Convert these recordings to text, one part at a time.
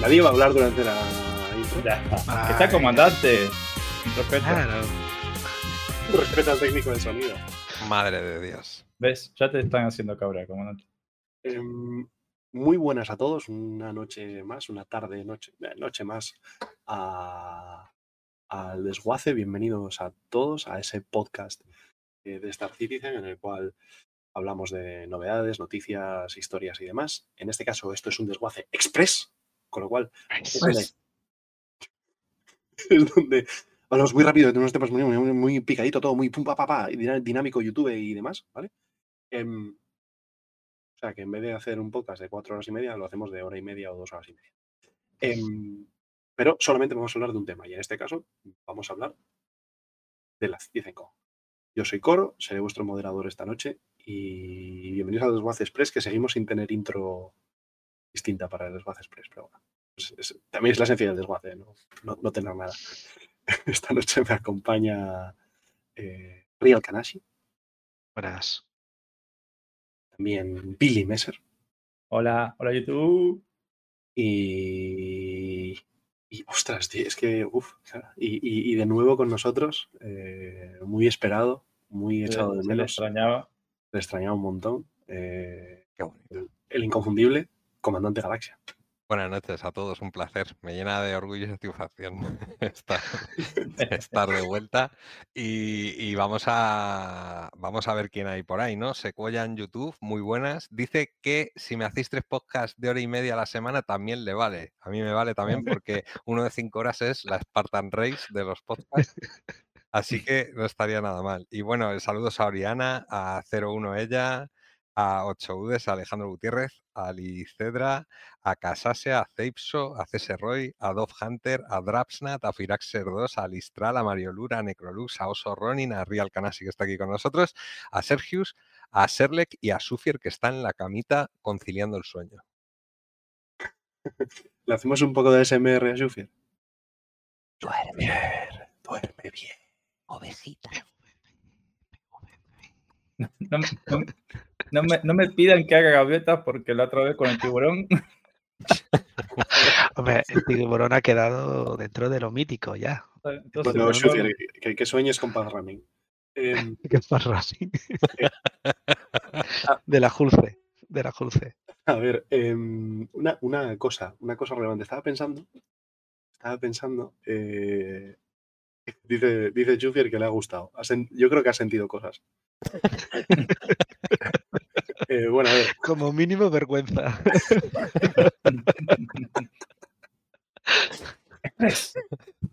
Nadie va a hablar durante la intro. Ya está. Ay. Está comandante. Respeto. Claro. Respeta al técnico de sonido. Madre de Dios. ¿Ves? Ya te están haciendo cabra, comandante. Em, muy buenas a todos. Una noche más, una tarde, noche, eh, noche más a- al desguace. Bienvenidos a todos a ese podcast eh, de Star Citizen en el cual hablamos de novedades, noticias, historias y demás. En este caso, esto es un desguace express, con lo cual es donde, es donde hablamos muy rápido, tenemos temas muy, muy, muy picadito, todo muy pum, pa, dinámico YouTube y demás, ¿vale? Em, o sea, que en vez de hacer un podcast de cuatro horas y media, lo hacemos de hora y media o dos horas y media. Em, pero solamente vamos a hablar de un tema, y en este caso vamos a hablar de la Citizen Con. Yo soy Coro, seré vuestro moderador esta noche, y bienvenidos a Desguace Express, que seguimos sin tener intro distinta para el Desguace Express, pero bueno. es- es- también es la esencia del desguace, no, no, no tener nada. Esta noche me acompaña eh, Real Kanashi, Buenas. también Billy Messer Hola, hola YouTube. y, y ostras, tío, es que, uff, y, y- y de nuevo con nosotros, eh, muy esperado, muy echado de Se le menos, extrañaba. le extrañaba un montón, eh, Qué bonito. el, el inconfundible Comandante Galaxia. Buenas noches a todos, un placer. Me llena de orgullo y satisfacción estar, estar de vuelta. Y, y vamos, a, vamos a ver quién hay por ahí, ¿no? Sequoia en YouTube, muy buenas. Dice que si me hacéis tres podcasts de hora y media a la semana también le vale. A mí me vale también porque uno de cinco horas es la Spartan Race de los podcasts. Así que no estaría nada mal. Y bueno, saludos a Oriana, a 01 ella, a 8 Udes, a Alejandro Gutiérrez, a Licedra, a Casase, a Ceipso, a CS Roy, a Dove Hunter, a Drapsnat, a Firaxer 2, a Listral, a Mario Lura, a Necrolux, a Oso Ronin, a Real Canasi que está aquí con nosotros, a Sergius, a Serlek y a Sufier que está en la camita conciliando el sueño. Le hacemos un poco de SMR a Shufier. Duerme, Duerme bien. ovejita. No, no- no me, no me pidan que haga gaviotas porque la otra vez con el tiburón. Hombre, el tiburón ha quedado dentro de lo mítico ya. Entonces, Bueno, no- Shufier, que, que sueñes con Paz Running. Em, ¿Qué pasa así? de la Julce. De la Julce. A ver, em, una, una cosa, una cosa relevante. Estaba pensando, estaba pensando, eh, dice, dice Jufier que le ha gustado. Ha sen- yo creo que ha sentido cosas. Eh, bueno, a ver, Como mínimo vergüenza.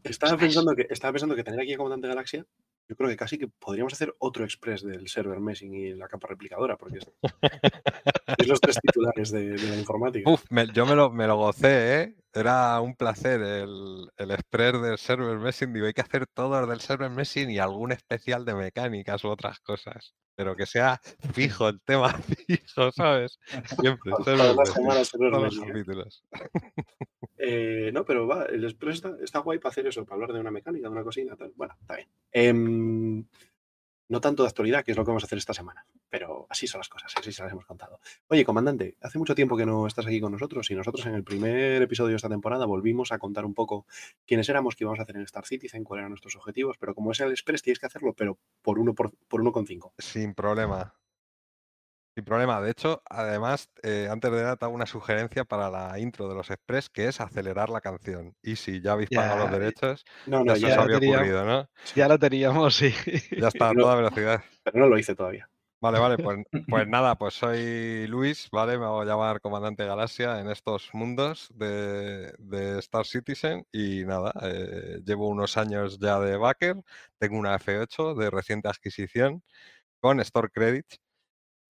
estaba pensando que, estaba pensando que tener aquí a Comandante Galaxia, yo creo que casi que podríamos hacer otro express del server meshing y la capa replicadora, porque es, es los tres titulares de, de la informática. Uf, me- yo me lo, me lo gocé, ¿eh? Era un placer el, el express del server meshing. Digo, hay que hacer todo del server meshing y algún especial de mecánicas u otras cosas. Pero que sea fijo el tema, fijo, ¿sabes? Siempre, Todas server las meshing, semanas server todos los capítulos. Eh, no, pero va, el Express está, está guay para hacer eso, para hablar de una mecánica, de una cocina, tal. Bueno, está bien. Em, no tanto de actualidad, que es lo que vamos a hacer esta semana, pero así son las cosas, así se las hemos contado. Oye, comandante, hace mucho tiempo que no estás aquí con nosotros y nosotros en el primer episodio de esta temporada volvimos a contar un poco quiénes éramos, qué íbamos a hacer en Star Citizen, cuáles eran nuestros objetivos, pero como es el Express tienes que hacerlo, pero por uno por, por uno con cinco. Sin problema. Sin problema. De hecho, además, eh, antes de nada, te hago una sugerencia para la intro de los Express, que es acelerar la canción. Y si ya habéis pagado los derechos, No, no, ya se os había ocurrido, ¿no? Ya lo teníamos, sí. Ya está, a No. toda velocidad. pero no lo hice todavía. Vale, vale, pues, pues nada, pues soy Luis, ¿vale? Me hago llamar Comandante Galaxia en estos mundos de, de Star Citizen y nada, eh, llevo unos años ya de backer, tengo una F8 de reciente adquisición con Store Credits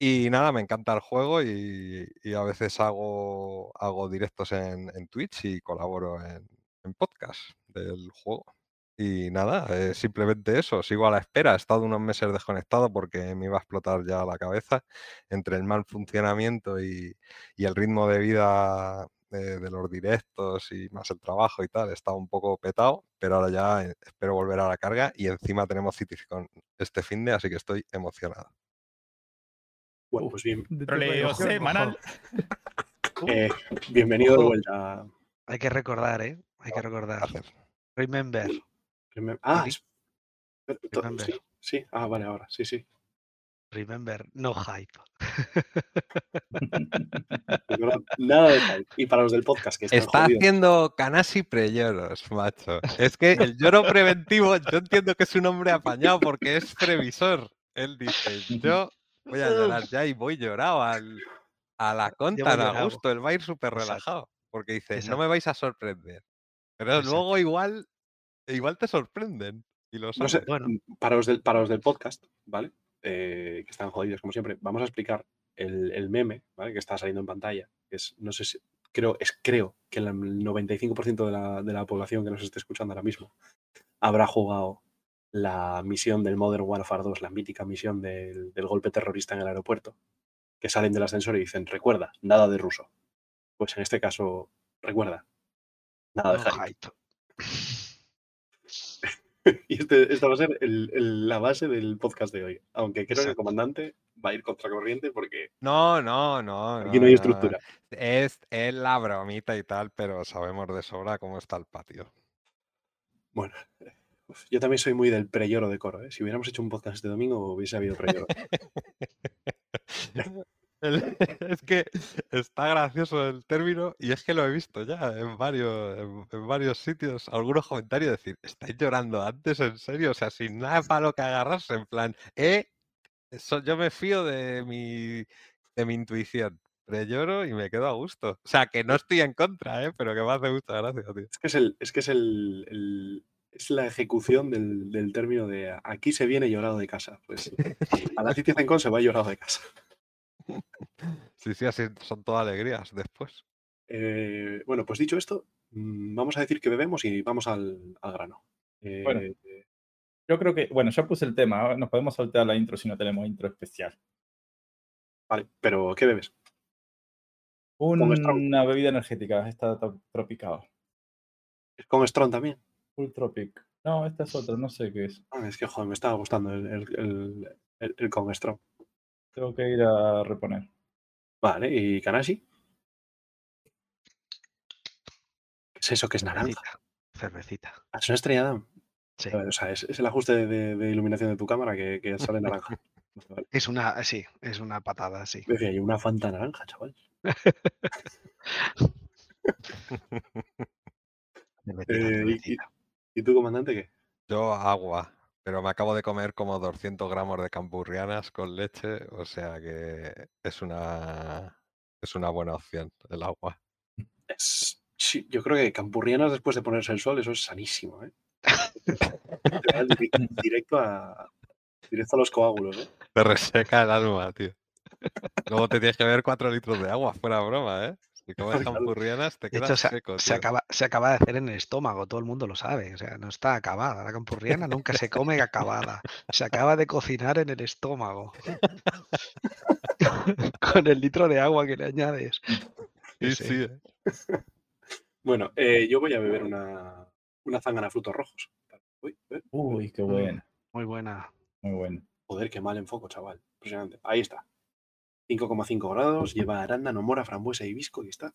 y nada, me encanta el juego y, a veces hago, hago directos en, Twitch y colaboro en, en podcast del juego. Y nada, eh, simplemente eso, sigo a la espera. He estado unos meses desconectado porque me iba a explotar ya la cabeza entre el mal funcionamiento y, el ritmo de vida de, de los directos y más el trabajo y tal. Estaba un poco petado, pero ahora ya eh, espero volver a la carga y encima tenemos CityCon este fin de, así que estoy emocionado. Bueno, pues bien, Troleo semanal. eh, bienvenido de vuelta, Hay que recordar, ¿eh? Hay que recordar. Remember. Remem- Ah, es- Remember. sí, sí. Ah, vale, ahora. Sí, sí. Remember. No hype. Nada de hype. Y para los del podcast que están Está jodidos, haciendo Canasi prelloros, macho. Es que el lloro preventivo, yo entiendo que es un hombre apañado porque es previsor. Él dice, yo voy a llorar ya y voy llorado al, a la conta a gusto. Él va a ir súper relajado porque dice, no me vais a sorprender. Pero Exacto. luego igual, igual te sorprenden. Y lo No saben. sé, Bueno. para, los del, para los del podcast, ¿vale? Eh, que están jodidos, como siempre, vamos a explicar el, el meme, ¿vale? Que está saliendo en pantalla. Es, no sé si, creo, es, creo que el 95% de la, de la población que nos esté escuchando ahora mismo habrá jugado la misión del Modern Warfare 2, la mítica misión del, del golpe terrorista en el aeropuerto, que salen del ascensor y dicen, recuerda, nada de ruso. Pues en este caso, recuerda, nada de No hype. Y este, esta va a ser el- el- la base del podcast de hoy. Aunque creo que el comandante va a ir contracorriente porque No, no, no. aquí no hay no. estructura. Es, es la bromita y tal, pero sabemos de sobra cómo está el patio. Bueno, uf, yo también soy muy del preyoro de coro. ¿eh? Si hubiéramos hecho un podcast este domingo, hubiese habido preyoro. El- es que está gracioso el término y es que lo he visto ya en varios, en, en varios sitios. Algunos comentarios decir, ¿estáis llorando antes en serio? O sea, sin nada para lo que agarrarse, en plan, eh, eso, yo me fío de mi, de mi intuición. Lloro y me quedo a gusto. O sea, que no estoy en contra, ¿eh? pero que me hace mucha gracia, tío. es que es, el, es, que es, el, el- es la ejecución del, del término de aquí se viene llorado de casa. Pues a la Citizen Con se va llorado de casa. Sí, sí, así son todas alegrías después. Eh, bueno, pues dicho esto, mm, vamos a decir que bebemos y vamos al, al grano. Eh, Bueno. Yo creo que, bueno, ya puse el tema. ahora Nos podemos saltear la intro si no tenemos intro especial. Vale, pero ¿qué bebes? Strong. Una bebida energética, esta to- tropical. ¿Es con Strong también? Full Tropic. No, esta es otra, no sé qué es. Ah, es que, joder, me estaba gustando el, el, el, el- el con Strong. Tengo que ir a reponer. Vale, ¿y Kanashi? ¿Qué es eso que es naranja? Cervecita. Ah, ¿Es una estrella Damm? Sí. O sea, es, es el ajuste de, de- de iluminación de tu cámara que, que sale naranja. Vale. Es una, sí, es una patada, sí. Decía, hay una fanta naranja, chaval. Cervecita, Eh, y- y- cervecita. ¿Y tú, comandante, qué? Yo agua, pero me acabo de comer como 200 gramos de campurrianas con leche, o sea que es una, es una buena opción el agua. Es, sí, yo creo que campurrianas después de ponerse el sol, eso es sanísimo, ¿eh? Directo a, directo a los coágulos, ¿eh? Te reseca el alma, tío. Luego te tienes que beber 4 litros de agua, fuera broma, ¿eh? Si comes Claro. campurrianas te De quedas hecho, se, seco, se tío. acaba, se acaba de hacer en el estómago, todo el mundo lo sabe. O sea, no está acabada. La campurriana nunca se come acabada. Se acaba de cocinar en el estómago. Con el litro de agua que le añades. Sí, sí. sí, ¿eh? Bueno, eh, yo voy a beber una, una zángana frutos rojos. Uy, Uy, qué buena. Muy buena. Muy buena. Joder, qué mal enfoco, chaval. Impresionante. Ahí está. 5,5 grados, lleva arándano, mora, frambuesa y hibisco y está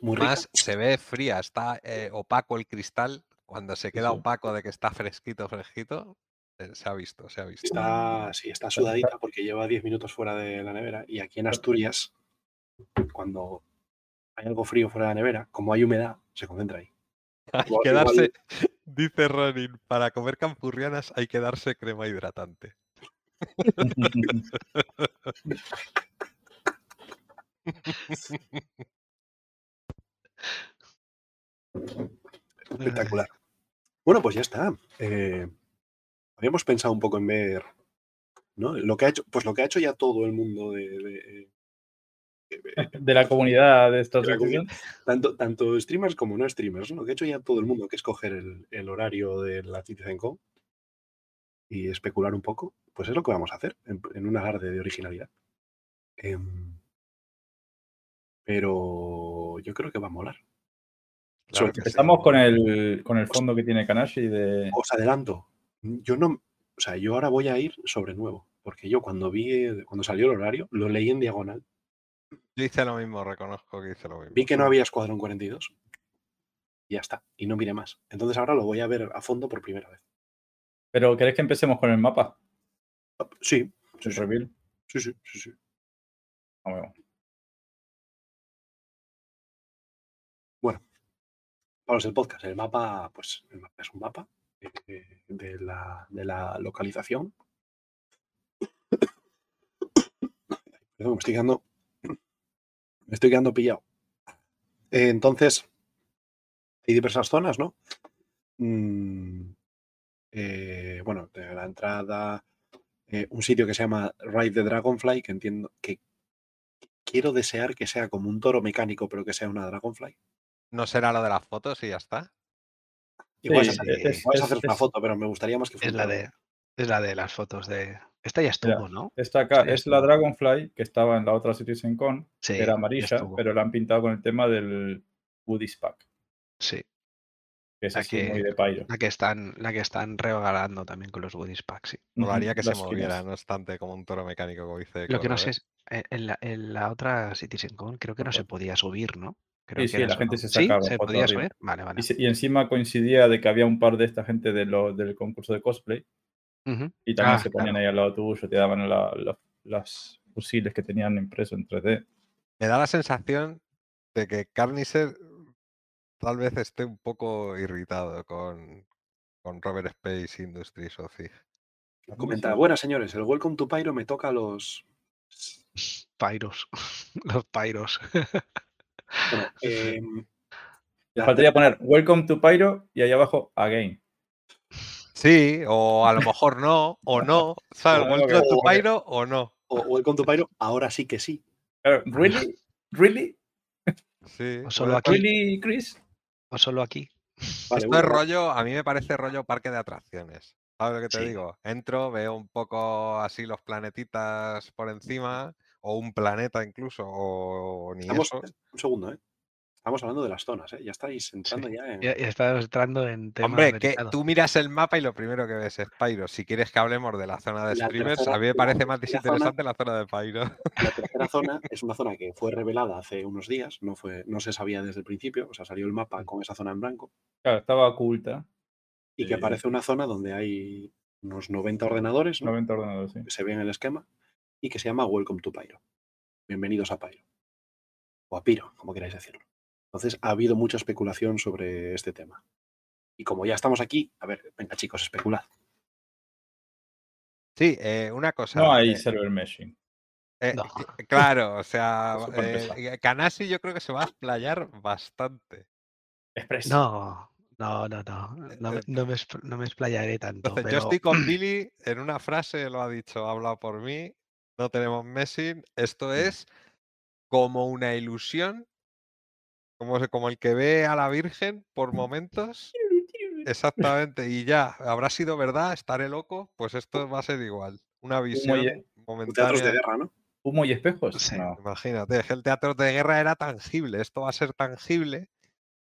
muy rica. Más se ve fría, está eh, opaco el cristal. Cuando se queda sí. opaco de que está fresquito, fresquito, eh, se ha visto, se ha visto. Está, sí, está sudadita porque lleva 10 minutos fuera de la nevera y aquí en Asturias, cuando hay algo frío fuera de la nevera, como hay humedad, se concentra ahí. Hay Igual- que igual- darse, dice Ronin, para comer campurrianas hay que darse crema hidratante. Espectacular. Bueno, pues ya está. Eh, habíamos pensado un poco en ver ¿no? lo que ha hecho, pues lo que ha hecho ya todo el mundo de, de- de- De la comunidad de esta De la asociación. tanto, tanto streamers como no streamers, ¿no? Lo que ha hecho ya todo el mundo, que es coger el, el horario de la CitizenCon y especular un poco, pues es lo que vamos a hacer en, en un alarde de originalidad. Em, pero yo creo que va a molar. Claro. Empezamos con el, con el fondo que tiene Kanashi de. Os adelanto, yo no, o sea, yo ahora voy a ir sobre nuevo, porque yo cuando vi, cuando salió el horario, lo leí en diagonal, Yo hice lo mismo, reconozco que hice lo mismo. vi que no había Escuadrón 42 Y ya está. Y no miré más. Entonces ahora lo voy a ver a fondo por primera vez. Pero ¿queréis que empecemos con el mapa? Sí, sí, sí. sí, sí, sí, sí. Ah, bueno. Para los del podcast, el mapa, pues el mapa es un mapa eh, de, la, de la localización. Perdón, me estoy quedando. Me estoy quedando pillado. Eh, entonces, hay diversas zonas, ¿no? Mm, eh, bueno, de la entrada, eh, un sitio que se llama Ride the Dragonfly, que entiendo que quiero desear que sea como un toro mecánico, pero que sea una Dragonfly. ¿No será lo de las fotos y ya está? Igual Sí, es, es- igual es es- hacer una es- foto, pero me gustaría más que fuera. Es la una- de, es la de las fotos de. Esta ya estuvo, ¿no? Esta acá Sí, es estuvo. la Dragonfly que estaba en la otra CitizenCon, Con, Sí, que era amarilla, pero la han pintado con el tema del Goodies Pack, Sí. Que es La así que- muy de Pyro. La que están, la que están regalando también con los goodies packs, sí. Molaría Ujú, que se moviera, no obstante, como un toro mecánico, como dice Lo que no sé es, eh, en la, en la otra CitizenCon creo que no se podía subir, ¿no? Creo Sí, que sí, era la eso, gente ¿no? se ¿Sí? sacaba ¿Se fotos podía subir? Vale, vale. Y, se- y encima coincidía de que había un par de esta gente de lo- del concurso de cosplay y también Ah, se ponían claro. ahí al lado tuyo, te daban la- la- las fusiles que tenían impreso en 3D. Me da la sensación de que Carnicer tal vez esté un poco irritado con, con Robert Space Industries o CIG. Comenta, buenas señores, el Welcome to Pyro me toca los. Pyros. los pyros. Bueno, la- Faltaría poner Welcome to Pyro y ahí abajo Again. Sí, o a lo mejor no, o no. ¿Sabes? Welcome to Pyro o no. o Welcome to Pyro, ahora sí que sí. ¿Really? ¿Really? Sí. O solo aquí. ¿Really, Chris? O solo aquí. Vale, Esto bueno, es rollo, a mí me parece rollo parque de atracciones. ¿Sabes lo que te Sí. digo? Entro, veo un poco así los planetitas por encima, o un planeta incluso, o ni Estamos, eso. un segundo, ¿eh? Estamos hablando de las zonas, ¿eh? Ya estáis entrando Sí. ya en. Ya, entrando en temas Hombre, que tú miras el mapa y lo primero que ves es Pyro. Si quieres que hablemos de la zona de La streamers, tercera- a mí me parece más zona- desinteresante la zona de Pyro. La tercera zona es una zona que fue revelada hace unos días, no, fue, no se sabía desde el principio, o sea, salió el mapa con esa zona en blanco, Claro, estaba oculta. y que aparece una zona donde hay unos 90 ordenadores, ¿no? 90 ordenadores, sí. que se ve en el esquema, y que se llama Welcome to Pyro. Bienvenidos a Pyro. O a Piro, como queráis decirlo. Entonces, ha habido mucha especulación sobre este tema. Y como ya estamos aquí, a ver, venga chicos, especulad. Sí, eh, una cosa. No hay eh, server meshing. eh, No. Claro, o sea, eh, Kanasi yo creo que se va a explayar bastante. Express. No, no, no, no. No, me- no me, expl- no me explayaré tanto. Entonces, yo estoy con Billy en una frase, lo ha dicho, ha hablado por mí, no tenemos messing, esto es como una ilusión, como, como el que ve a la Virgen por momentos, exactamente, y ya, habrá sido verdad, estaré loco, pues esto va a ser igual, una visión ye- Teatros de momentánea. guerra, ¿no? ¿Humo y espejos? Sí. No. Imagínate, es que el teatro de guerra era tangible, esto va a ser tangible,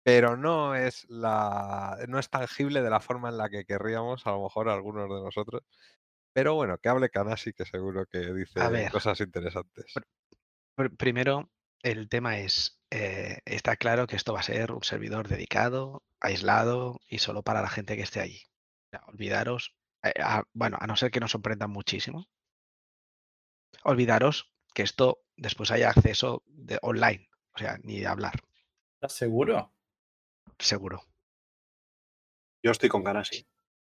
pero no es la no es tangible de la forma en la que querríamos, a lo mejor algunos de nosotros. Pero bueno, que hable Kanasi, que seguro que dice ver. cosas interesantes. pr- primero, el tema es, eh, está claro que esto va a ser un servidor dedicado, aislado y solo para la gente que esté allí. Olvidaros, eh, a- bueno, a no ser que nos sorprendan muchísimo, olvidaros que esto después haya acceso de online, o sea, ni de hablar, ¿Estás seguro? seguro. Yo estoy con ganas, sí.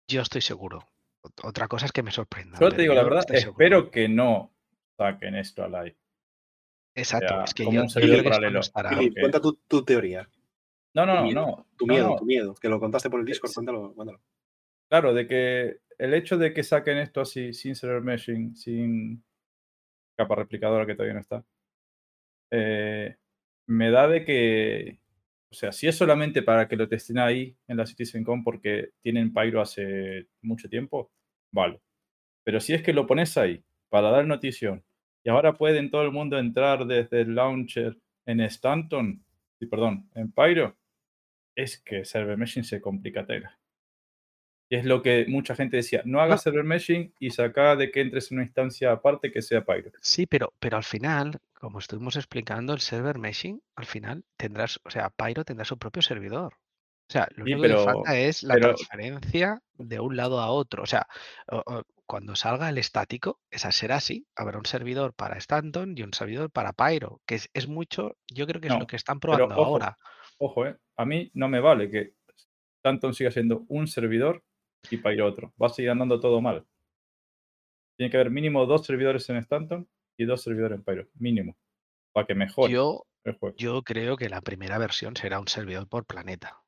Yo estoy seguro. Ot- Otra cosa es que me sorprenda. Solo te digo la yo verdad, seguro. espero que no saquen esto al aire. Exacto, es que yo, un yo paralelo. cuenta tu, tu teoría, No, no, Tu no, miedo, no. tu miedo, no. tu miedo, que lo contaste por el Discord, cuéntalo, cuéntalo. Claro, de que el hecho de que saquen esto así, sin server meshing, sin capa replicadora que todavía no está, eh, me da de que, o sea, si es solamente para que lo testen ahí en la CitizenCon porque tienen Pyro hace mucho tiempo, vale. Pero si es que lo pones ahí para dar notición y ahora pueden todo el mundo entrar desde el launcher en Stanton, y perdón, en Pyro, es que server meshing se complica tela. Y es lo que mucha gente decía, no hagas server meshing y saca de que entres en una instancia aparte que sea Pyro. Sí, pero, pero al final, como estuvimos explicando, el server meshing, al final tendrás, o sea, Pyro tendrá su propio servidor. O sea, lo Sí, único que pero- falta es la pero- transferencia de un lado a otro. O sea, cuando salga el estático, esa será así. Habrá un servidor para Stanton y un servidor para Pyro, que es, es mucho, yo creo que es No, lo que están probando ojo, ahora. Ojo, ¿eh? A mí no me vale que Stanton siga siendo un servidor y Pyro otro. Va a seguir andando todo mal. Tiene que haber mínimo dos servidores en Stanton y dos servidores en Pyro. Mínimo. Para que mejore Yo, el juego. yo creo que la primera versión será un servidor por planeta.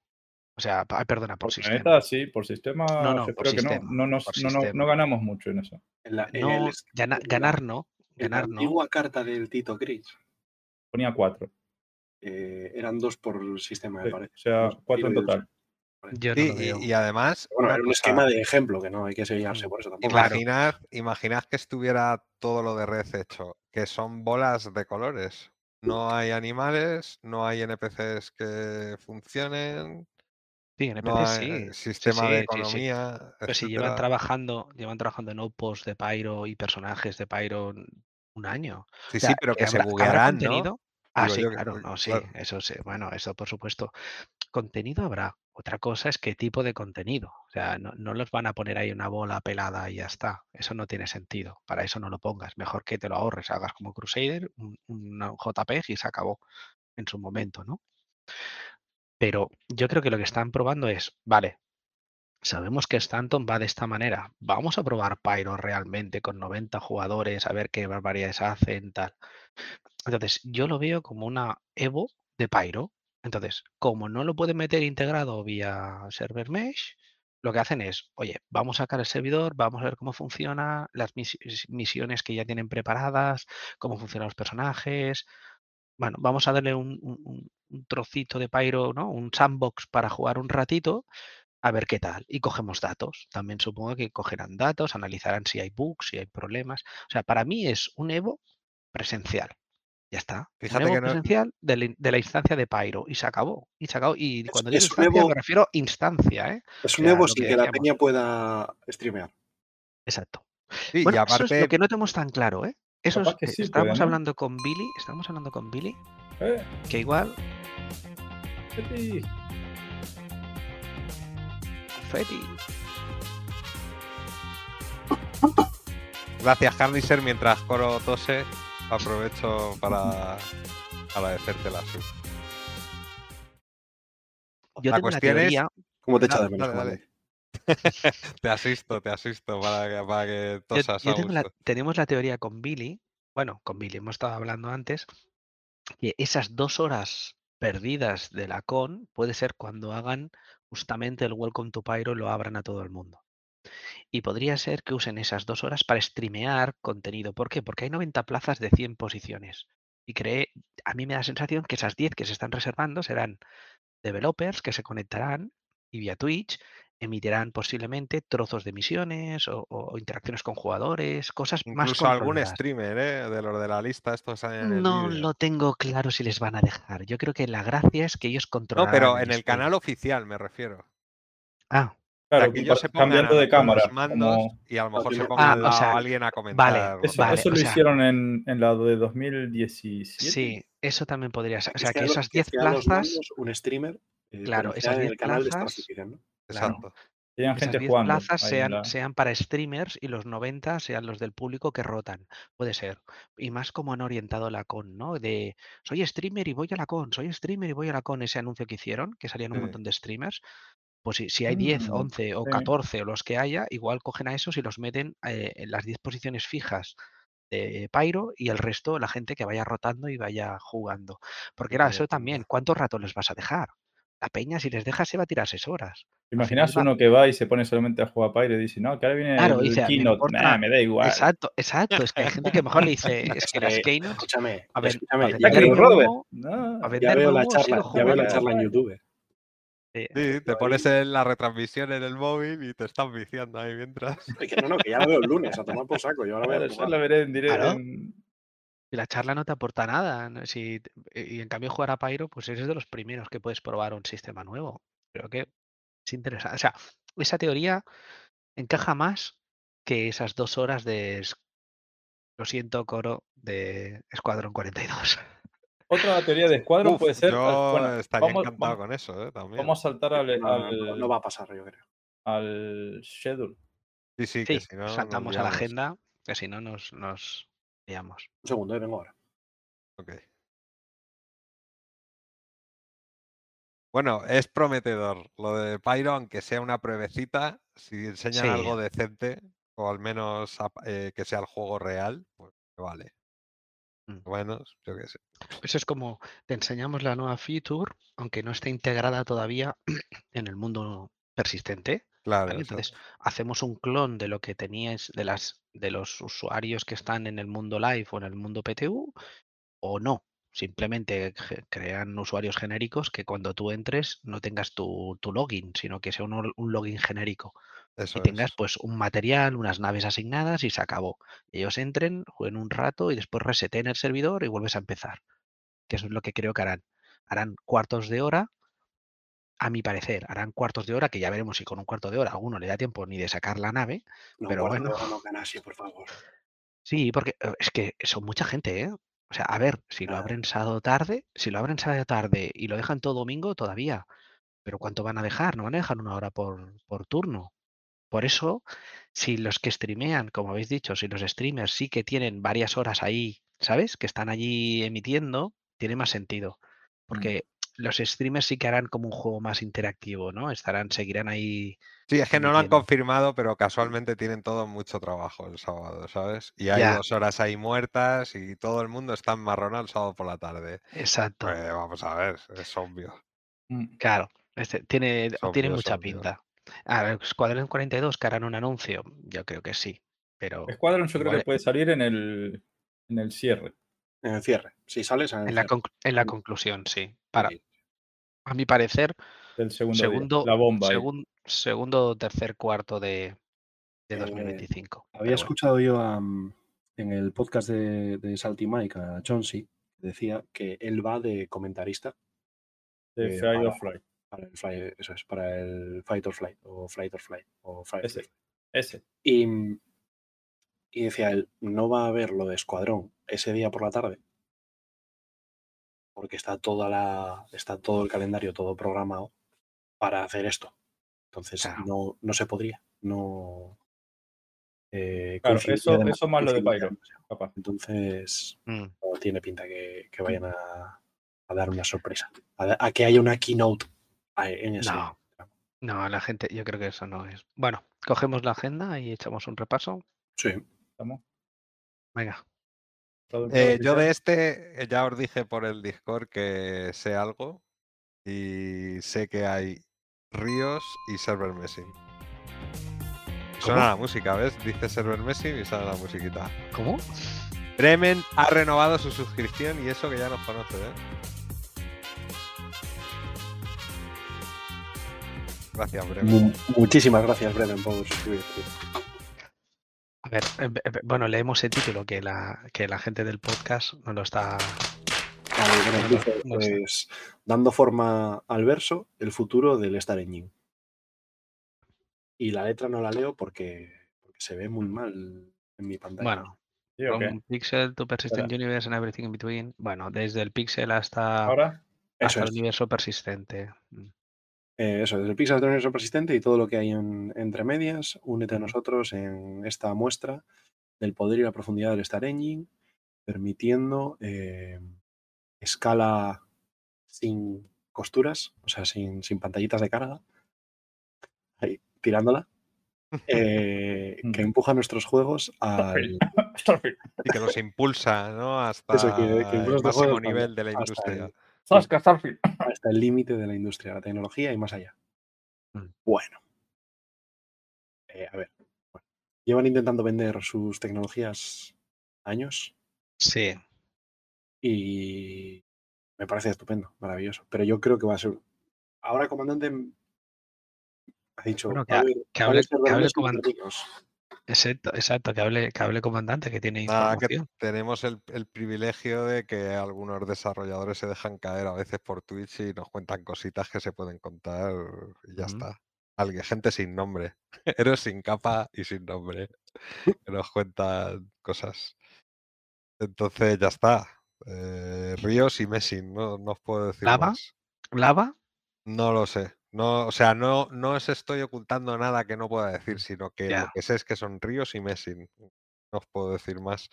O sea, perdona, por, Por sistema. planeta, sí, por sistema, No, no, por creo que sistema, no, no, nos- por no, no- no sistema. ganamos mucho en eso. En la, en No, el- gana- en la- ganar no. la Ganar no. antigua carta del Tito Chris Ponía cuatro. eh, eran dos por sistema, me Sí, parece. o sea, cuatro en total. Yo Sí, y, y además, Bueno, era un cosa, esquema de ejemplo, que no hay que sellarse por eso tampoco. Claro. imaginad que estuviera todo lo de red hecho, que son bolas de colores. No hay animales, no hay NPCs que funcionen, Sí, en no sí. eh, sí, sistema sí, de sí. economía, Pero si llevan trabajando, llevan trabajando en outposts de Pyro y personajes de Pyro un año. Sí, O sea, sí, pero que se habrá- habrá buguearán, ¿no? contenido? Ah, Digo sí, yo claro, no, sí, claro. eso sí, bueno, eso por supuesto. Contenido habrá. Otra cosa es qué tipo de contenido. O sea, no, no los van a poner ahí una bola pelada y ya está. Eso no tiene sentido. Para eso no lo pongas. Mejor que te lo ahorres, hagas como Crusader, un, un JPEG y se acabó en su momento, ¿no? Pero yo creo que lo que están probando es, vale, sabemos que Stanton va de esta manera. Vamos a probar Pyro realmente con 90 jugadores, a ver qué barbaridades hacen, tal. Entonces, yo lo veo como una Evo de Pyro. Entonces, como no lo pueden meter integrado vía server mesh, lo que hacen es, oye, vamos a sacar el servidor, vamos a ver cómo funciona, las mis- misiones que ya tienen preparadas, cómo funcionan los personajes. Bueno, vamos a darle un, un- un- un trocito de Pyro, ¿no? Un sandbox para jugar un ratito, a ver qué tal. Y cogemos datos. También supongo que cogerán datos, analizarán si hay bugs, si hay problemas. O sea, para mí es un Evo presencial. Ya está. Fíjate un Evo que no- presencial de la, de la instancia de Pyro. Y se acabó. Y se acabó. Y Es- cuando digo es instancia, Evo- me refiero instancia, ¿eh? Es un sea, Evo sin que que la peña pueda streamear. Exacto. Sí, Bueno, y eso es aparte, lo que no tenemos tan claro, ¿eh? Eso es, que sí estábamos hablando con Billy, estábamos hablando con Billy, Eh, que igual, sí. Feti, gracias Harniser, mientras Coro tose, aprovecho para agradecerte la sub. yo La tengo cuestión es- teoría, ¿Cómo te echa de menos? dale, dale. Te asisto, te asisto para que, para que yo- tosas yo tengo la- tenemos la teoría con Billy, bueno, con Billy, hemos estado hablando antes, que esas dos horas perdidas de la con puede ser cuando hagan justamente el Welcome to Pyro y lo abran a todo el mundo. Y podría ser que usen esas dos horas para streamear contenido. ¿Por qué? Porque hay 90 plazas de 100 posiciones. Y cree, a mí me da la sensación que esas 10 que se están reservando serán developers que se conectarán y vía Twitch emitirán posiblemente trozos de misiones o, o interacciones con jugadores, cosas más Incluso algún streamer, ¿eh? De los de la lista, estos salen en el No lo tengo claro si les van a dejar. Yo creo que la gracia es que ellos No, controlan. pero en el canal oficial me refiero. Ah, Claro, que que ellos se pongan cambiando de cámara. los mandos como- y a lo mejor se Ah, ponga o al lado sea, alguien a comentar. Eso, Vale, eso o lo sea- hicieron en, en la de 2017. sí, eso también podría ser. O sea, que esas 10 esté a los plazas, mandos un streamer. eh, Claro, esas sea en 10 el canal de Star plazas- ¿no? Claro. Exacto. Esas gente 10 jugando. plazas sean, la- sean para streamers y los 90 sean los del público que rotan. Puede ser. Y más como han orientado la con, ¿no? De soy streamer y voy a la con, soy streamer y voy a la con, ese anuncio que hicieron, que salían un Sí. montón de streamers. Pues si, si hay 10, Mm, 11 o sí. 14 o los que haya, igual cogen a esos y los meten eh, en las 10 posiciones fijas de Pyro y el resto la gente que vaya rotando y vaya jugando. Porque era Buena eso también, ¿cuánto rato les vas a dejar? La peña, si les dejas, se va a tirar 6 horas. ¿Te imaginas va- uno que va y se pone solamente a jugar Pyre y dice, no, que ahora viene Claro, el dice, "Me keynote, importa- Nah, me da igual. Exacto, exacto. Es que hay gente que a mejor le dice, es que las keynotes, Escúchame, a ver, escúchame. a ya, Robert. No, a ya veo la charla, ya veo la charla en YouTube. Sí. Sí, te pones en la retransmisión en el móvil y te están viciando ahí mientras. Es que no, no, que ya lo veo el lunes, a tomar por saco. Yo ahora voy a lo veré en directo. En- Y la charla no te aporta nada. ¿no? Si, t- y en cambio jugar a Pyro, pues eres de los primeros que puedes probar un sistema nuevo. Creo que es interesante. O sea, esa teoría encaja más que esas dos horas de, lo siento, coro, de Escuadrón 42. otra teoría de escuadrón Uf, puede ser. Yo bueno, estaría vamos, encantado vamos- con eso, ¿eh? También. vamos a saltar al, No, no, al- no va a pasar, yo creo. al schedule. Sí, sí, Sí, que si no. saltamos a la agenda, que si no nos, nos Un segundo, eh, vengo ahora. Ok. Bueno, es prometedor lo de Pyro, aunque sea una pruebecita, si enseñan Sí. algo decente, o al menos eh, que sea el juego real, pues vale. Mm. Bueno, yo qué sé. Eso es como te enseñamos la nueva feature, aunque no esté integrada todavía en el mundo persistente. Claro, ¿vale? eso- Entonces, hacemos un clon de lo que teníais de las de los usuarios que están en el mundo live o en el mundo PTU, o no. Simplemente crean usuarios genéricos que cuando tú entres no tengas tu, tu login, sino que sea un, login genérico. eso y tengas es. pues un material, unas naves asignadas y se acabó. Ellos entren, jueguen un rato y después reseten el servidor y vuelves a empezar. Que eso es lo que creo que harán. Harán cuartos de hora, a mi parecer, harán cuartos de hora, que ya veremos si con un cuarto de hora a alguno le da tiempo ni de sacar la nave. No, Pero bueno. no, no, Ganassi, por favor. Sí, porque eh, es que son mucha gente, ¿eh? O sea, a ver, si lo abren sábado tarde, si lo abren sábado tarde y lo dejan todo domingo, todavía. Pero ¿cuánto van a dejar? No van a dejar una hora por, por turno. Por eso, si los que streamean, como habéis dicho, si los streamers sí que tienen varias horas ahí, ¿sabes? Que están allí emitiendo, tiene más sentido. Porque los streamers sí que harán como un juego más interactivo, ¿no? Estarán, seguirán ahí. Sí, es que no lo han confirmado, pero casualmente tienen todo mucho trabajo el sábado, ¿sabes? Y hay Ya. dos horas ahí muertas y todo el mundo está enmarronado el sábado por la tarde. Exacto. Pues vamos a ver, es obvio. Mm. Claro, este, tiene, tiene mucha pinta. A ver, Escuadrón 42 que harán un anuncio, yo creo que sí. Pero Escuadrón yo creo que puede salir en el, en el cierre. En el cierre. Si sales en el en la, conc- en la conclusión, sí. Para, Sí. A mi parecer, del segundo, día, segundo, la bomba. ahí. segun- segundo tercer cuarto de, de Eh, 2025. Había pero bueno. escuchado yo a, en el podcast de, de Salty Mike a que decía que él va de comentarista de eh, Fly para- or Fly. para el fly, eso es, para el Fight or Flight, o Flight or Flight, o or. Flight. Ese. Y, y decía él, no va a haber lo de Escuadrón ese día por la tarde, porque está toda la, está todo el calendario, todo programado para hacer esto. Entonces Claro. no, no se podría, no. eh, Claro, eso- eso más lo de Pyro. Capaz. Entonces, Mm, no tiene pinta que, que vayan a, a dar una sorpresa, a, a que haya una keynote en ese. No. No, la gente, yo creo que eso no es. Bueno, cogemos la agenda y echamos un repaso. Sí. ¿Estamos? Venga. Eh, yo de este eh, ya os dije por el Discord que sé algo y sé que hay Ríos y Server Messing. Suena la música, ¿ves? Dice Server Messing y sale la musiquita. ¿Cómo? Bremen ha renovado su suscripción y eso que ya nos conoce, ¿eh? Gracias, Bremen. Mu- muchísimas gracias, Bremen, por suscribirte. A ver, eh, be- be- bueno, leemos el título que la, que la gente del podcast no lo está. Vale, bueno, No, dice, pues, dando forma al verso, el futuro del Star Engine. Y la letra no la leo porque, porque se ve muy mal en mi pantalla. Bueno, ¿Sí o qué? from Pixel to Persistent Universe and everything in between. Bueno, desde el Pixel hasta, Ahora, hasta el universo persistente. Eh, eso, desde el Pixel del universo persistente y todo lo que hay en- entre medias, únete a nosotros en esta muestra del poder y la profundidad del Star Engine, permitiendo eh, escala sin costuras, o sea, sin, sin pantallitas de carga, ahí, tirándola, eh, que Mm. empuja nuestros juegos al. Y que los impulsa, ¿no? Hasta Eso, que- que el máximo nivel de la hasta industria. el- Sasca, Starfield. hasta el límite de la industria, la tecnología y más allá. Mm. Bueno. Eh, a ver. bueno, Llevan intentando vender sus tecnologías años Sí, y me parece estupendo, maravilloso. Pero yo creo que va a ser. Ahora, comandante m- ha dicho. Bueno, que hable- que. Exacto, exacto, que hable, que hable comandante, que tiene que información. tenemos el, el privilegio de que algunos desarrolladores se dejan caer a veces por Twitch y nos cuentan cositas que se pueden contar y ya está. Alguien, gente sin nombre, héroes sin capa y sin nombre, que nos cuentan cosas. Entonces ya está. Eh, ríos y Messing, no, no os puedo decir ¿Lava? más. ¿Lava? No lo sé. No, o sea, no, no os estoy ocultando nada que no pueda decir, sino que lo Ya. que sé es que son ríos y Messing. No os puedo decir más.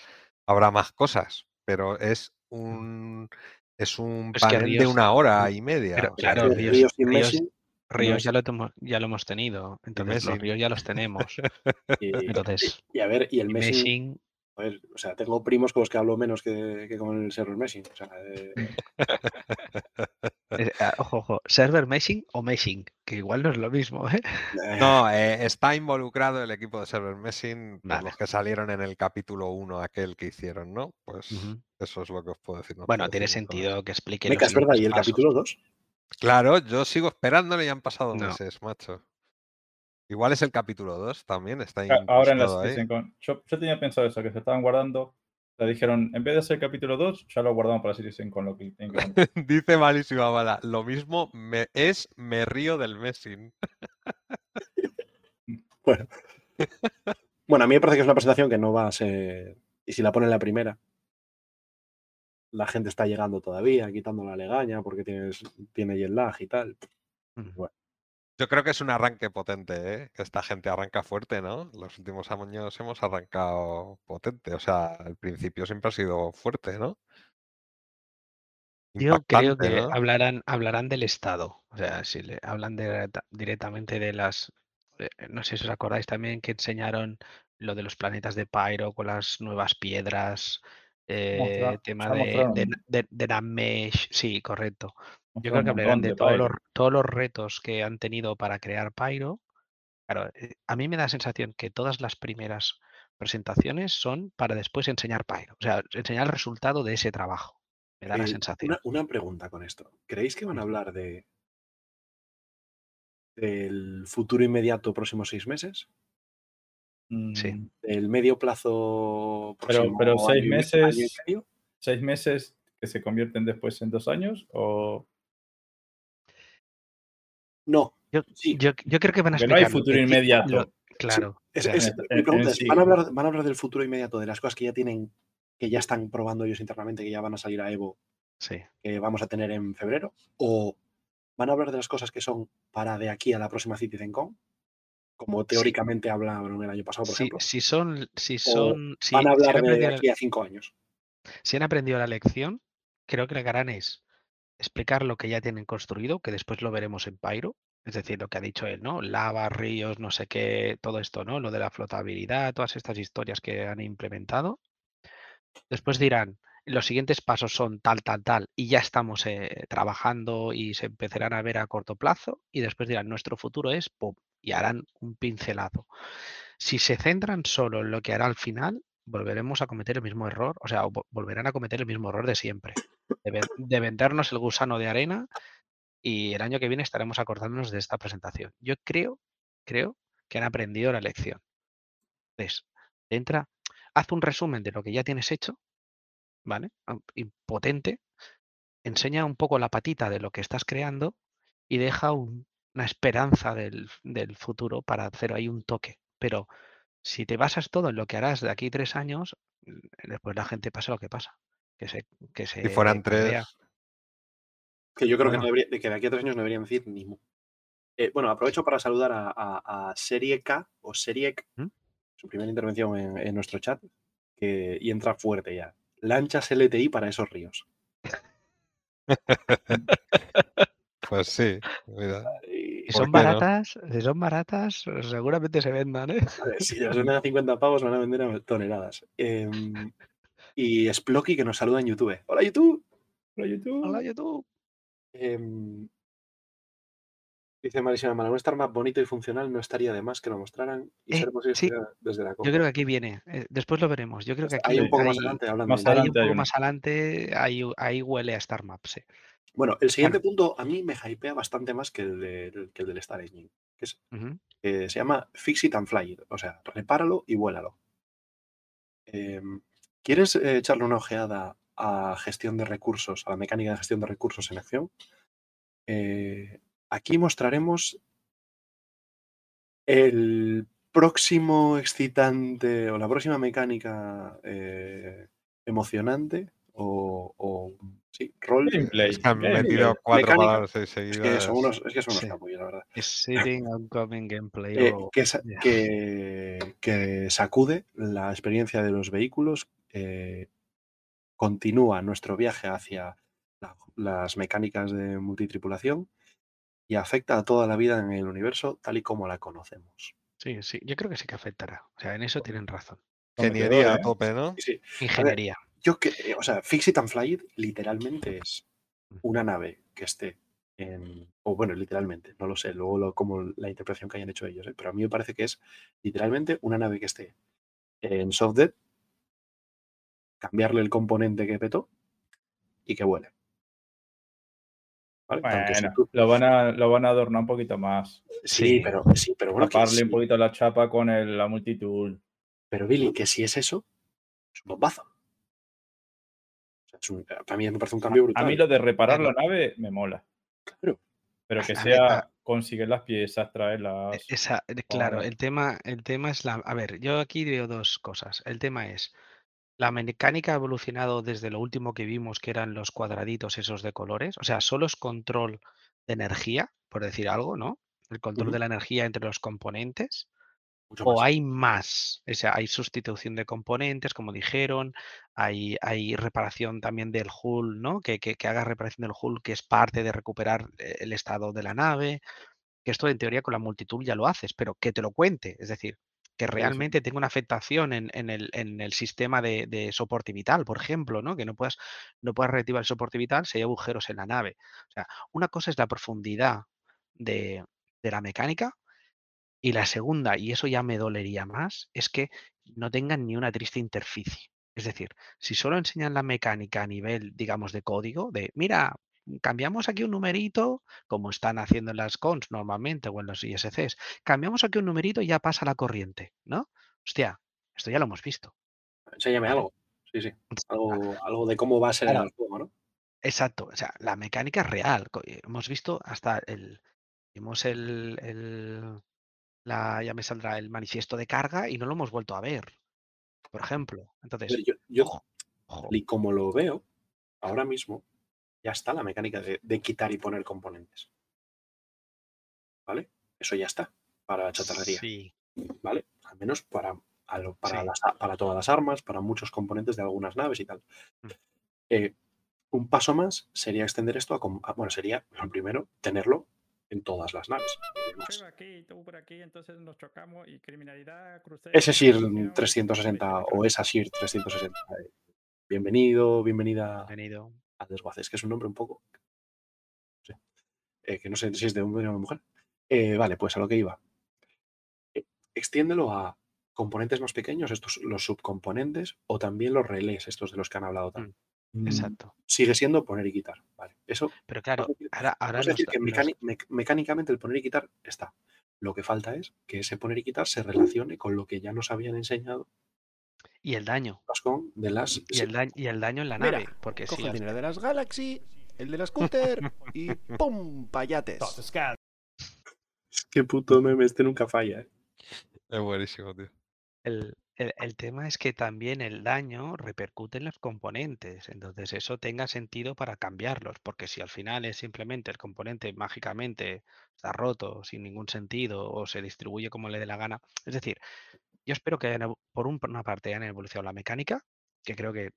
Habrá más cosas, pero es un es un Es panel de una hora y media. pero o sea, claro, que- ríos- Ríos y ríos- Messi, Ríos ya lo, ya lo hemos tenido. Entonces, los Messi. ríos ya los tenemos. y, Entonces, y a ver, y el y Messi, o sea, tengo primos con los que hablo menos que, que con el server Messi. O sea, eh, ojo, ojo, server Messing o Messing, que igual no es lo mismo, ¿eh? eh, No, eh, está involucrado el equipo de Server Messing, por Vale. los que salieron en el capítulo 1, aquel que hicieron, ¿no? Pues eso es lo que os puedo decir. no Bueno, puedo tiene decir sentido que explique Meca, es verdad, y el pasos. capítulo 2. Claro, yo sigo esperándole y han pasado No. meses, macho. Igual es el capítulo 2 también, está Ahora en la ahí. Yo, yo tenía pensado eso, que se estaban guardando. Le dijeron, en vez de hacer capítulo 2, ya lo guardamos para CitizenCon, lo que tienen que. Dice malísima bala, lo mismo me, es me río del Messing. Bueno. bueno, a mí me parece que es una presentación que no va a ser. Y si la ponen la primera, la gente está llegando todavía, quitando la legaña porque tienes, tiene jet lag y tal. Ujú. Yo creo que es un arranque potente, ¿eh? Esta gente arranca fuerte, ¿no? Los últimos años hemos arrancado potente. O sea, el principio siempre ha sido fuerte, ¿no? Yo creo que ¿no? hablarán, hablarán del Estado. O sea, si le hablan de- directamente de las. eh, No sé si os acordáis también que enseñaron lo de los planetas de Pyro con las nuevas piedras. eh, Mostra- tema de, de, de, de la mesh. Sí, correcto. Yo creo que hablarán de, todos, los, todos los retos que han tenido para crear Pyro. Claro, eh, a mí me da la sensación que todas las primeras presentaciones son para después enseñar Pyro. O sea, enseñar el resultado de ese trabajo. Me da la Eh, sensación. Una, una pregunta con esto. ¿Creéis que van a hablar de del futuro inmediato próximos seis meses? Sí. Mm, ¿Del medio plazo Pero, próximo pero año seis año y meses, medio? seis meses que se convierten después en dos años o No. Yo, Sí. yo, yo creo que van a porque no hay explicar futuro inmediato. lo- claro. Es- o sea, es- en- mi pregunta es. ¿van a, hablar, van a hablar del futuro inmediato, de las cosas que ya tienen, que ya están probando ellos internamente, que ya van a salir a Evo, sí. que vamos a tener en febrero? ¿O van a hablar de las cosas que son para de aquí a la próxima CitizenCon? Como teóricamente hablaron el año pasado, por Si, ejemplo. si son, si son, si, Van a si hablar han de aquí a cinco años. si han aprendido la lección, creo que lo que harán es explicar lo que ya tienen construido, que después lo veremos en Pyro, es decir, lo que ha dicho él, ¿no? Lava, ríos, no sé qué, todo esto, ¿no? Lo de la flotabilidad, todas estas historias que han implementado. Después dirán, los siguientes pasos son tal, tal, tal, y ya estamos eh, trabajando y se empezarán a ver a corto plazo, y después dirán, nuestro futuro es, pum, y harán un pincelado. Si se centran solo en lo que hará al final, volveremos a cometer el mismo error, o sea, vo- volverán a cometer el mismo error de siempre, de, ven- de vendernos el gusano de arena y el año que viene estaremos acordándonos de esta presentación. Yo creo, creo que han aprendido la lección. Entonces, entra, haz un resumen de lo que ya tienes hecho, ¿vale? Am- y potente, enseña un poco la patita de lo que estás creando y deja un- una esperanza del, del futuro para hacer ahí un toque. Pero si te basas todo en lo que harás de aquí tres años, después la gente pasa lo que pasa. Que se, que se Si fueran tres, Que yo creo que, no debería- de que de aquí a tres años no deberían decir ni mu. Eh, bueno, aprovecho para saludar a, a- a Serie K o Serie K, ¿Mm? su primera intervención en, en nuestro chat, que, y entra fuerte ya. Lanchas LTI para esos ríos. pues sí. mira. Y, Si ¿Por son no? baratas, si son baratas, seguramente se vendan, ¿eh? a ver, si las venden a 50 pavos, van a vender a toneladas. Em, y Splocky que nos saluda en YouTube. Hola YouTube. Hola, YouTube. Hola, YouTube. Em, dice Marisina Mala, un estar más bonito y funcional no estaría de más que lo mostraran y Eh, ser posible sí. desde la Yo copa. creo que aquí viene. eh, después lo veremos. Yo creo que aquí Hay un poco más hay- adelante hablando más de- un adelante hay poco uno. más adelante, ahí, ahí huele a Star Maps. sí. Bueno, el siguiente punto a mí me hypea bastante más que el, del- que el del Star Engine, que es, que se llama Fix It and Fly It, o sea, repáralo y vuélalo. ¿Quieres eh, echarle una ojeada a gestión de recursos, a la mecánica de gestión de recursos en acción? Eh, aquí mostraremos el próximo excitante o la próxima mecánica eh, emocionante o, o sí, rol. Gameplay. Es que han gameplay. metido cuatro Mecánica. palabras ahí Es seguidas. que son unos, es que son unos Sí. capullos, la verdad. Es sitting, oncoming gameplay. Eh, o- que, sa- ya. que, que sacude la experiencia de los vehículos, eh, continúa nuestro viaje hacia la- las mecánicas de multitripulación y afecta a toda la vida en el universo tal y como la conocemos. Sí, sí, yo creo que sí que afectará. O sea, en eso tienen razón. Ingeniería a ¿eh? tope, ¿no? Sí, Ingeniería. yo que, eh, o sea, Fix It and Fly It literalmente es una nave que esté en, o bueno, literalmente, no lo sé, luego lo- como la interpretación que hayan hecho ellos, ¿eh? pero a mí me parece que es literalmente una nave que esté en SoftDead, cambiarle el componente que petó y que vuele. ¿Vale? Aunque si Bueno, tú- lo van, a, lo van a adornar un poquito más. sí, sí. pero sí, pero bueno, Taparle sí, un poquito la chapa con el- la multitool. pero Billy, que si es eso, es un bombazo. O sea, es un- para mí me parece un cambio A brutal. mí lo de reparar la nave me mola. Claro. Pero A- que a sea a- conseguir las piezas, traerlas. E- Esa, eh, claro, el tema, el tema es la. A ver, yo aquí veo dos cosas. El tema es. La mecánica ha evolucionado desde lo último que vimos, que eran los cuadraditos esos de colores. O sea, solo es control de energía, por decir algo, ¿no? El control de la energía entre los componentes. Mucho O más. hay más, o sea, hay sustitución de componentes, como dijeron, hay, hay reparación también del hull, ¿no? Que, que, que haga reparación del hull, que es parte de recuperar eh, el estado de la nave, que esto en teoría con la multitud ya lo haces, pero que te lo cuente, es decir, que sí. realmente tenga una afectación en, en el, en el sistema de, de soporte vital, por ejemplo, ¿no? Que no puedas, no puedas reactivar el soporte vital si hay agujeros en la nave. O sea, una cosa es la profundidad de, de la mecánica y la segunda, y eso ya me dolería más, es que no tengan ni una triste interficie. Es decir, si solo enseñan la mecánica a nivel, digamos, de código, de, mira, cambiamos aquí un numerito, como están haciendo en las cons normalmente o en los ISCs, cambiamos aquí un numerito y ya pasa la corriente, ¿no? Hostia, esto ya lo hemos visto. Enséñame algo. Sí, sí. Algo, algo de cómo va a ser Claro. el juego, ¿no? Exacto, o sea, la mecánica es real. eh, Hemos visto hasta el, vimos el, el- la, ya me saldrá el manifiesto de carga y no lo hemos vuelto a ver, por ejemplo. Entonces, yo, yo, ojo, ojo. y como lo veo, ahora mismo ya está la mecánica de, de quitar y poner componentes. ¿Vale? Eso ya está para la chatarrería. Sí, ¿Vale? Al menos para, a lo- para, Sí. las para todas las armas, para muchos componentes de algunas naves y tal. Mm. Eh, un paso más sería extender esto a, Bueno, sería lo primero tenerlo en todas las naves. y demás. aquí, tú por aquí, entonces nos chocamos y criminalidad, crucero. Ese SIR corrupción, 360 o esa SIR 360. eh, Bienvenido, bienvenida bienvenido. A Desguaces, que es un nombre un poco. no sé, eh, que no sé si es de hombre o de mujer. Eh, vale, pues a lo que iba. Eh, extiéndelo a componentes más pequeños, estos los subcomponentes, o también los relés, estos de los que han hablado también. Mm, Exacto. Sigue siendo poner y quitar. Vale. Eso Pero claro, decir- ahora, ahora es decir, que mecánicamente el poner y quitar está. Lo que falta es que ese poner y quitar se relacione con lo que ya nos habían enseñado y el daño, las de las y el daño, y el daño en la Mira, nave, porque Coge el dinero de las Galaxy, el de la scooter y ¡pum! Payates. Qué puto meme, este nunca falla. ¿eh? Es buenísimo, tío. El, el- el tema es que también el daño repercute en los componentes, entonces eso tenga sentido para cambiarlos, porque si al final es simplemente el componente mágicamente está roto sin ningún sentido o se distribuye como le dé la gana, es decir, yo espero que hayan por un- por una parte hayan evolucionado la mecánica, que creo que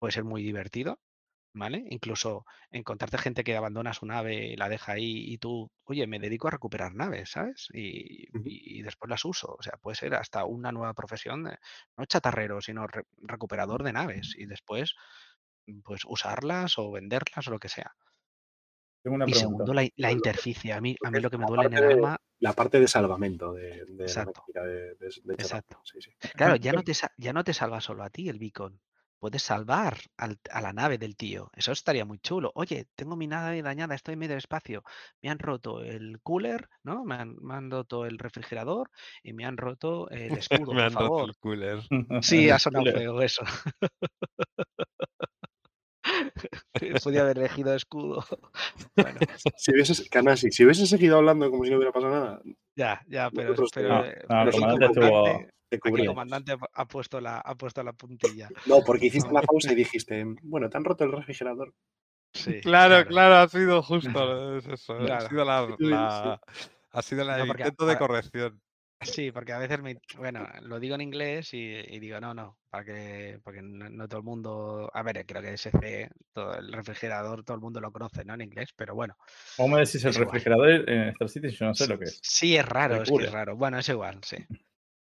puede ser muy divertido, ¿vale? Incluso encontrarte gente que abandona su nave, la deja ahí y tú, oye, me dedico a recuperar naves, ¿sabes? Y, y- y después las uso. O sea, puede ser hasta una nueva profesión, de- no chatarrero, sino re- recuperador de naves. Y después, pues usarlas o venderlas o lo que sea. Tengo una y pregunta. segundo, la, la interficie. A mí, a lo mí que lo que me la duele en el de- alma, La parte de salvamento de, de la Exacto. mecánica de, de. Exacto. Sí, sí. Claro, ya no te, ya no te salva solo a ti el beacon. Puedes salvar al- a la nave del tío. Eso estaría muy chulo. Oye, tengo mi nave dañada, estoy en medio de espacio. Me han roto el cooler, ¿no? Me han, me han roto el refrigerador y me han roto el escudo, Me por han roto favor. el cooler. Sí, ha sonado feo eso. Podía haber elegido escudo. Bueno, Si hubieses, Canasi, si hubieses seguido hablando como si no hubiera pasado nada, ya, ya, pero, Nosotros pero, no, eh, no, pero comandante Aquí el comandante ha- puesto la, ha puesto la puntilla. No, porque hiciste la pausa y dijiste, bueno, te han roto el refrigerador. Sí, Claro, claro, ha sido justo. es eso, Claro. Ha sido la, Sí, sí. la- ha sido la No, porque intento de a- corrección. Sí, porque a veces me, bueno, lo digo en inglés y, y digo, no, no, para que, porque no, no todo el mundo, a ver, creo que SC, todo el refrigerador, todo el mundo lo conoce, ¿no? En inglés, pero bueno. ¿Cómo me decís el igual. refrigerador en Star City? Yo no sé lo que es. Sí, es raro, es que es raro. Bueno, es igual, sí.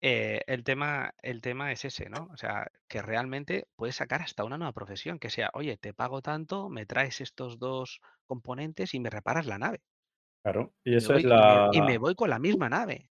Eh, el tema, el tema es ese, ¿no? O sea, que realmente puedes sacar hasta una nueva profesión, que sea, oye, te pago tanto, me traes estos dos componentes y me reparas la nave. Claro. Y eso es voy- la, Y me voy con la misma nave.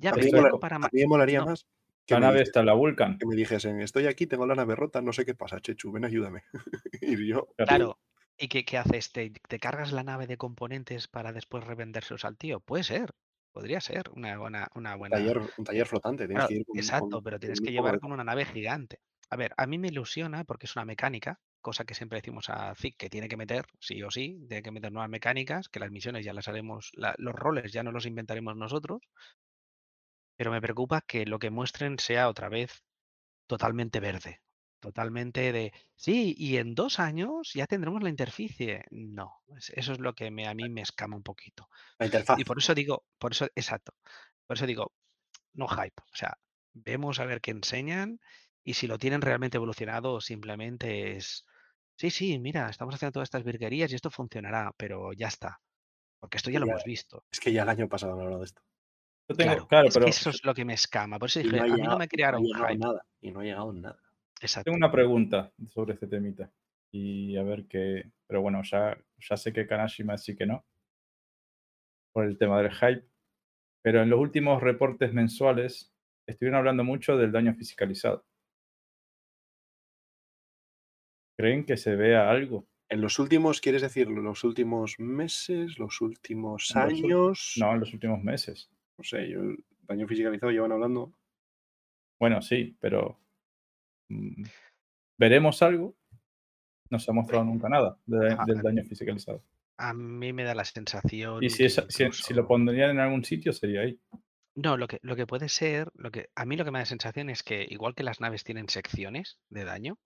Ya, A pero mola- para a mí me molaría no. más que la nave está, la Vulcan. que me dijesen, estoy aquí, tengo la nave rota, no sé qué pasa, Chechu, ven, ayúdame. y yo, Claro. ¿Y qué, qué haces? ¿Te, te cargas la nave de componentes para después revendérselos al tío? Puede ser. Podría ser una buena, una un buena. taller, un taller flotante, tienes Claro, que ir con, exacto, con- pero tienes con que un llevar de- con una nave gigante. A ver, a mí me ilusiona porque es una mecánica, cosa que siempre decimos a ZIC que tiene que meter, sí o sí, tiene que meter nuevas mecánicas, que las misiones ya las haremos, la- los roles ya no los inventaremos nosotros. Pero me preocupa que lo que muestren sea otra vez totalmente verde. Totalmente de, sí, y en dos años ya tendremos la interficie. No, es- eso es lo que me, a mí me escama un poquito. La interfaz. Y por eso digo, por eso, exacto, por eso digo, no hype. O sea, vemos a ver qué enseñan y si lo tienen realmente evolucionado simplemente es, sí, sí, mira, estamos haciendo todas estas virguerías y esto funcionará, pero ya está. Porque esto ya lo hemos visto. Es que ya el año pasado han hablado de esto. Yo tengo, Claro, claro, es pero que eso es lo que me escama. Por eso dije, no a mí no me no crearon llegado hype. nada. Y no ha llegado nada. Exacto. tengo una pregunta sobre este temita. Y a ver qué. Pero bueno, ya, ya sé que Kanashima sí que no. Por el tema del hype. Pero en los últimos reportes mensuales estuvieron hablando mucho del daño fiscalizado. ¿Creen que se vea algo? En los últimos, ¿quieres decir los últimos meses, los últimos años? No, en los últimos meses. No sé, yo el daño fiscalizado llevan hablando. Bueno, sí, pero. mm, ¿Veremos algo? No se ha mostrado nunca nada de- Ah, del daño fiscalizado. A mí me da la sensación. Y si, lo pondrían en algún sitio, sería ahí. No, lo que, lo que puede ser, lo que, a mí lo que me da la sensación es que igual que las naves tienen secciones de daño,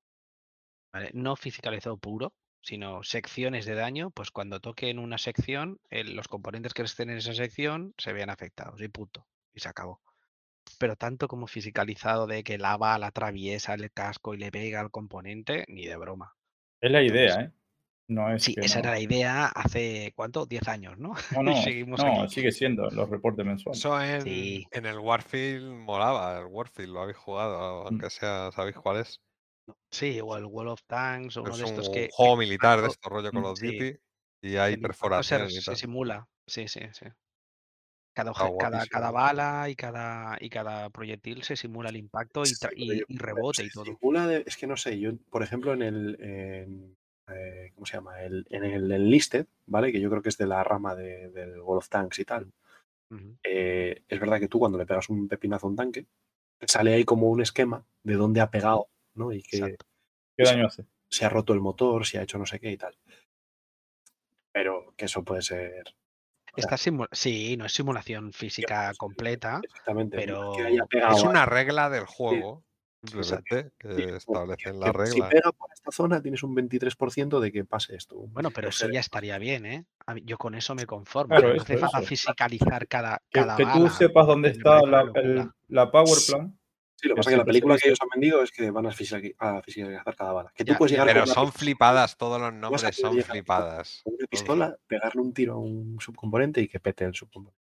¿vale? no fiscalizado puro, sino secciones de daño, pues cuando toquen una sección, el- los componentes que estén en esa sección se vean afectados y punto. Y se acabó. Pero tanto como fiscalizado de que la bala atraviesa el casco y le pega al componente, ni de broma. Es la idea, Entonces, ¿eh? No es Sí, esa no. era la idea hace, ¿cuánto? 10 años, ¿no? No, no, seguimos no, aquí. sigue siendo los reportes mensuales. Eso en, Sí. en el Warfield molaba. El Warfield lo habéis jugado, Mm. aunque sea, sabéis cuál es. Sí, o el Wall of Tanks, o uno Es de un estos que... juego militar de estos rollo Mm, Call of sí. Duty y hay el impacto se, se simula. Sí, sí, sí. Cada, cada, cada bala y cada, y cada proyectil se simula el impacto y, Sí, tra- pero y- yo- y se rebote y todo. simula de- es que no sé, yo, por ejemplo, en el. en, eh, ¿Cómo se llama? El- en el Enlisted, ¿vale? Que yo creo que es de la rama de- del World of Tanks y tal. Eh, es verdad que tú cuando le pegas un pepinazo a un tanque, sale ahí como un esquema de dónde ha pegado, ¿no? Y que Exacto. ¿Qué daño hace? se ha roto el motor, si ha hecho no sé qué y tal. Pero que eso puede ser. Está simu- sí, no es simulación física completa. Exactamente. pero Es una regla del juego, simplemente, Sí, que como establecen la que Si regla. pega por esta zona, tienes un 23% de que pase esto. Bueno, pero eso sé. ya estaría bien, ¿eh? Yo con eso me conformo. Claro, no hace falta eso. fiscalizar cada, Que, cada que tú bala, sepas dónde está la, el- la Power Plan. Sí, lo que pasa es que la película que ellos han vendido es que van a fiscali- a fiscalizar cada bala. Que tú Ya, puedes llegar Pero son flipadas, todos los nombres son flipadas. con una pistola, pegarle un tiro a un subcomponente y que pete el subcomponente.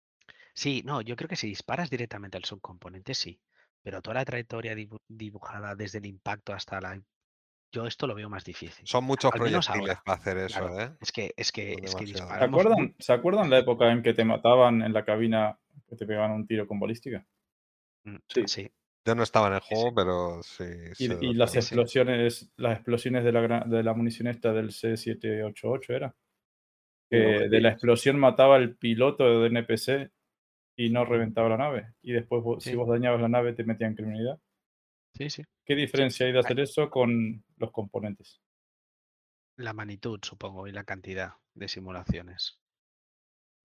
Sí, no, yo creo que si disparas directamente al subcomponente, sí. Pero toda la trayectoria dibu- dibujada desde el impacto hasta la. Yo esto lo veo más difícil. Son muchos Al proyectiles ahora, para hacer eso, claro. ¿eh? Es que, es que, es. ¿Se acuerdan, ¿Se acuerdan la época en que te mataban en la cabina, que te pegaban un tiro con balística? Mm, Sí. sí. Yo no estaba en el juego, sí. pero sí. Y, las explosiones, las explosiones de la, de la munición esta del C788 era. Que de la explosión mataba el piloto de NPC y no reventaba la nave. Y después vos- Sí. si vos dañabas la nave te metían criminalidad. Sí, sí. ¿Qué diferencia hay de hacer eso con los componentes? La magnitud, supongo, y la cantidad de simulaciones.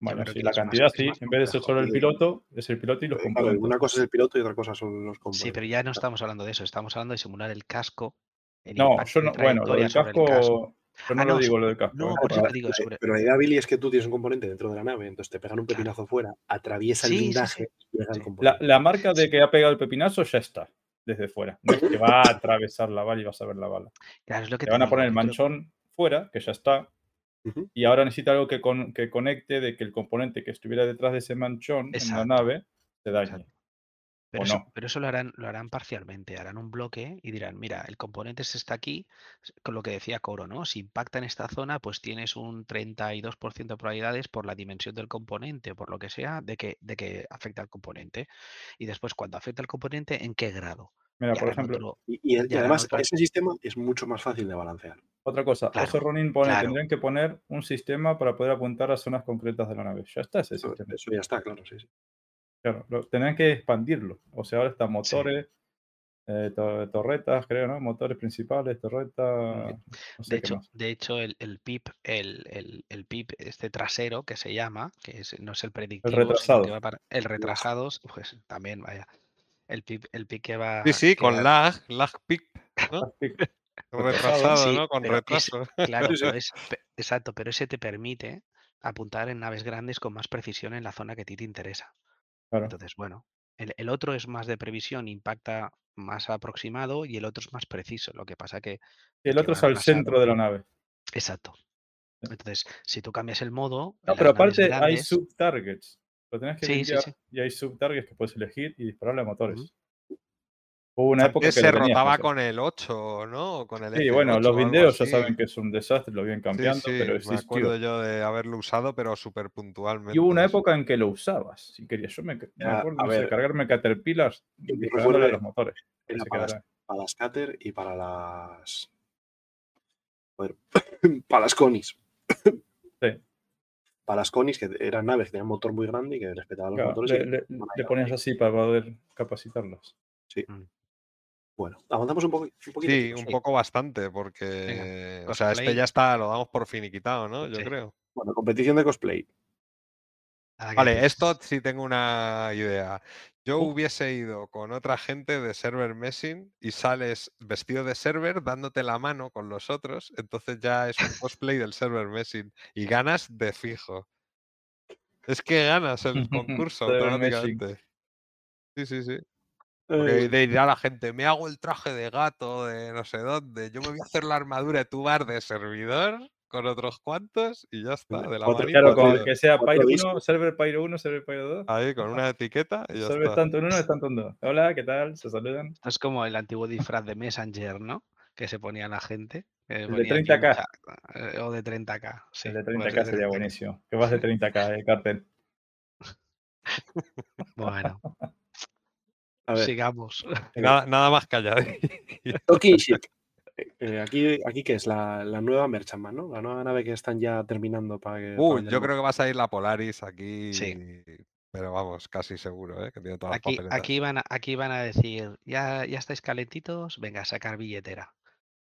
Bueno, sí, la más- cantidad sí. más En vez de ser solo el piloto, es el piloto y los Claro, componentes. una cosa es el piloto y otra cosa son los componentes. Sí, pero ya no estamos hablando de eso, estamos hablando de simular el casco. el No, yo no. Bueno, lo del casco. Yo no Ah, lo no, digo lo del casco. no, por eso digo la- sobre- Pero la idea, Billy, es que tú tienes un componente dentro de la nave, entonces te pegan un Claro. pepinazo fuera, atraviesa el Sí, blindaje sí. y llega al. La, componente. la marca de que ha pegado el pepinazo ya está, desde fuera. No es que va a atravesar la bala y vas a ver la bala. Claro, es lo que Te te van a poner el manchón fuera, que ya está, Y ahora necesita algo que, con- que conecte de que el componente que estuviera detrás de ese manchón en la nave se dañe. Exacto. Pero o eso, no. pero eso lo harán, lo harán parcialmente, harán un bloque y dirán, mira, el componente se está aquí, con lo que decía Coro, ¿no? Si impacta en esta zona, pues tienes un 32% de probabilidades por la dimensión del componente o por lo que sea, de que, de que afecta al componente. Y después, cuando afecta al componente, ¿en qué grado? Mira, Y por ejemplo, otro- Y, además, ese sistema es mucho más fácil de balancear. Otra cosa, Claro, Oso Ronin pone, claro. tendrían que poner un sistema para poder apuntar a zonas concretas de la nave. Ya está ese Eso, sistema. eso ya está, claro, sí, sí. Claro, lo- tendrían que expandirlo. O sea, ahora están motores, eh, to- torretas, creo, ¿no? Motores principales, torretas, no sé De hecho, de hecho el, el PIP, el, el, el PIP este trasero que se llama, que es- no es el predictivo, sino retrasado. que va para el retrasados, pues también vaya. El PIP, el PIP que va. Sí, sí, con va- lag, lag pic, ¿no? Retrasado, Sí, ¿no? Con retraso. Claro, pero es, exacto, pero ese te permite apuntar en naves grandes con más precisión en la zona que a ti te interesa. Claro. Entonces, bueno, el, el otro es más de previsión, impacta más aproximado y el otro es más preciso. Lo que pasa que Y el que otro es al centro de la nave. Exacto. Entonces, si tú cambias el modo. No, pero aparte hay sub-targets. Lo tenés que Sí, sí, limpiar sí. y hay sub-targets que puedes elegir y dispararle a motores. Hubo una época que se tenías rotaba con el 8, ¿no? Con el Sí, bueno, F8 los o algo videos ya saben que es un desastre, lo vienen Sí, cambiando, sí, pero me existió. acuerdo yo de haberlo usado, pero súper puntualmente. Y hubo una eso. época en que lo usabas, si querías. Yo me, me Ya, acuerdo, a ver. cargarme Caterpillars disparándole a los motores. Era para las, para las Cater y para las. Joder, para las Conis. Sí. Para las Conis, que eran naves que tenían motor muy grande y que respetaban los Claro, motores. le, y- le- bueno, le ponías sí. así para poder capacitarlas. Bueno, avanzamos un, poco, un poquito. Sí, un poco bastante, porque. o sea, este ya está, lo damos por finiquitado, ¿no? Yo Sí. creo. Bueno, competición de cosplay. Que Vale, esto sí tengo una idea. Yo Uh. hubiese ido con otra gente de server messing y sales vestido de server dándote la mano con los otros, entonces ya es un cosplay del server messing y ganas de fijo. Es que ganas el concurso automáticamente. Sí, sí, sí. Porque Eh, de dirá la gente, me hago el traje de gato de no sé dónde, yo me voy a hacer la armadura de tu bar de servidor con otros cuantos y ya está, de la manita. Claro, con cuatro- que sea Pyro 1, discos. server Pyro 1, server Pyro 2. Ahí con una etiqueta y ya Server está. tanto en uno, es tanto en dos. Hola, ¿qué tal? Se saludan. Esto es como el antiguo disfraz de Messenger, ¿no? Que se ponía la gente. que de ponía aquí 30K. mucha- eh, o de 30K. Sí, el de pues 30k sería 30K. buenísimo. Que vas de 30k, el cartel. Bueno, a ver, sigamos. Nada, nada más callado. Talking shit. Eh, eh, aquí, aquí que es la, la nueva Merchantman, ¿no? La nueva nave que están ya terminando para que. para vender yo creo que vas a ir la Polaris aquí. Sí. Pero vamos, casi seguro, ¿eh? Que tiene todas Aquí, las aquí, van a, aquí van a decir, ¿ya, ya estáis calentitos, venga, a sacar billetera.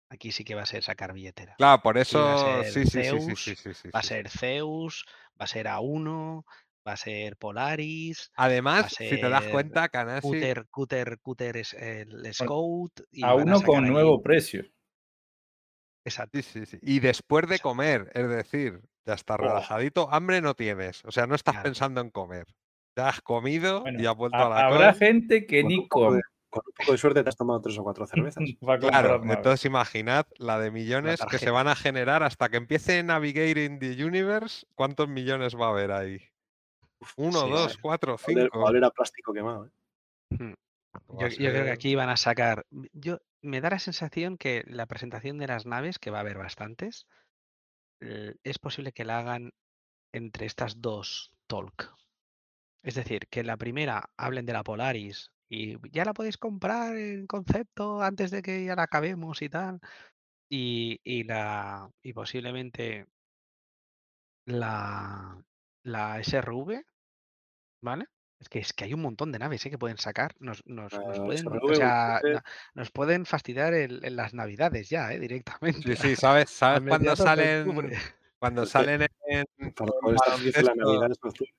Aquí sí que va a ser sacar billetera. Claro, por va eso. Sí, sí, sí, sí, Zeus, sí, sí, sí, Va a ser Zeus, va a ser A1, va a ser Polaris, Además, si te das cuenta, Canasi. Cutter, Cutter, Cutter es el Scout. y A uno con ahí- nuevo precio. Exacto. Sí, sí, sí. Y después de comer, es decir, ya está Oh. relajadito, hambre no tienes. O sea, no estás Claro. pensando en comer. Ya has comido Bueno, y has vuelto a la habrá col. gente que ni come. Con un poco de suerte te has tomado tres o cuatro cervezas. Claro, entonces imaginad la de millones que se van a generar hasta que empiece Navigating the Universe. ¿Cuántos millones va a haber ahí? Uno, Sí, dos, cuatro, cinco. oler a plástico quemado. ¿eh? Mm. A Yo, yo creo que aquí van a sacar. Yo me da la sensación que la presentación de las naves, que va a haber bastantes, es posible que la hagan entre estas dos talk. Es decir, que en la primera hablen de la Polaris y ya la podéis comprar en concepto antes de que ya la acabemos y tal. Y, y la y posiblemente la, la SRV, ¿vale? Es que es que hay un montón de naves ¿eh? que pueden sacar. Nos, nos, nos La pueden, o sea, nos pueden fastidiar el- en las navidades ya, ¿eh? directamente. Sí, sí, ¿sabes, ¿sabes de salen? Cuando salen en, Para en poder estar feliz en la baloncesto, Navidad es octubre.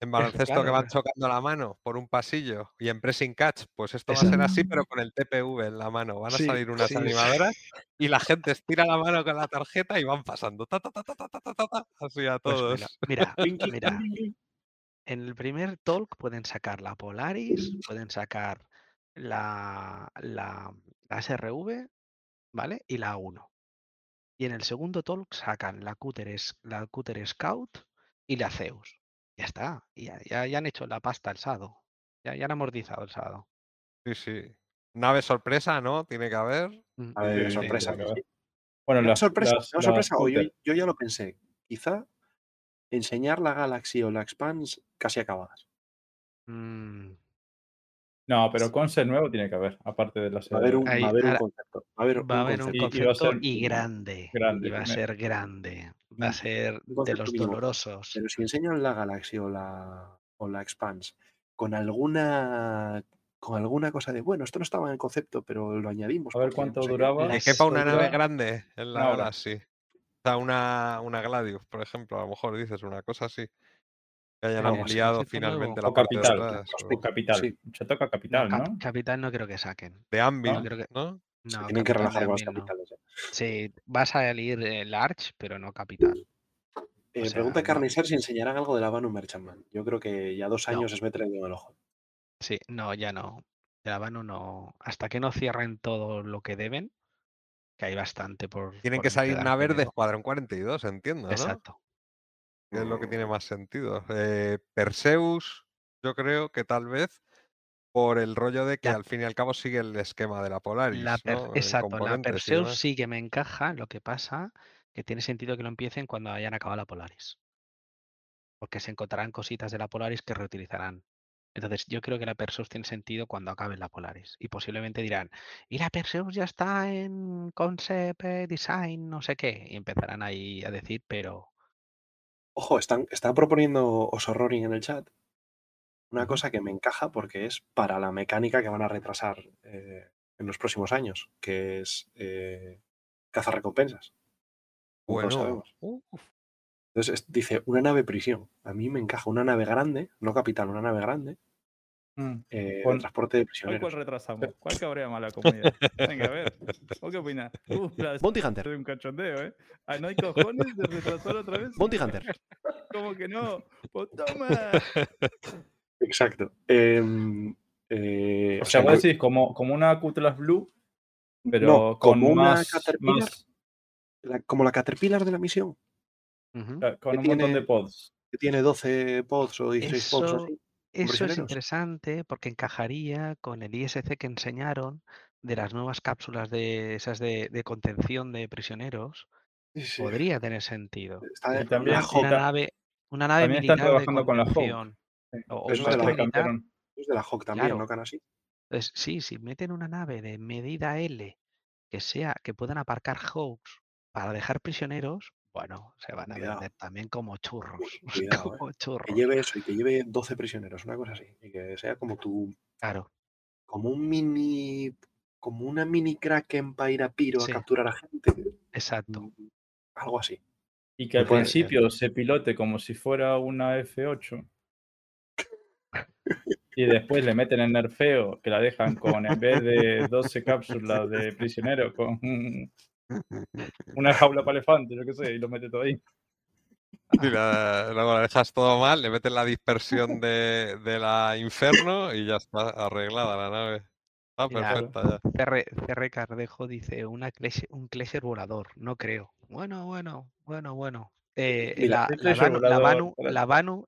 En baloncesto que van chocando la mano por un pasillo y en pressing catch, pues esto va a ser así, pero con el TPV en la mano. Van a salir unas animadoras y la gente estira la mano con la tarjeta y van pasando. Ta, ta, ta, así a pues todos. Mira, mira, En el primer talk pueden sacar la Polaris, pueden sacar la, la, SRV, ¿vale? Y la A1. Y en el segundo talk sacan la Cutter, la Cutter Scout y la Zeus. Ya está. Ya, ya, ya han hecho la pasta el sábado. Ya, ya han amortizado el sábado. Sí, sí. Nave sorpresa, ¿no? Tiene que haber. Mm, A ver, Sí, sorpresa. que haber. Bueno, Una las, sorpresa, las- las sorpresa. o yo, ya lo pensé. Quizá enseñar la Galaxy o la Expanse casi acabadas. mm, No, pero concept nuevo tiene que haber, aparte de la Va a serie. haber un, Ahí, va a haber un concepto. Va a haber Va un haber un concepto. Y- y va a concepto ser y grande. grande, Y va a ser grande. Va a ser de los dolorosos. Pero si enseñan la Galaxy o la, o la Expanse con alguna con alguna cosa de bueno, esto no estaba en el concepto, pero lo añadimos. A ver cuánto no sé qué". duraba. Que Las- quepa una nave grande en la hora. Galaxy. O sea, una, una Gladius, por ejemplo, a lo mejor dices una cosa así. Que hayan ampliado finalmente la O parte de capital. atrás. O capital. Sí. Se toca No, capital, Cap- ¿no? Capital no creo que saquen. De Anvil, No, creo que- ¿no? Se No, tienen que relajar con no. capitales. ya. Sí, va a salir el Arch, pero no Capital. Eh, sea, pregunta no. Carnicer si enseñarán algo de la Banu Merchantman. Yo creo que ya dos No. años es meter el dedo en el ojo. Sí, no, ya no. De la Vanu no. Hasta que no cierren todo lo que deben, que hay bastante por. Tienen por que salir naves de. Escuadrón 42, entiendo, ¿no? Exacto. Es lo que tiene más sentido. Eh, Perseus, yo creo que tal vez por el rollo de que La- al fin y al cabo sigue el esquema de la Polaris, La per- ¿no? En exacto, la Perseus sí que me encaja, lo que pasa que tiene sentido que lo empiecen cuando hayan acabado la Polaris. Porque se encontrarán cositas de la Polaris que reutilizarán. Entonces, yo creo que la Perseus tiene sentido cuando acabe la Polaris. Y posiblemente dirán, y la Perseus ya está en concept eh, design, no sé qué. Y empezarán ahí a decir, pero Ojo, están, están proponiendo Osorroring en el chat. Una cosa que me encaja porque es para la mecánica que van a retrasar eh, en los próximos años, que es eh, cazar recompensas. como Bueno, sabemos. uf, Entonces es- dice una nave prisión. A mí me encaja una nave grande, no capital, una nave grande, Mm. eh, transporte de ¿Cuál, prisioneros. cuál retrasamos? ¿Cuál cabrea más la comunidad? Venga, a ver. ¿Vos qué opinas? Uh, Bounty Hunter. de un cachondeo, ¿eh? Ah, ¿No hay cojones de retrasar otra vez? Bounty Hunter. ¿Cómo que no? Pues toma. Exacto. Em, eh, O sea, vos decís como, como una Cutlass Blue, pero no, con como una más, Caterpillar, más- la- como la Caterpillar de la misión, con que un montón tiene- de pods. que tiene 12 pods o 16 pods Eso- así. eso es interesante porque encajaría con el ISC que enseñaron de las nuevas cápsulas de esas de, de contención de prisioneros. Sí, sí. Podría tener sentido. Está Y también- Una nave, una nave también están militar de trabajando con la. O, o Pero Eso es de la que militar. cambiaron. es de la Hawk también, Claro. ¿no, Canasi? Entonces, sí, si meten una nave de medida L que sea que puedan aparcar Hawks para dejar prisioneros, bueno, se van a Cuidado. vender también como churros. Cuidado, como Que churros. lleve eso y que lleve 12 prisioneros, una cosa así. Y que sea como tu. Claro, como un mini. como una mini Kraken para ir a Piro Sí. a capturar a gente. exacto. Mm, Algo así. Y que al ser. principio se pilote como si fuera una F8. Y después le meten el nerfeo que la dejan con, en vez de 12 cápsulas de prisionero, con una jaula para elefante, yo qué sé, y lo mete todo ahí. y la- luego la dejas todo mal, le metes la dispersión de, de la Inferno y ya está arreglada la nave. Está Mira, perfecta ya. CR, Cardejo dice una Clesh- un Cleaser volador, no creo. Bueno, bueno, bueno, bueno. Eh, Mira,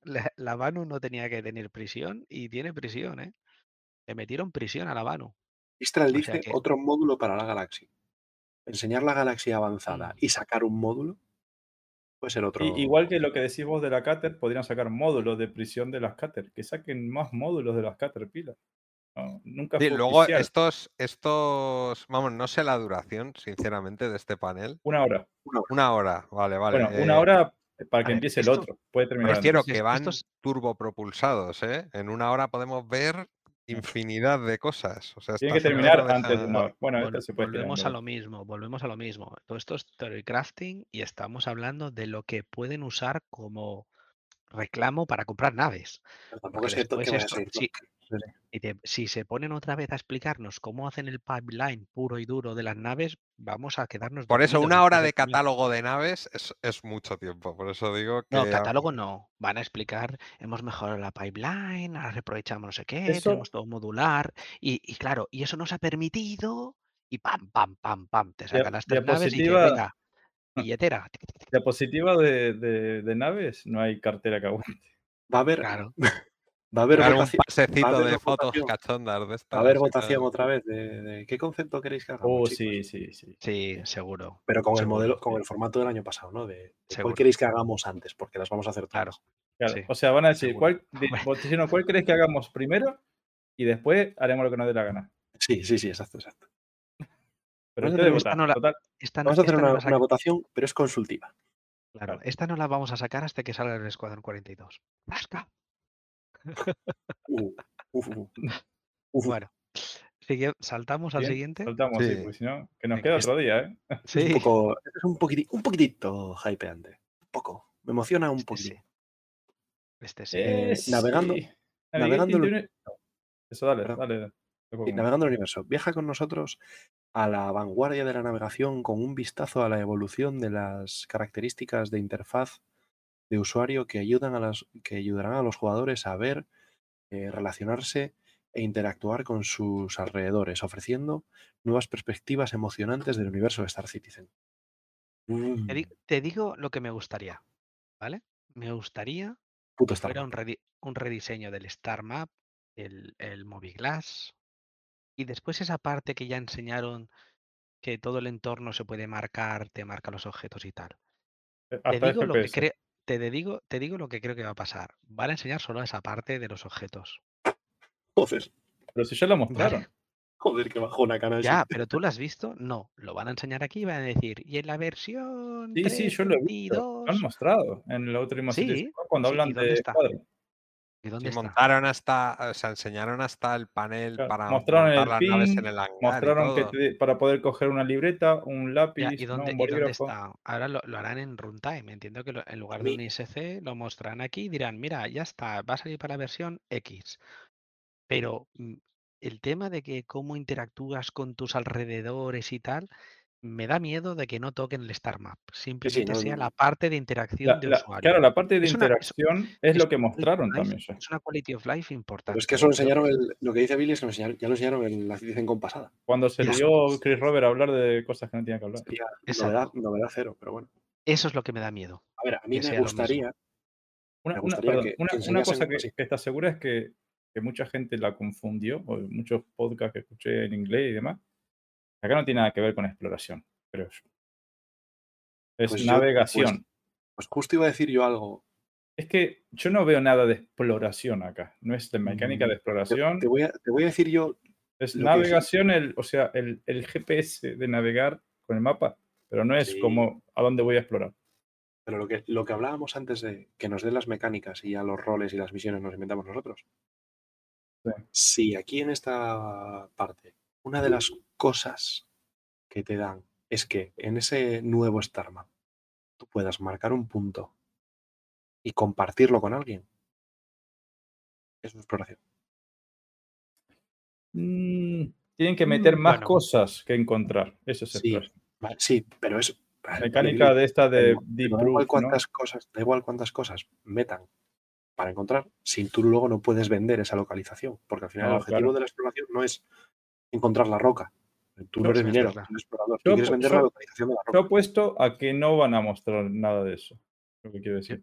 la, la, no tenía que tener prisión y tiene prisión, ¿eh? Le metieron prisión a la Vanu. Istral O sea dice que- otro módulo para la galaxia. Enseñar la galaxia avanzada Mm. y sacar un módulo puede ser otro. Y- igual que lo que decís vos de la Cater, podrían sacar módulos de prisión de las Cater, que saquen más módulos de las Caterpillar. No, nunca Sí, fue luego oficial. estos, estos, vamos, no sé la duración, sinceramente, de este panel. Una hora. Una hora, vale, vale. Bueno, una eh, hora para que ver, empiece el otro. Puede terminar Prefiero que van estos- turbopropulsados, ¿eh? En una hora podemos ver infinidad de cosas. O sea, Tiene que terminar antes de deja- una hora. Bueno, Vol- esta se puede tirar volvemos a lo mismo, volvemos a lo mismo. Todo esto es crafting y estamos hablando de lo que pueden usar como reclamo para comprar naves. Pero tampoco es cierto que a y te- si se ponen otra vez a explicarnos cómo hacen el pipeline puro y duro de las naves, vamos a quedarnos Por eso, una hora de catálogo de naves es, es mucho tiempo. Por eso digo que. No, a- catálogo no. Van a explicar, hemos mejorado la pipeline, ahora aprovechamos no sé qué, Eso- tenemos todo modular. Y, y claro, y eso nos ha permitido. Y pam, pam, pam, pam. Te sacan las tres naves y diapositiva- venga, billetera. Diapositiva de, de, de naves, no hay cartera que aguante. Va a haber, Claro. va a haber un votación, pasecito haber de fotos votación. cachondas de va estas. a haber votación tal. otra vez de, de qué concepto queréis que hagamos. Oh, sí, sí, sí. Sí, seguro. Pero con el modelo, con el formato del año pasado, ¿no? De, de cuál queréis que hagamos antes, porque las vamos a hacer Claro. todas. Claro, Sí, o sea, van a decir, seguro. ¿cuál, de- ¿cuál crees que hagamos primero? Y después haremos lo que nos dé la gana. Sí, sí, sí, exacto, exacto. Pero Vamos a hacer- esta no la- Total, Esta, Vamos a hacer esta no una, la saca- una votación, pero es consultiva. claro, claro. esta no la vamos a sacar hasta que salga el Escuadrón 42. ¡Rasca! Uh, uf, uf, uf. Bueno, sigue- saltamos al siguiente. Soltamos, sí, Sí. porque si no, que nos Venga, queda es- otro día, ¿eh? Es Sí, un poco, es un poquitito, un poquitito hypeante. Un poco. Me emociona un este sí. poquito. Este sí. Eh, sí. navegando- navegando el- Uni- Eso, dale, dale. Y navegando el universo. Viaja con nosotros a la vanguardia de la navegación con un vistazo a la evolución de las características de interfaz de usuario que, ayudan a las, que ayudarán a los jugadores a ver, eh, relacionarse e interactuar con sus alrededores, ofreciendo nuevas perspectivas emocionantes del universo de Star Citizen. Mm, Te, di- te digo lo que me gustaría, ¿vale? Me gustaría puto que Star fuera Wars. un, redi- un rediseño del Star Map, el, el Moviglass, y después esa parte que ya enseñaron que todo el entorno se puede marcar, te marca los objetos y tal. Te Hasta digo, lo que FPS. cre- te, digo, te digo lo que creo que va a pasar. Van a enseñar solo esa parte de los objetos. Joder, Pero si ya lo mostraron. ¿vale? joder, que bajó una cana. Ya, pero tú lo has visto, no. Lo van a enseñar aquí y van a decir, y en la versión Sí, sí, yo lo he visto. Lo han 3.22, mostrado en la última Sí, Citizen cuando sí, ¿y hablan de está? Squadron. ¿Y dónde Y está? montaron hasta, o sea, enseñaron hasta el panel Claro, para mostraron montar el las naves pin, en el hangar. Mostraron que te- para poder coger una libreta, un lápiz, Ya, ¿y, ¿no? dónde, un y dónde está? Ahora lo, lo harán en runtime. Entiendo que lo- en lugar de un ISC lo mostrarán aquí y dirán, mira, ya está, va a salir para la versión X. Pero mm, el tema de que cómo interactúas con tus alrededores y tal, me da miedo de que no toquen el Star Map. Simplemente no, sea no. la parte de interacción La- de la- usuario. claro, la parte de Es una- es- interacción es, lo que mostraron life- también. Es una quality of life importante. Pero es que eso lo enseñaron, el- lo que dice Billy es que lo enseñaron- ya lo enseñaron en la Citizen con pasada. Cuando se dio Chris Robert a hablar de cosas que no tenía que hablar. Sería novedad, novedad cero, pero bueno. Eso es lo que me da miedo. A ver, a mí me gustaría, Una, Me una- gustaría perdón, que- una- que una enseñasen cosa que, que está segura es que, que mucha gente la confundió, o muchos podcasts que escuché en inglés y demás. Acá no tiene nada que ver con exploración, creo yo. Es Pues yo- navegación. pues justo iba a decir yo algo. Es que yo no veo nada de exploración acá. No es de mecánica Mm, de exploración. te voy, a, te voy a decir yo, Es navegación, el, o sea, el, el GPS de navegar con el mapa, pero no es Sí. como a dónde voy a explorar. pero lo que, lo que hablábamos antes de que nos den las mecánicas y ya los roles y las misiones nos inventamos nosotros. Sí. Si aquí en esta parte, una de las cosas que te dan es que en ese nuevo Star Map tú puedas marcar un punto y compartirlo con alguien. Es una exploración. Mm, tienen que meter Mm, más bueno. cosas que encontrar. Eso es Sí. Vale, sí, pero es. Mecánica de esta de Deep da igual cuántas cosas, da igual cuántas cosas metan para encontrar, si tú luego no puedes vender esa localización, porque al final No, el objetivo claro. de la exploración no es encontrar la roca. Tú no eres minero, explorador. Yo Tú quieres pu- vender yo- la localización de la Yo roca. apuesto a que no van a mostrar nada de eso. Lo que quiero decir.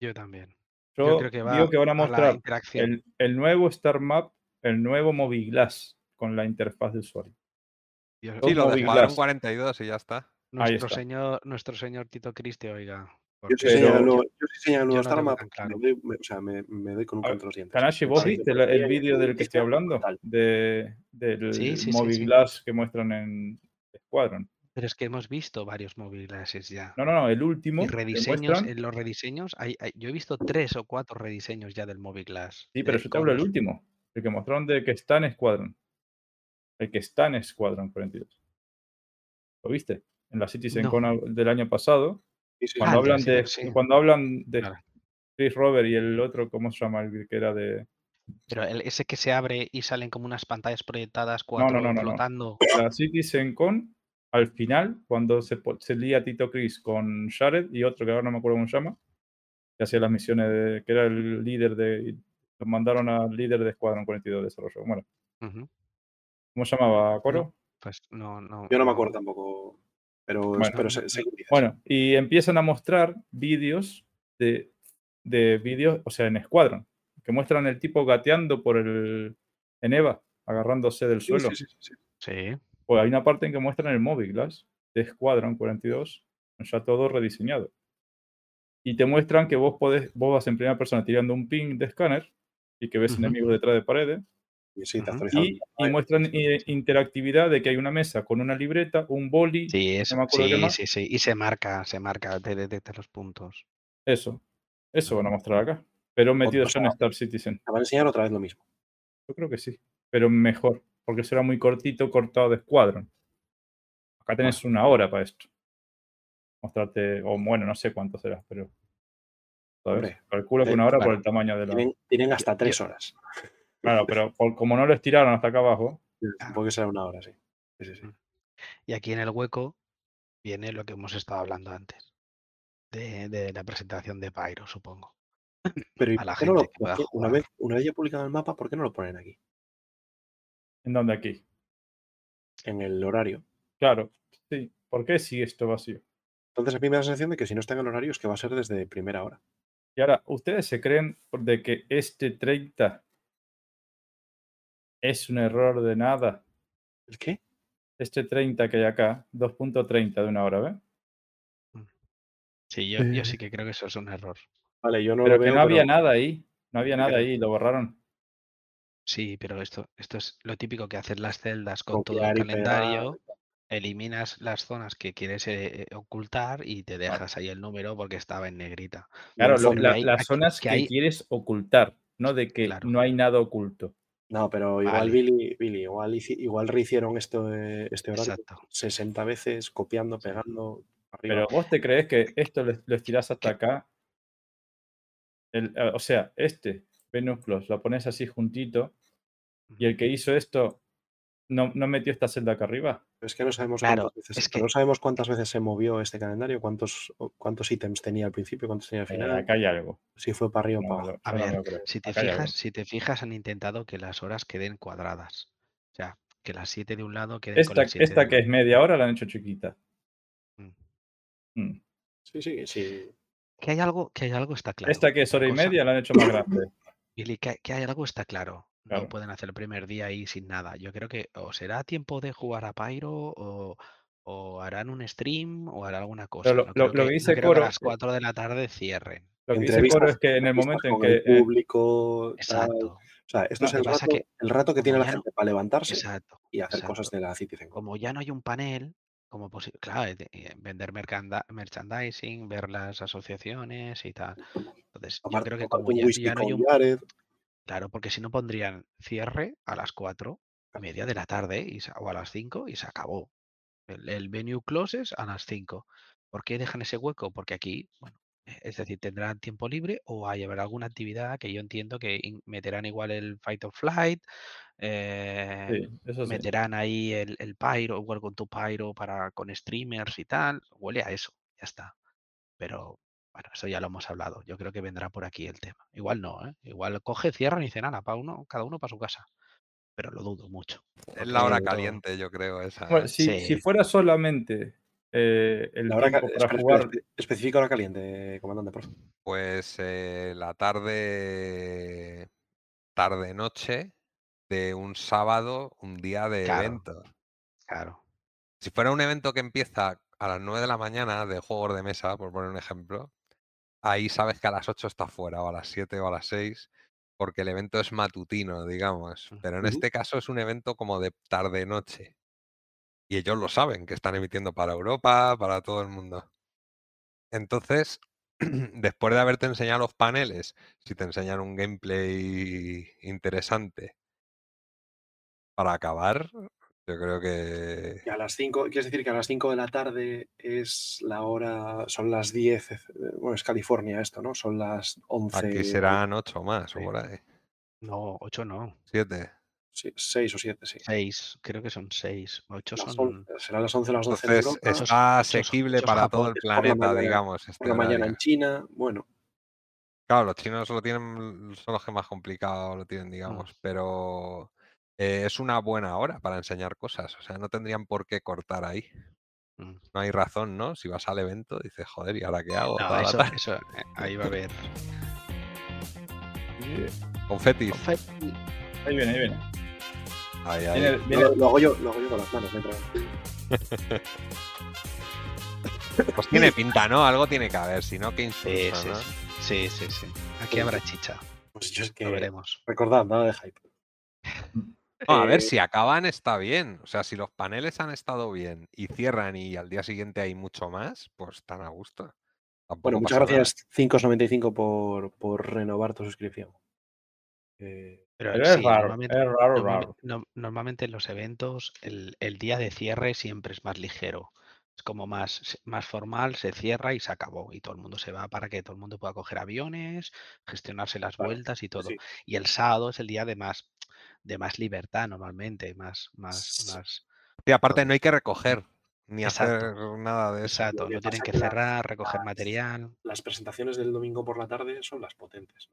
Yo también. Yo, Yo creo que va digo que van a a la mostrar el, el nuevo Star Map, el nuevo Moviglass con la interfaz de usuario. Dios- Sí, lo de Moviglass. Escuadrón 42 y ya está. nuestro está. señor, nuestro señor Tito Cristi, oiga. Yo porque nuevo yo claro. me doy, me- o sea, me, me doy con un canto a los dientes. Kanashi, ¿vos Sí, viste el, el vídeo del que estoy hablando? De, del Sí, sí, sí, sí. Moviglass que muestran en Squadron. Pero es que hemos visto varios móvil glasses ya. No, no, no, el último y rediseños, muestran- en los rediseños, hay, hay- yo he visto tres o cuatro rediseños ya del móvil glass. Sí, pero yo te hablo del con- último. El que mostraron de que está en Squadron. El que está en Squadron 42. ¿Lo viste? En la Citizen No. Con al- del año pasado. Sí, sí, Cuando Ah, hablan sí, de. sí. Cuando hablan de. Chris Robert y el otro, ¿cómo se llama? El que era de. Pero el- ese que se abre y salen como unas pantallas proyectadas, cuatro no, no, no. flotando. La Citizen Con, al final, cuando se, se lía Tito Chris con Jared y otro que ahora no me acuerdo cómo se llama, que hacía las misiones, de, que era el líder de. Lo mandaron al líder de Squadron 42 de desarrollo. Bueno, ¿cómo se llamaba? ¿Coro? Pues no, no. Yo no me acuerdo tampoco. Pero, Bueno. pero y empiezan a mostrar vídeos de, de vídeos, o sea, en Squadron, que muestran el tipo gateando por el. en Eva, agarrándose del Sí, suelo. sí, sí, sí, sí. Pues hay una parte en que muestran el Móvil Glass de Squadron 42, ya todo rediseñado. Y te muestran que vos podés, vos vas en primera persona tirando un ping de escáner y que ves Ujú. enemigos detrás de paredes. Y sí, te Ujú. actualizan. Y, y muestran eh, interactividad de que hay una mesa con una libreta, un boli, Sí, es, me acuerdo qué sí, sí, sí. Y se marca, se marca, te detecta los puntos. eso. Eso van a mostrar acá. Pero metido o ya en Star Citizen. Te van a enseñar otra vez lo mismo. Yo creo que sí. Pero mejor, porque será muy cortito, cortado de Squadron. Acá tenés una hora para esto. Mostrarte, o bueno, no sé cuánto será, pero. Calculo que una hora por el tamaño de la. Tienen, tienen hasta tres horas. Claro, pero por- como no lo estiraron hasta acá abajo, Supongo que será una hora, sí. Sí, sí, sí. Mm. Y aquí en el hueco viene lo que hemos estado hablando antes. De, de la presentación de Pyro, supongo. Pero ¿y A la qué no lo- gente que una, vez, una vez ya publicado el mapa, ¿por qué no lo ponen aquí? ¿en dónde aquí? En el horario. Claro, sí. ¿Por qué sigue esto vacío? Entonces a mí me da la sensación de que si no está en el horario es que va a ser desde primera hora. Y ahora, ¿ustedes se creen de que este 30 es un error de nada? ¿El qué? Este 30 que hay acá, 2.30 de una hora, ¿ves? Sí, yo, yo sí que creo que eso es un error. Vale, yo no pero lo que veo. no había pero- nada ahí. No había nada ahí, lo borraron. Sí, pero esto, esto es lo típico que hacen las celdas con todo el pegar. calendario. Eliminas las zonas que quieres eh, eh, ocultar y te dejas ahí el número porque estaba en negrita. Claro, el lo- fondo la- hay- las aquí- zonas que que, hay- quieres ocultar, no de que Claro. no hay nada oculto. No, pero igual Vale. Billy, Billy, igual, igual rehicieron esto, este horario Exacto. 60 veces, copiando, pegando, arriba. Pero vos te crees que esto lo, lo estirás hasta acá. El- o sea, este, Venus Plus, lo pones así juntito y el que hizo esto no, no metió esta celda acá arriba. Es que no sabemos Claro, cuántas veces, es pero que- no sabemos cuántas veces se movió este calendario, cuántos, cuántos ítems tenía al principio, cuántos tenía al Eh, final, acá hay algo. si fue para arriba o No para abajo. A no ver. Si te, Acá fijas, si te fijas, han intentado que las horas queden cuadradas. O sea, que las 7 de un lado queden con Esta, las 7 esta que es media hora la han hecho chiquita. Mm. Mm. Sí, sí, sí. Que hay algo, que hay algo está claro. Esta que es hora y media la han hecho más grande. Billy, que, que hay algo está claro. Claro. No pueden hacer el primer día ahí sin nada. Yo creo que o será tiempo de jugar a Pyro o, o harán un stream o harán alguna cosa. lo- no lo- creo lo que, que no dice creo que Coro- a las 4 de la tarde cierren. Lo que dice Coro es que en el momento en que. el eh, público. Exacto, O sea, esto No, es el rato, que el rato que tiene la no- gente para levantarse exacto. y hacer exacto. cosas de la Citizen. Como ya no hay un panel, como posi- claro, de- eh, vender merchandising, ver las asociaciones y tal. Entonces, yo creo que como ya, ya no hay un. Claro, porque si no pondrían cierre a las 4 a media de la tarde y se- o a las 5 y se acabó. El, el venue closes a las 5. ¿Por qué dejan ese hueco? Porque aquí, bueno, eh, es decir, tendrán tiempo libre o hay habrá alguna actividad que yo entiendo que in- meterán igual el Fight or Flight, eh, sí, eso sí. meterán ahí el, el Pyro, Welcome to Pyro para con streamers y tal. Huele a eso, ya está. Pero bueno, eso ya lo hemos hablado. Yo creo que vendrá por aquí el tema. Igual no, ¿eh? Igual coge, cierran y dicen, nada, para uno, cada uno para su casa. Pero lo dudo mucho. Es la hora caliente, yo creo, esa. Bueno, ¿eh? si, si fuera solamente eh, el La hora para jugar. espe- especifica hora caliente, comandante, por favor. Pues eh, la tarde, tarde-noche de un sábado, un día de Claro. evento. Claro. Si fuera un evento que empieza a las 9 de la mañana de juegos de mesa, por poner un ejemplo, ahí sabes que a las 8 está fuera, o a las 7 o a las 6, porque el evento es matutino, digamos. Pero en este caso es un evento como de tarde-noche. Y ellos lo saben, que están emitiendo para Europa, para todo el mundo. Entonces, después de haberte enseñado los paneles, si te enseñan un gameplay interesante para acabar, yo creo que... Y a las 5, quieres decir que a las 5 de la tarde es la hora, son las 10, eh, bueno, es California esto, ¿no? Son las 11. Aquí serán ocho más o sí. por ahí. No, 8 no. Siete. 6 o 7, sí. 6, creo que son 6. 8 Las son. on- serán las 11 o las 12 en Entonces Europa, está asequible ocho para todo el por planeta, mañana, digamos. por Este la mañana en China, bueno, Claro, los chinos lo tienen, son los que más complicado lo Mm. tienen, digamos, pero eh, es una buena hora para enseñar cosas. O sea, no tendrían por qué cortar ahí. Mm. No hay razón, ¿no? Si vas al evento, dices, joder, ¿y ahora qué hago? No, eso, eso, eh, ahí va a haber. Confetis. confeti. Ahí viene, ahí viene. Ahí, ahí. Viene, viene- lo, lo hago yo, lo hago yo con las manos. mientras- Pues tiene pinta, ¿no? Algo tiene que haber, si no, qué insulso, sí, ¿no? sí, sí, sí, sí. Aquí habrá chicha, Pues yo es que, lo veremos. recordad, nada de hype. No, a ver, Eh, si acaban está bien. O sea, si los paneles han estado bien y cierran y al día siguiente hay mucho más, pues están a gusto. Tampoco Bueno, muchas gracias, 5,95 por, por renovar tu suscripción. Eh, Pero, Pero es sí, raro, normalmente, es raro, raro. no- normalmente en los eventos el, el día de cierre siempre es más ligero. Es como más, más formal, se cierra y se acabó. Y todo el mundo se va para que todo el mundo pueda coger aviones, gestionarse las vueltas y todo. sí. Y el sábado es el día de más, de más libertad normalmente, más, más, más. Sí, aparte no hay que recoger ni Exacto. hacer nada de eso. Exacto, no tienen que cerrar, recoger material. las presentaciones del domingo por la tarde son las potentes.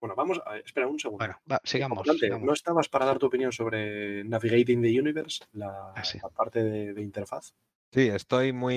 Bueno, vamos a espera un segundo. Bueno, va, sigamos. ¿No estabas para dar tu opinión sobre Navigating the Universe, la, Ah, sí. la parte de, de interfaz? Sí, estoy muy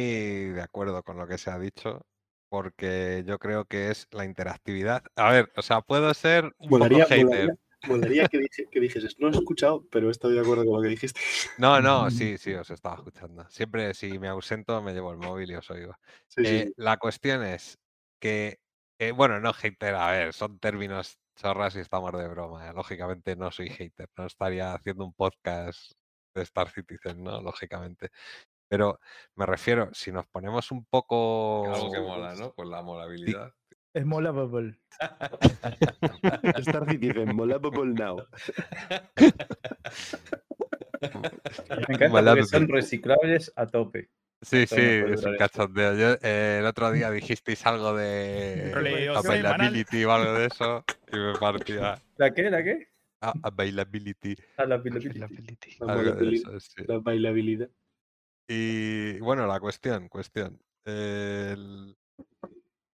de acuerdo con lo que se ha dicho, porque yo creo que es la interactividad. A ver, o sea, puedo ser un poco hater. Molaría que, dije- que dijeses, no lo he escuchado, pero estoy de acuerdo con lo que dijiste. No, no, sí, sí, os estaba escuchando. Siempre si me ausento me llevo el móvil y os oigo. Sí, Eh, sí. La cuestión es que, eh, bueno, no hater, a ver, son términos chorras y estamos de broma. eh, Lógicamente no soy hater, no estaría haciendo un podcast de Star Citizen, ¿no? Lógicamente. Pero me refiero, si nos ponemos un poco... Algo que mola, ¿no? Pues la molabilidad. Es mola bubble. Star Citizen, mola Bubble Now. Me encanta Mola porque son reciclables a tope. Sí, sí, es un cachondeo. Yo, eh, el otro día dijisteis algo de availability o algo de eso y me partía ¿La qué? ¿La qué? ah, availability, Ah, la availability. Availability. La, eso, sí. la bailabilidad. Y bueno, la cuestión, cuestión. El,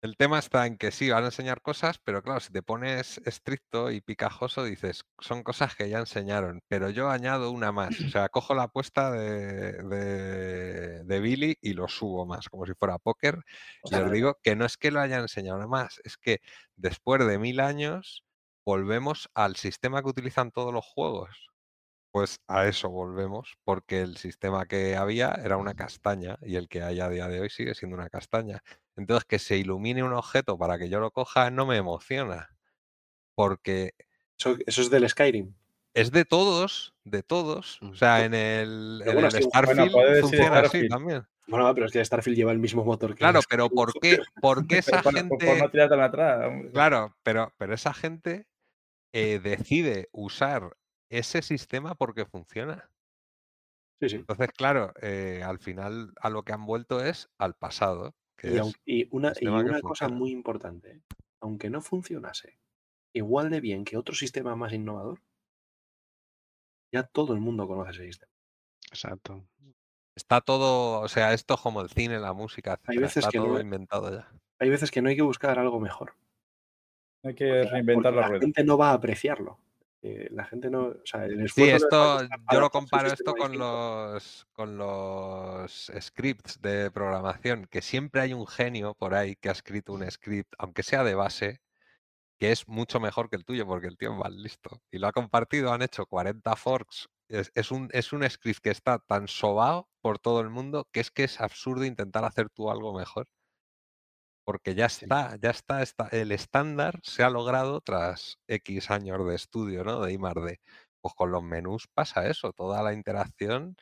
el tema está en que sí, van a enseñar cosas, pero claro, si te pones estricto y picajoso, dices, son cosas que ya enseñaron, pero yo añado una más. O sea, cojo la apuesta de, de, de Billy y lo subo más, como si fuera póker. Y os digo que no es que lo haya enseñado nada más, es que después de mil años volvemos al sistema que utilizan todos los juegos. Pues a eso volvemos, porque el sistema que había era una castaña y el que hay a día de hoy sigue siendo una castaña. Entonces, que se ilumine un objeto para que yo lo coja no me emociona, porque Eso, eso es del Skyrim. es de todos, de todos. O sea, en el, Pero en bueno, el sí, bueno, Starfield funciona así también. Bueno, pero es que Starfield lleva el mismo motor que Claro, el pero. ¿por qué, por qué esa Pero gente... por- por no atrás. Claro, pero, pero esa gente eh, decide usar ese sistema porque funciona. Sí, sí. Entonces, claro, eh, al final a lo que han vuelto es al pasado, que Y, es aun- y una, y cosa muy importante, ¿eh? aunque no funcionase igual de bien que otro sistema más innovador, ya todo el mundo conoce ese sistema. Exacto. está todo, o sea, esto como el cine, la música, Hay veces está que todo no- inventado ya. Hay veces que no hay que buscar algo mejor. Hay que porque- reinventar porque la la rueda. gente no va a apreciarlo. Eh, la gente no. O sea, el Sí, esto yo lo comparo esto con los con los scripts de programación, que siempre hay un genio por ahí que ha escrito un script, aunque sea de base, que es mucho mejor que el tuyo, porque el tío es más listo. Y lo ha compartido, han hecho 40 forks. Es, es un, es un script que está tan sobao por todo el mundo que es que es absurdo intentar hacer tú algo mejor. Porque ya está, ya está, está, el estándar se ha logrado tras X años de estudio, ¿no? De I D. Pues con los menús pasa eso, toda la interacción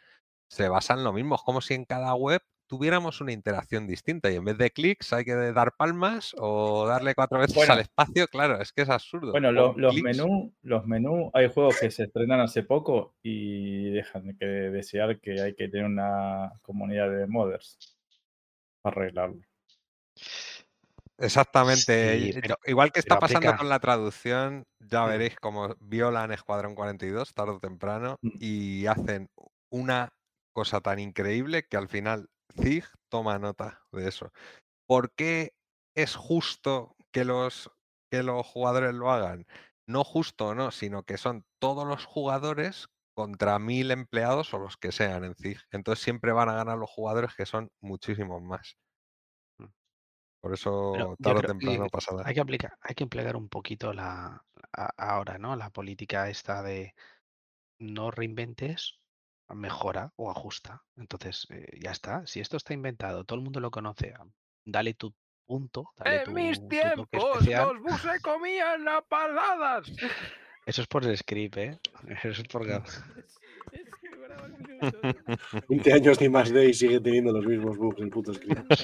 se basa en lo mismo. Es como si en cada web tuviéramos una interacción distinta y en vez de clics hay que dar palmas o darle cuatro veces Bueno. al espacio. Claro, es que es absurdo. Bueno, los menús, los menús, hay juegos que se estrenan hace poco y dejan que desear que hay que tener una comunidad de modders para arreglarlo. Exactamente. Sí, pero- Igual que está pasando aplica- con la traducción, ya veréis cómo violan Escuadrón 42 tarde o temprano Mm. y hacen una cosa tan increíble que al final Zig toma nota de eso. ¿Por qué es justo que los, que los jugadores lo hagan? No justo, no, sino que son todos los jugadores contra mil empleados o los que sean en Zig. Entonces siempre van a ganar los jugadores que son muchísimos más. Por eso tarde o temprano pasará. Hay que aplicar, hay que emplear un poquito la a- ahora, ¿no? La política esta de no reinventes, mejora o ajusta. Entonces, eh, ya está. Si esto está inventado, todo el mundo lo conoce, ah, dale tu punto, dale tu, tu toque especial. buses se comían a paladas. Eso es por el script, ¿eh? Eso es por... Gab- 20 años de más de y sigue teniendo los mismos bugs el puto script.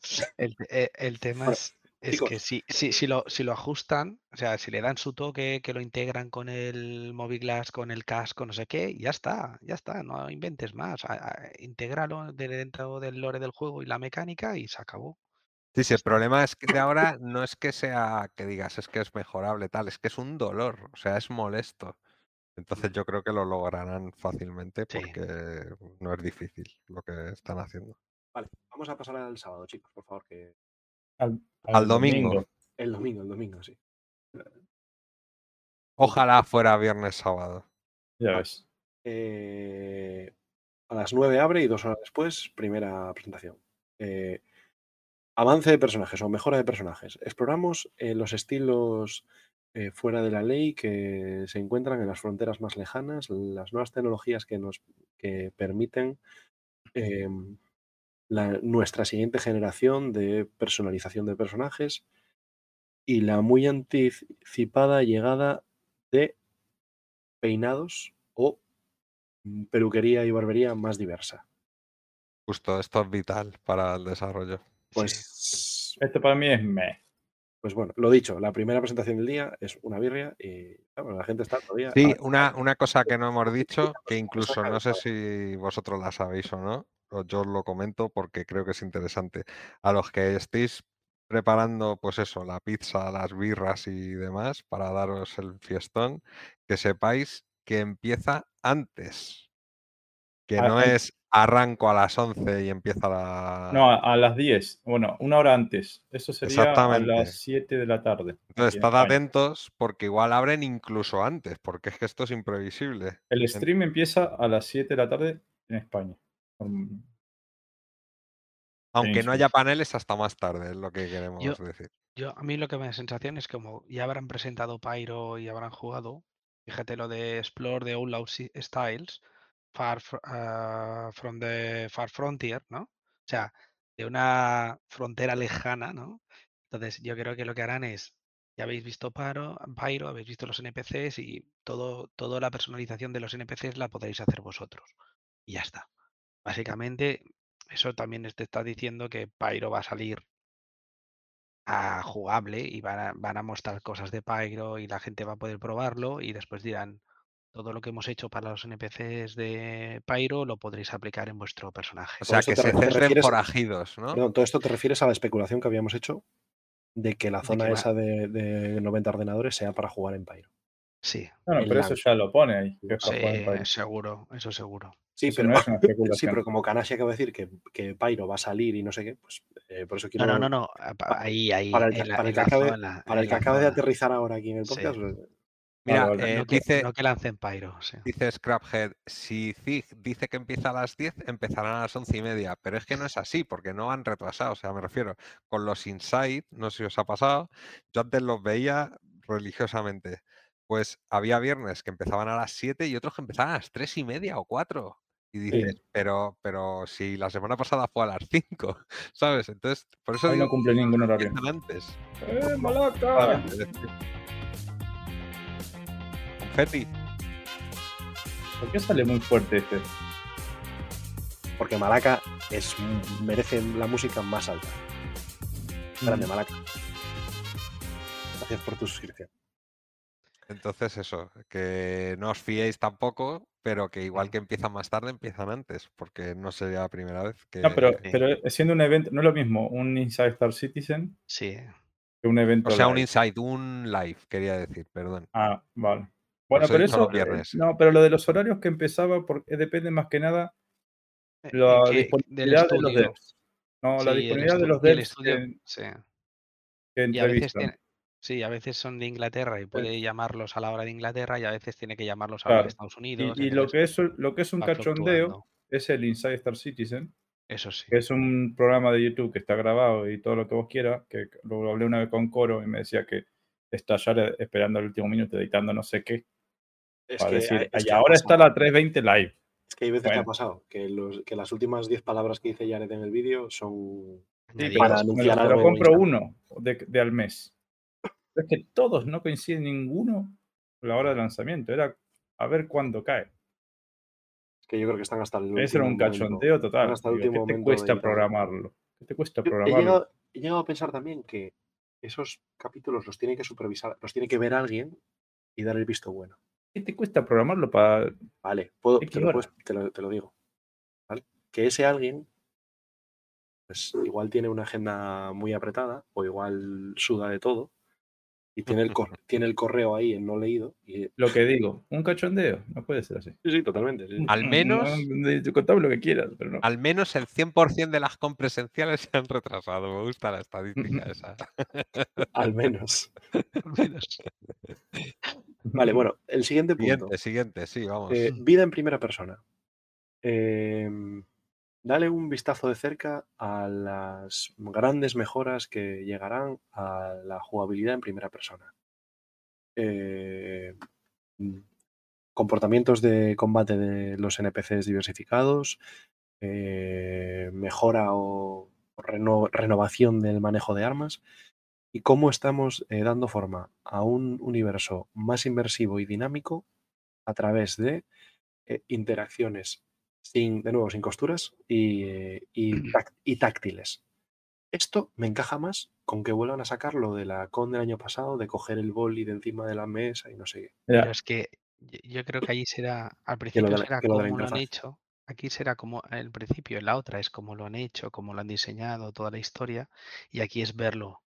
Sí. El, te- eh, el tema Bueno, es, que si, si, si, lo, si lo ajustan, o sea, si le dan su toque, que lo integran con el Moviglass, con el casco, no sé qué, ya está, ya está, no inventes más. a- a- Intégralo de dentro del lore del juego y la mecánica y se acabó. Sí, sí, el problema es que de ahora no es que sea que digas es que es mejorable, tal, es que es un dolor, o sea, es molesto. Entonces yo creo que lo lograrán fácilmente Sí. porque no es difícil lo que están haciendo. Vale, vamos a pasar al sábado, chicos, por favor, que Al, Al domingo. el domingo, el domingo, sí. Ojalá fuera viernes, sábado. Ya ves. Eh, a las 9 abre y dos horas después, primera presentación. Eh, avance de personajes o mejora de personajes. Exploramos eh, los estilos eh, fuera de la ley que se encuentran en las fronteras más lejanas, las nuevas tecnologías que nos que permiten em, nuestra siguiente generación de personalización de personajes y la muy anticipada llegada de peinados o mm, peluquería y barbería más diversa. Justo, esto es vital para el desarrollo. Pues, Esto para mí es me. pues bueno, lo dicho, la primera presentación del día es una birria y bueno, la gente está todavía. Sí, a- una, una cosa que no hemos dicho, que incluso no sé si vosotros la sabéis o no, o yo os lo comento porque creo que es interesante. A los que estéis preparando, pues eso, la pizza, las birras y demás para daros el fiestón, que sepáis que empieza antes. Que no es arranco a las 11 y empieza la... No, a, a las 10. Bueno, una hora antes. Eso sería a Exactamente. las 7 de la tarde. Entonces, estad atentos porque igual abren incluso antes, porque es que esto es imprevisible. El stream empieza a las 7 de la tarde en España. Aunque no haya paneles hasta más tarde, es lo que queremos Yo- decir. Yo, a mí lo que me da sensación es como ya habrán presentado Pyro y habrán jugado. Fíjate lo de Explore the Outlaw Styles, Far ah, from the Far Frontier, ¿no? O sea, de una frontera lejana, ¿no? Entonces, yo creo que lo que harán es, ya habéis visto Pyro, habéis visto los NPCs y todo, toda la personalización de los NPCs la podréis hacer vosotros. Y ya está. Básicamente, eso también te está diciendo que Pyro va a salir a jugable y van a, van a mostrar cosas de Pyro y la gente va a poder probarlo y después dirán, todo lo que hemos hecho para los NPCs de Pyro lo podréis aplicar en vuestro personaje. O sea, que se centren refieres- forajidos, ¿no? Perdón, todo esto te refieres a la especulación que habíamos hecho de que la De zona que esa de, de 90 ordenadores sea para jugar en Pyro. Sí, Bueno, pero eso ya lo pone ahí. que sí, en seguro, eso seguro. Sí, Eso pero, no es una sí, pero como Kanashi acaba de decir que, que Pyro va a salir y no sé qué, pues eh, por eso No, quiero. no, no, no, pa- ahí, ahí, para el que- en la, para el en que la acabe- zona, Para el en que la acabe de aterrizar ahora aquí en el Sí. podcast, pues, Mira, Vale, vale. eh, No que, dice, no que lancen Pyro, sí. dice Scraphead, si Zig dice que empieza a las 10, empezarán a las once y media. Pero es que no es así, porque no han retrasado. O sea, me refiero, con los Inside, no sé si os ha pasado, yo antes los veía religiosamente. Pues había viernes que empezaban a las 7 y otros que empezaban a las tres y media o 4. Y dices, pero, pero si la semana pasada fue a las 5, ¿sabes? Entonces, por eso no digo cumple ningún horario. antes. ¡Eh, malaca! Vale, Confeti. ¿Por qué sale muy fuerte este? Porque Malaca es, merece la música más alta. Grande, Mm. Malaca. Gracias por tu suscripción. Entonces eso, que no os fiéis tampoco, pero que igual que empiezan más tarde, empiezan antes, porque no sería la primera vez que... No, pero, Sí. pero siendo un evento, no es lo mismo un Inside Star Citizen Sí, que un evento. O sea, un inside, un live, quería decir, perdón. Ah, vale. Bueno, pero eso. eh, No, pero lo de los horarios que empezaba porque depende más que nada Eh, la que- disponibilidad de los devs. No, Sí, la disponibilidad de los devs estudio, que, sí. que Y a veces tiene, sí, a veces son de Inglaterra y puede llamarlos a la hora de Inglaterra y a veces tiene que llamarlos a la hora de. Estados Unidos. Y, y lo, que es, lo que es un cachondeo fluctuando. es el Inside Star Citizen, Eso sí. que es un programa de YouTube que está grabado y todo lo que vos quieras, que lo hablé una vez con Coro y me decía que estallar esperando el último minuto editando no sé qué, Es para que, decir, hay- es "Ay, que ha ahora está la 320 live. Es que hay veces que ha pasado que, los, que las últimas 10 palabras que dice Jared en el vídeo son. Sí, para pero anunciar algo compro instant. uno de, de al mes. Es que todos no coinciden ninguno a la hora de lanzamiento. Era a ver cuándo cae. Es que yo creo que están hasta el Ese era un último momento. cachondeo total. hasta el Digo, último ¿Qué te cuesta programarlo? ¿Qué te cuesta he programarlo? llegado, he llegado a pensar también que esos capítulos los tiene que supervisar, los tiene que ver alguien y dar el visto bueno. ¿Qué te cuesta programarlo para Vale, puedo, te, lo, hora. puedes- te lo- te lo digo. ¿vale? Que ese alguien, pues igual tiene una agenda muy apretada o igual suda de todo y tiene el, cor- tiene el correo ahí en no leído. Y, lo que digo? Un cachondeo. No puede ser así. sí, sí, totalmente. sí. Al menos- No, de- contame lo que quieras, pero no. Al menos el 100% de las compras presenciales se han retrasado. Me gusta la estadística esa. Al menos. Al menos. Vale, bueno, el siguiente punto. Siguiente, siguiente, sí, vamos. Eh, vida en primera persona. Em, dale un vistazo de cerca a las grandes mejoras que llegarán a la jugabilidad en primera persona. Eh, mm, comportamientos de combate de los NPCs diversificados, eh, mejora o reno- renovación del manejo de armas y cómo estamos eh, dando forma a un universo más inmersivo y dinámico a través de eh, interacciones sin, de nuevo, sin costuras y, eh, y, táctiles. Esto me encaja más con que vuelvan a sacar lo de la con del año pasado, de coger el boli de encima de la mesa y no sé qué. Pero es que yo- creo que allí será, al Que lo principio de será que lo como lo han hecho, aquí será como el principio, en la otra es como lo han hecho, como lo han diseñado, toda la historia, y aquí es verlo.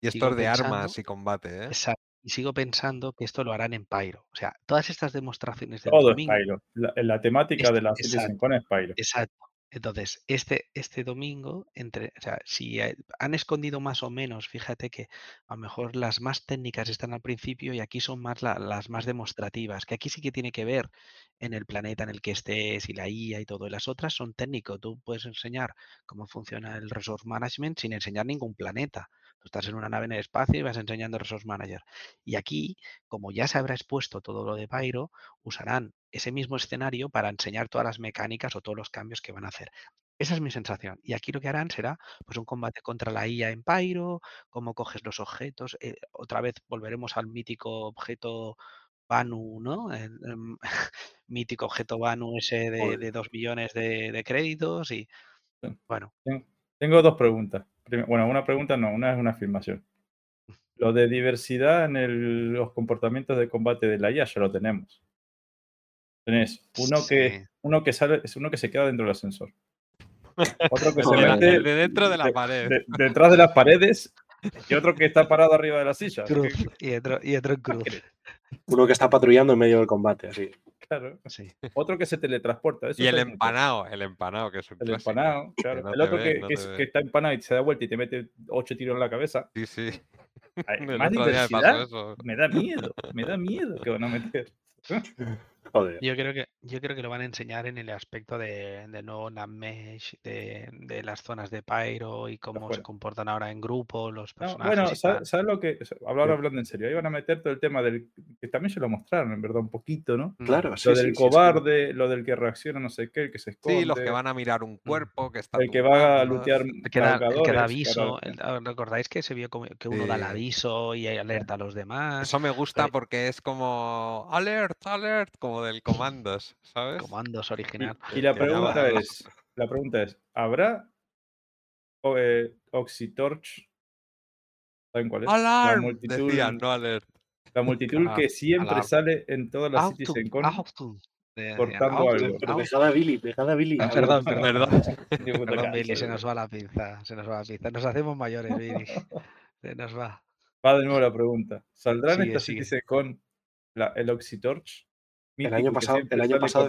Y esto es de pensando- armas y combate, ¿eh? Exacto. Y sigo pensando que esto lo harán en Pyro. O sea, todas estas demostraciones del todo es. Pyro. La, la temática Es- de la Citizen. Con es Pyro. Exacto. Entonces, este, este domingo, entre, o sea, si han escondido más o menos, fíjate que a lo mejor las más técnicas están al principio y aquí son más la- las más demostrativas, que aquí sí que tiene que ver en el planeta en el que estés y la IA y todo. Y las otras son técnicos. Tú puedes enseñar cómo funciona el Resource Management sin enseñar ningún planeta. Tú estás en una nave en el espacio y vas enseñando Resource Manager. Y aquí, como ya se habrá expuesto todo lo de Pyro, usarán ese mismo escenario para enseñar todas las mecánicas o todos los cambios que van a hacer. Esa es mi sensación. Y aquí lo que harán será pues un combate contra la IA en Pyro, cómo coges los objetos. eh, otra vez volveremos al mítico objeto Banu, ¿no? El, em, mítico objeto Banu ese de, dos millones de, de créditos y bueno, Tengo dos preguntas. Bueno, una pregunta no, una es una afirmación. Lo de diversidad en el- los comportamientos de combate de la IA ya lo tenemos. Tenés uno que, Sí. uno que sale, es uno que se queda dentro del ascensor. Otro que se mete de dentro de la de- pared. de- detrás de las paredes y otro que está parado arriba de la silla. cruz y otro, y otro en cruz. Uno que está patrullando en medio del combate, así. Claro. Sí. Otro que se teletransporta. eso Y el mucho. empanado, el empanado, que es un El clásico. empanado, claro. no el otro que, no que te es- ve. que está empanado y se da vuelta y te mete ocho tiros en la cabeza. Sí, sí. Ay, más me diversidad. eso. Me da miedo, me da miedo que van a meter. Joder. Yo creo que yo creo que lo van a enseñar en el aspecto de, del nuevo Namesh, de, de las zonas de Pyro y cómo se comportan ahora en grupo los No, personajes. bueno, y ¿sabes, lo que? Ahora hablando en serio, ahí van a meter todo el tema del. que también se lo mostraron, en verdad, un poquito, ¿no? Mm. Claro, sí, lo sí, del sí, cobarde, lo del que reacciona, no sé qué, el que se esconde. Sí, los que van a mirar un cuerpo que está El que va a lutear El que da, el que da marcadores, aviso, claro. el- ah, ¿recordáis que se vio como que uno da el aviso y alerta a los demás? Eso me gusta porque es como alert, alert, como del comandos, ¿sabes? Comandos original. Y la pregunta es: la pregunta es, ¿habrá o- eh, Oxytorch? ¿Saben cuál es? La ¡Alarm! multitud, Decían, no alert. la multitud Ah, que siempre alarm. sale en todas las Autumn, Citizen Con. cortando algo. Dejad a Billy, dejad a Billy. Ah, hablar. perdón, perdón. Perdón, Billy, se nos va la pinza. Se nos va la pinza. Nos hacemos mayores, Billy. Se nos va. Va de nuevo la pregunta. ¿Saldrá en Sigue, esta sigue. Citizen Con la- el Oxytorch? El año que pasado, el año pasado,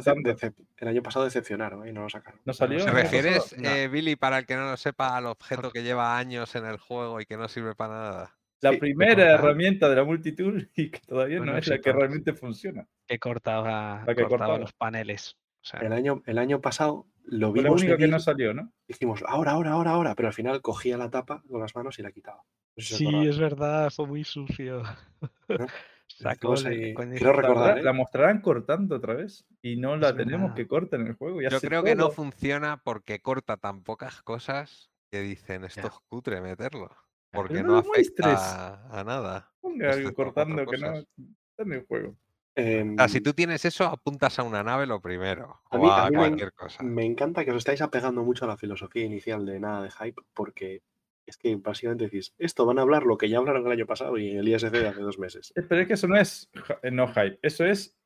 el año decepcionaron ¿eh? y no lo sacaron. ¿No salió? ¿Te refieres, eh, Billy, para el que no lo sepa, al objeto que lleva años en el juego y que no sirve para nada? La Sí, primera herramienta de la multitud y que todavía no es la que realmente funciona. Que cortaba, La que cortaba cortaba. los paneles. O sea, El año, el año pasado lo vimos única que venir, no salió, ¿no? dijimos, ahora, ahora, ahora, ahora, pero al final cogía la tapa con las manos y la quitaba. No sé si os sí, es verdad, fue muy sucio. ¿no? Sacó Dijimos el- ahí- cuando quiero dijo, recordar, ¿Mostrará- ¿eh? ¿La mostrarán cortando otra vez? Y no la Es tenemos que cortar en el juego. Yo creo que no funciona porque corta tan pocas cosas que dicen esto es cutre meterlo. Porque no, no lo muestres. afecta a nada. Ponga algo excepto cuatro cortando que no cosas. está en el juego. O sea, si tú tienes eso, apuntas a una nave lo primero. A o a, a mí me- cualquier cosa. Me encanta que os estáis apegando mucho a la filosofía inicial de nada de hype, porque es que básicamente decís, esto van a hablar lo que ya hablaron el año pasado y en el ISC de hace dos meses. Eh, Pero es que eso no es eh, no hype, eso es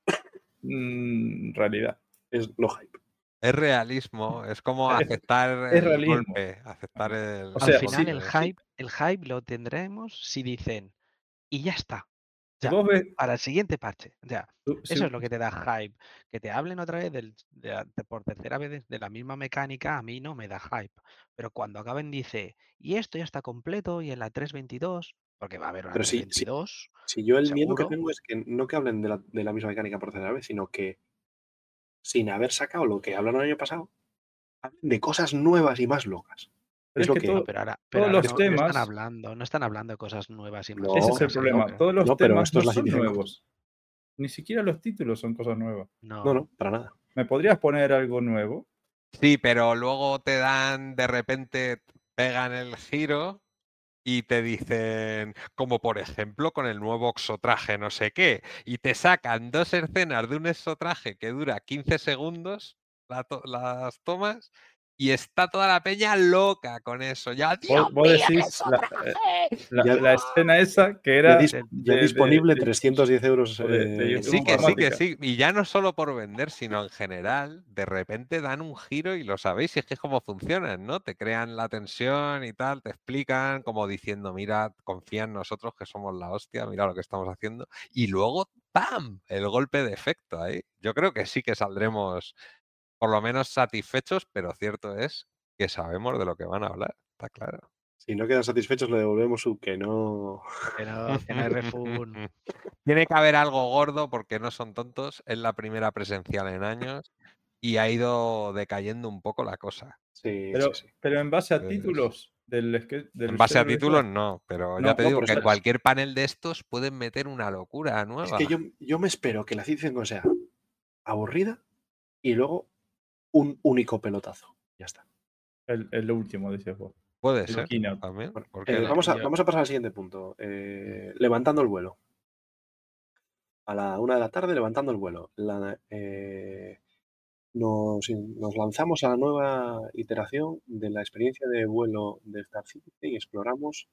mm, realidad. Es no hype. Es realismo, es como aceptar es el golpe, aceptar el. O Al final sí, el hype, el hype lo tendremos si dicen y ya está. Vos ves, para el siguiente parche. Tú- si- eso es lo que te da hype. Que te hablen otra vez del, de la- de- por tercera vez de, de la misma mecánica, a mí no me da hype. Pero cuando acaben dice, y esto ya está completo y en la 322, porque va a haber una Pero sí, sí. 322, Si yo el miedo que tengo es que no que hablen de la, de la misma mecánica por tercera vez, sino que sin haber sacado lo que hablaron el año pasado, hablen de cosas nuevas y más locas. Pero es lo que que- todo- pero ahora, pero todos ahora los no, no temas- están hablando, no están hablando de cosas nuevas y más No, ese es el problema. Todos los pero temas esto no son nuevos. Ni siquiera los títulos son cosas nuevas. No, No, no, para nada. ¿Me podrías poner algo nuevo? Sí, pero luego te dan, de repente, pegan el giro y te dicen, como por ejemplo con el nuevo exotraje, no sé qué, y te sacan dos escenas de un exotraje que dura 15 segundos, la to- las tomas, y está toda la peña loca con eso. Ya, Dios Vos, decís qué la, exotraje". eh, la- escena esa que Ya, era dis- de- ya de- disponible de- 310 euros. de- de eh, YouTube Sí, que sí, que sí. Y ya no solo por vender, sino en general, de repente dan un giro y lo sabéis, y es que es como funcionan, ¿no? Te crean la tensión y tal, te explican como diciendo, mira, confía en nosotros que somos la hostia, mira lo que estamos haciendo. Y luego, ¡pam! El golpe de efecto ahí. Yo creo que sí que saldremos por lo menos satisfechos, pero cierto es que sabemos de lo que van a hablar, está claro. Si no quedan satisfechos, le devolvemos su que no. que no, que no hay refund. Tiene que haber algo gordo porque no son tontos. Es la primera presencial en años y ha ido decayendo un poco la cosa. Sí, Pero, sí, sí. pero en base a títulos del, del En base a títulos no, pero No, ya te no, digo que cualquier panel de estos pueden meter una locura nueva. Es que yo, yo me espero que la Citizen Con sea aburrida y luego un único pelotazo. Ya está. el, el último, dices vos. Puede el ser también. Bueno, ¿por qué Eh, no? vamos, a, vamos a pasar al siguiente punto. Eh, levantando el vuelo. A la una de la tarde, levantando el vuelo. La, eh, nos, nos lanzamos a la nueva iteración de la experiencia de vuelo de Star Citizen y exploramos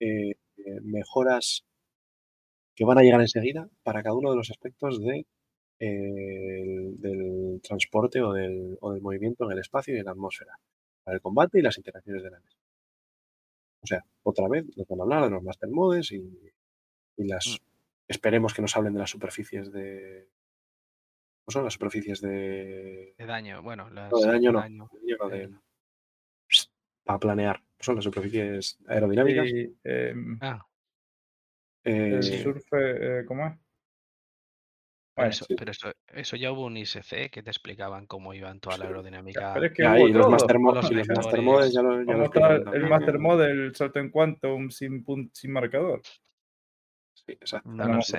eh, mejoras que van a llegar enseguida para cada uno de los aspectos de, el- del transporte o del, o del movimiento en el espacio y en la atmósfera, para el combate y las interacciones de la mesa. O sea, otra vez nos van a hablar de los master modes y, y las esperemos que nos hablen de las superficies de ¿cómo son las superficies de De daño, bueno, las, no, de daño no, daño, de daño no, de- eh, para planear son las superficies aerodinámicas Y, em, Ah, eh, el sí. surf, eh, ¿cómo es? Pero, Bueno, eso, sí. pero eso, eso ya hubo un ISC que te explicaban cómo iban toda la aerodinámica. Pero es que ya, y los master, los y los master modes ya lo, ya lo Como está explicaron el. Master Mode, el salto en Quantum sin, marcador. Sí, exacto. No sé.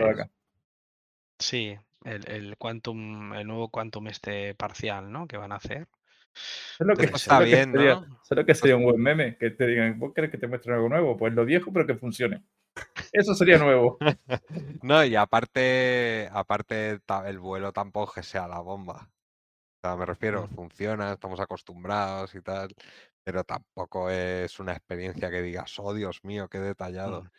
Sí, el, el quantum, el nuevo quantum este parcial, ¿no? Que van a hacer. Es lo que, es está lo que bien, sería, ¿no? es lo que sería un buen meme, que te digan, ¿vos querés que te muestren algo nuevo? Pues lo viejo, pero que funcione. Eso sería nuevo. No, y aparte, aparte el vuelo tampoco que sea la bomba. O sea, me refiero, funciona, estamos acostumbrados y tal, pero tampoco es una experiencia que digas, oh Dios mío, qué detallado.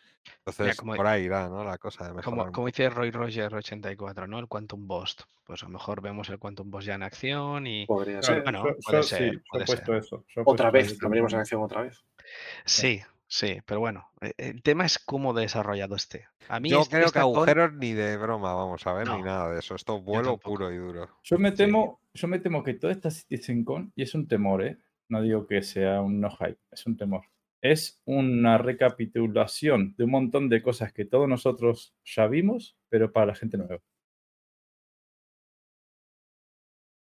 Entonces, como- por ahí irá, ¿no? La cosa de Como, mejorar. como poco. dice Roy Roger 84, ¿no? El Quantum Bost. Pues a lo mejor vemos el Quantum Bost ya en acción y. Podría ser. Bueno, yo- puede yo ser, sí, puede ser. eso. Otra vez, lo abrimos en acción otra vez. Sí, sí, pero bueno, e- el tema es cómo desarrollado esté. A mí Yo creo que con- agujeros ni de broma, vamos a ver, ni nada de eso. Esto es vuelo puro y duro. Yo me Sí. temo, yo me temo que toda esta CitizenCon, y es un temor, ¿eh? no digo que sea un no hype, es un temor. Es una recapitulación de un montón de cosas que todos nosotros ya vimos, pero para la gente nueva.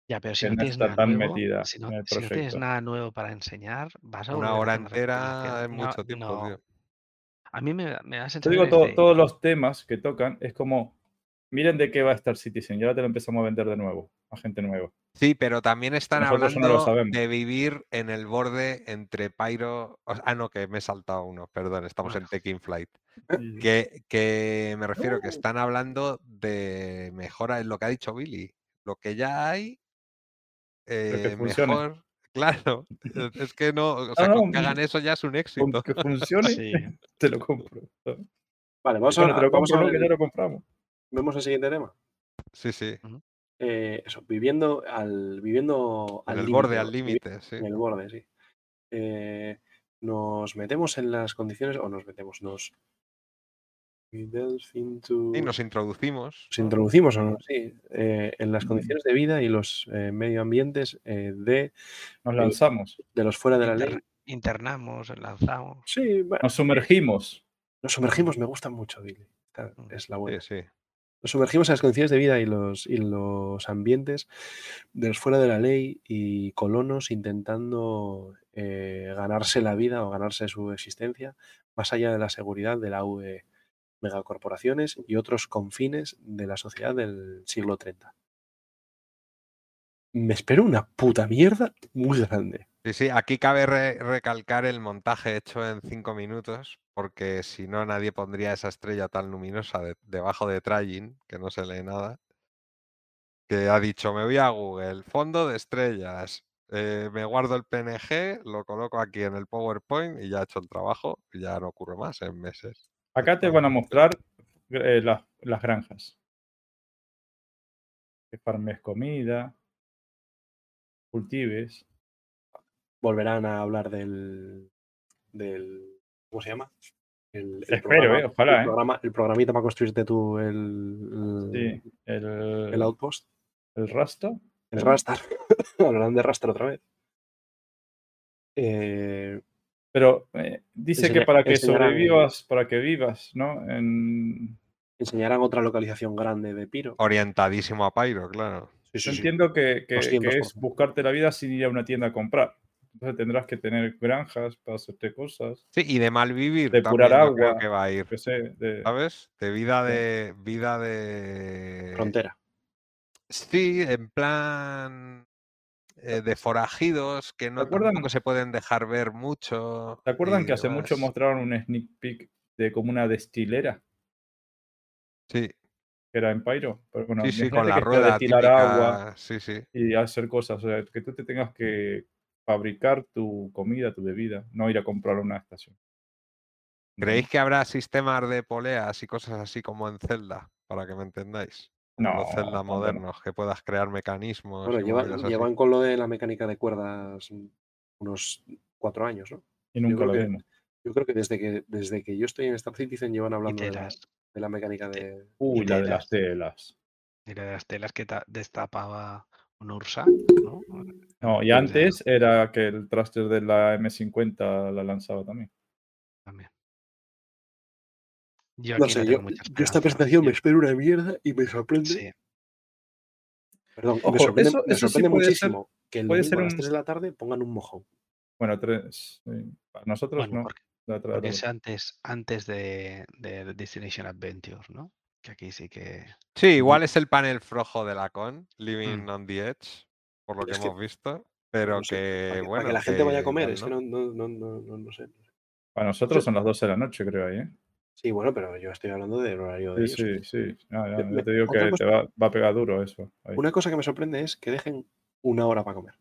Ya, pero si que no no tienes está nada tan nuevo, metida si no, en el si no tienes nada nuevo para enseñar, vas a Una hora entera es No, mucho tiempo, no. tío. A mí me, me da la Yo sensación digo de todos los temas que tocan, es como, miren de qué va a estar Citizen, y ahora te lo empezamos a vender de nuevo, a gente nueva. Sí, pero también están Nosotros no lo hablando de vivir en el borde entre Pyro. ah, no, que me he saltado uno, perdón, estamos en Bueno. Taking Flight. Que, que me refiero que están hablando de mejora en lo que ha dicho Billy. Lo que ya hay, que eh, mejor. Claro, es- que no, o Ah, sea, no, con que hagan eso ya es un Con éxito. que funcione, Sí. te lo compro. Vale, vamos Bueno, a, te lo vamos a no, ver que ya lo compramos. Vemos el siguiente tema. Sí, sí. Eh, eso, viviendo al viviendo En al el límite, borde, al límite, sí. En el borde, sí. Eh, nos metemos en las condiciones, o nos metemos, nos. into- Y nos introducimos. nos ¿no? introducimos o no, sí, eh, en las condiciones de vida y los eh, medioambientes eh, de, Nos lanzamos, de los fuera de la inter- ley. internamos, lanzamos. Sí, bueno, nos sumergimos. nos sumergimos, me gusta mucho, Billy. Mm. es la Sí, buena. sí. Nos sumergimos en las condiciones de vida y los, y los ambientes de los fuera de la ley y colonos intentando eh, ganarse la vida o ganarse su existencia más allá de la seguridad de la UE megacorporaciones y otros confines de la sociedad del siglo 30. Me espero una puta mierda muy grande. Sí, sí, aquí cabe re- recalcar el montaje hecho en cinco minutos, porque si no nadie pondría esa estrella tan luminosa de- debajo de Tragin, que no se lee nada, que ha dicho, me voy a Google, fondo de estrellas, eh, me guardo el PNG, lo coloco aquí en el PowerPoint y ya he hecho el trabajo y ya no ocurre más en meses. Acá te van a mostrar eh, las, las granjas. Que farmes comida, cultives. Volverán a hablar del. del ¿Cómo se llama? El, el Espero, eh, ojalá, el, eh. programa, el programita para construirte tú el, el, Sí, el, el outpost. el rasta. El Rastar. Hablarán de Rastar otra vez. Eh, Pero eh, dice que para que sobrevivas, para que vivas, ¿no? En... enseñarán otra localización grande de Piro. Orientadísimo a Pyro, claro. Sí, sí, Yo sí. entiendo que, que- que 200%. es buscarte la vida sin ir a una tienda a comprar. Entonces tendrás que tener granjas para hacerte cosas, Sí, y de mal vivir Depurar también yo creo agua. que va a ir, que sé, de... ¿sabes? De vida de vida de Frontera. Sí, en plan eh, de forajidos que no acuerdan? tampoco se pueden dejar ver mucho. ¿Te acuerdan que hace mucho mostraron un sneak peek de como una destilera Sí, que era en Pyro? Pero bueno, sí, sí, con la rueda destilar típica. agua Sí, sí. y hacer cosas, o sea, que tú te tengas que fabricar tu comida, tu bebida, no ir a comprar a una estación. ¿Creéis que habrá sistemas de poleas y cosas así como en Zelda? Para que me entendáis. No, Zelda modernos, que puedas crear mecanismos. Bueno, llevan con lo de la mecánica de cuerdas unos cuatro años, ¿no? Y nunca creo lo que- vimos. Yo creo que desde que desde que yo estoy en Star Citizen llevan hablando de la, de la mecánica de. Uy, la de las telas. Y de las telas que ta- destapaba un Ursa, ¿no? No, y antes era que el thruster de la M50 la lanzaba también. También. Yo No sé, no yo, tengo mucha yo esta presentación me espero una mierda y me sorprende. Sí, Perdón, Ojo, me sorprende, eso- me eso sí sorprende ser- muchísimo que el puede domingo ser a las un- 3 de la tarde pongan un mojón. Bueno, tres. Para nosotros bueno, no. porque, es antes, antes de, de Destination Adventure, ¿no? Que aquí sí que. Sí, igual es el panel flojo de la con, Living Mm. on the Edge, por lo que hemos visto. Pero No sé, que, para que, para bueno. que la gente vaya a comer, es que ¿no? no, no, no, no, no- no sé. Para nosotros son las 12 de la noche, creo ahí. ¿eh? Sí, bueno, pero yo estoy hablando del horario de Sí, ellos. sí, sí. No, no, Me- yo te digo que cosa- te va, va a pegar duro eso. ahí. Una cosa que me sorprende es que dejen una hora para comer.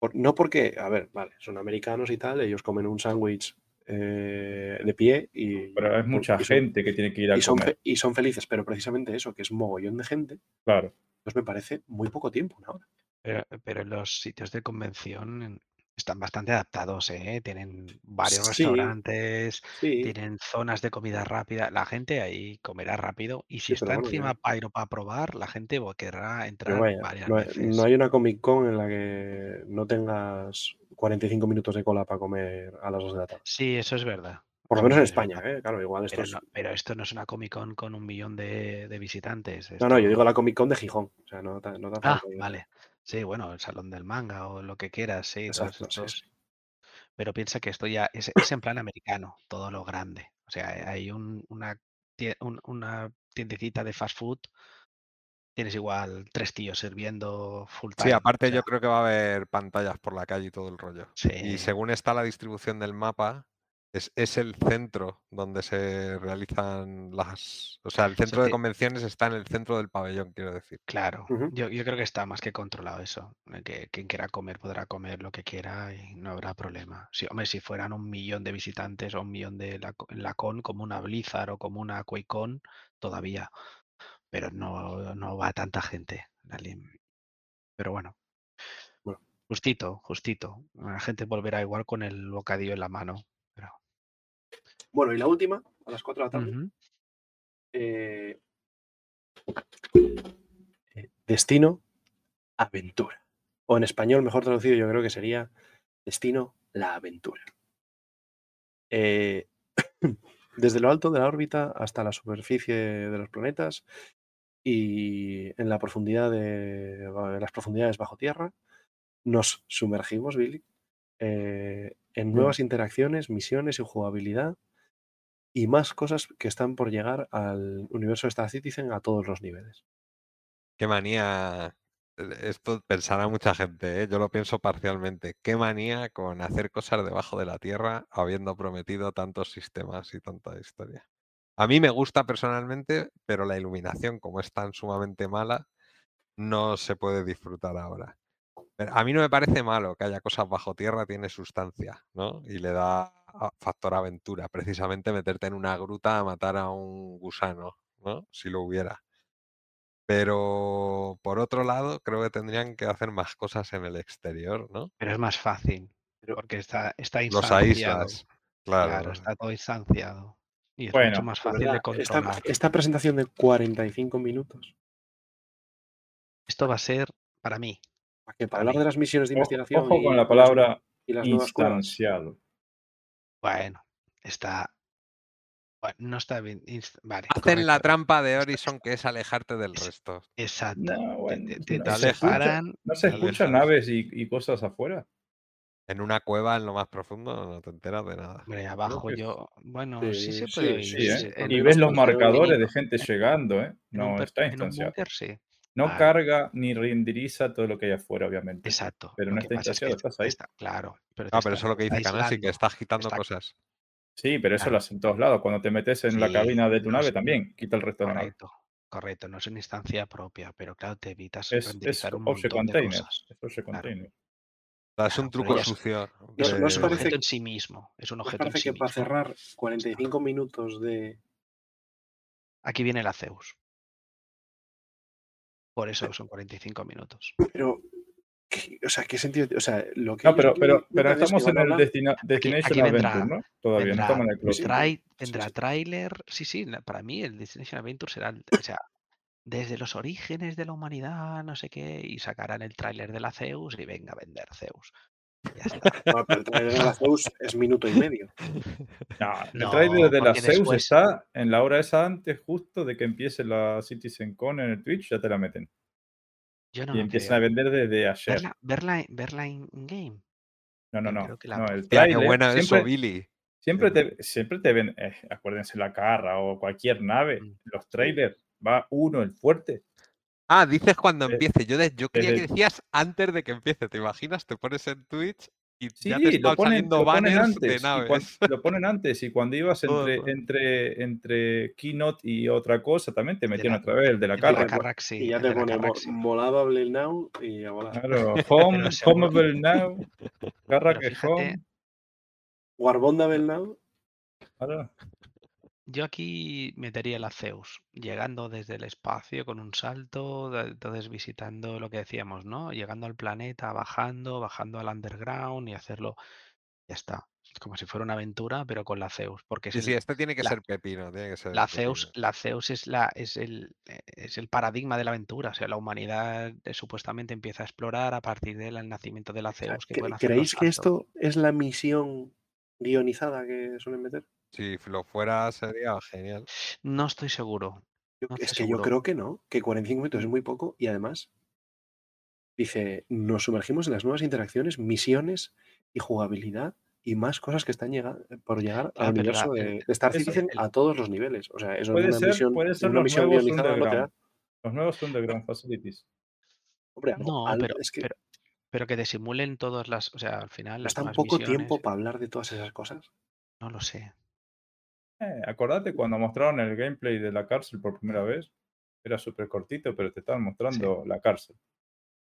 Por- no porque, a ver, vale, son americanos y tal, ellos comen un sándwich eh, de pie y. Pero es mucha y son- gente que tiene que ir a y son, comer. y son felices, pero precisamente eso, que es mogollón de gente, Claro. pues me parece muy poco tiempo, una hora. Pero, pero los sitios de convención están bastante adaptados, ¿eh? Tienen varios Sí. restaurantes, Sí, tienen zonas de comida rápida. La gente ahí comerá rápido y si Sí, está bueno, encima para ir para probar, la gente querrá entrar vaya, varias no hay, veces. no hay una Comic Con en la que no tengas 45 minutos de cola para comer a las 2 de la tarde. Sí, eso es verdad. Por lo menos en es España. ¿eh? Claro, igual esto Pero, es... no- pero esto no es una Comic Con con un millón de, de visitantes. No, no, yo digo la Comic Con de Gijón. O sea, no, no hace Ah, vale. Sí, bueno, el Salón del Manga o lo que quieras, sí. todos Exacto, sí, estos- sí. Pero piensa que esto ya es, es en plan americano, todo lo grande. O sea, hay un- una, un- una tiendecita de fast food, tienes igual tres tíos sirviendo full time. Sí, o aparte sea, yo creo que va a haber pantallas por la calle y todo el rollo. Sí. Y según está la distribución del mapa, es, es el centro donde se realizan las... O sea, el centro de te- convenciones está en el centro del pabellón, quiero decir. Claro, yo, yo creo que está más que controlado eso. de Que quien quiera comer podrá comer lo que quiera y no habrá problema. Si, hombre, si fueran un millón de visitantes o un millón de la, la con, como una Blizzard o como una QuakeCon, todavía. Pero no, no va tanta gente. Pero bueno. Bueno. Justito, justito. La gente volverá igual con el bocadillo en la mano. Pero... Bueno, y la última, a las 4 de la tarde. Eh, eh, Destino Aventura. O en español, mejor traducido, yo creo que sería Destino La Aventura. Eh, desde lo alto de la órbita hasta la superficie de los planetas y en la profundidad de en las profundidades bajo tierra, nos sumergimos, Billy, eh, en nuevas interacciones, misiones y jugabilidad y más cosas que están por llegar al universo de Star Citizen a todos los niveles. Qué manía... Esto pensará mucha gente, ¿eh? yo lo pienso parcialmente. Qué manía con hacer cosas debajo de la tierra habiendo prometido tantos sistemas y tanta historia. A mí me gusta personalmente, pero la iluminación, como es tan sumamente mala, no se puede disfrutar ahora. A mí no me parece malo que haya cosas bajo tierra, tiene sustancia, ¿no? Y le da factor aventura, precisamente meterte en una gruta a matar a un gusano, ¿no? Si lo hubiera. Pero por otro lado, creo que tendrían que hacer más cosas en el exterior, ¿no? Pero es más fácil. Porque está, está Los instanciado. aíslas, claro. Claro, está todo instanciado. Y es Bueno, mucho más De fácil de verdad, esta, controlar. esta presentación de 45 minutos, Esto va a ser, para mí, ¿para qué? Para Para hablar mí. de las misiones de Ojo, investigación ojo y, con y la palabra y las instanciado. bueno, está. Bueno, no está bien. inst- Vale. Hacen la correcto, trampa de Horizon, que es alejarte del Es- resto. Exacto. No, Te- bueno, te, te- no te se escucha. separan. ¿No se Te escuchan naves y, y cosas afuera? En una cueva, en lo más profundo, no te enteras de nada. Hombre, abajo que- yo. Bueno, Sí, sí, se sí, puede sí, ¿eh? Y ves los marcadores de gente llegando, ¿eh? No está en un instanciado. No Vale. carga ni renderiza todo lo que hay afuera, obviamente. Exacto. Pero no que está pasa es que instanciado, estás ahí. está- claro. Pero, te pero eso es lo que dice Kanasi, que aislando. está agitando está- cosas. Sí, pero eso Claro. lo hacen en todos lados. Cuando te metes en la cabina de tu no nave sé. también, quita el resto de la nave. Correcto. Correcto. No es una instancia propia, pero claro, te evitas Es, es un montón de cosas. Es Claro. Container. Es un truco es- sucio. ¿No os- no os de- Es un parece- objeto en sí mismo. Es un ¿Os objeto en parece sí que para mismo. cerrar 45 minutos de... Aquí viene la Zeus. Por eso son 45 minutos. Pero, ¿qué- o sea, ¿qué sentido? O sea, lo que No, pero, pero, pero es que estamos en el Destina- Destination aquí vendrá- Adventure, ¿no? Todavía vendrá, no estamos en el club. Sí, trai- sí, vendrá sí. tráiler. Sí, sí, para mí el Destination Adventure será, el- o sea, desde los orígenes de la humanidad, no sé qué, y sacarán el tráiler de la Zeus y venga a vender Zeus. Ya está. Bueno, pero el trailer de la Zeus es minuto y medio. No, el No, trailer de la Zeus después- está en la hora esa antes, justo de que empiece la CitizenCon en el Twitch, ya te la meten. Yo no y empiezan a vender desde ayer. Verla, verla, verla in game. No, no, yo no. la no el Hostia, qué tráiler bueno eso, siempre, Billy. siempre te, siempre te ven, eh, acuérdense la carra o cualquier nave, Mm. los trailers, va uno, el fuerte. Ah, dices cuando Eh, empiece. Yo, de- yo creía que decías antes de que empiece. ¿Te imaginas? Te pones en Twitch y Sí, ya te lo ponen, saliendo lo ponen banners de antes. cuan- naves. lo ponen antes. Y cuando ibas entre, entre, entre Keynote y otra cosa, también te metían otra vez el de la de la carga. Carrack, sí, y ya te de la pone mo- Carrack, sí. molable now y a volar. Claro, home, homeable now, fíjate, home. Warbondable now. Claro. Yo aquí metería la Zeus, llegando desde el espacio con un salto, entonces visitando lo que decíamos, ¿no? Llegando al planeta, bajando, bajando al underground y hacerlo. Ya está. Es como si fuera una aventura, pero con la Zeus, porque es Sí, sí, el- este tiene que la- ser pepino, tiene que ser la Zeus, pepino. la Zeus es la es el eh, es el paradigma de la aventura. O sea, la humanidad eh, supuestamente empieza a explorar a partir del nacimiento de la Zeus, que ¿cre- pueden hacer los ¿Creéis que saltos. esto es la misión guionizada que suelen meter? Si lo fuera sería genial. No estoy seguro. No es estoy que yo creo que no, que 45 minutos es muy poco y además dice, nos sumergimos en las nuevas interacciones, misiones y jugabilidad y más cosas que están llega- por llegar al universo de, de Star Citizen a todos los niveles. O sea, eso Puede una ser, misión, puede ser una los misión nuevos no te. Los nuevos Underground Facilities. Hombre, No, al- pero, es que pero, pero que disimulen todas las, o sea, al final las está un poco misiones, tiempo para hablar de todas esas cosas. no lo sé. Eh, acordate cuando mostraron el gameplay de la cárcel por primera vez. Era súper cortito, pero te estaban mostrando la cárcel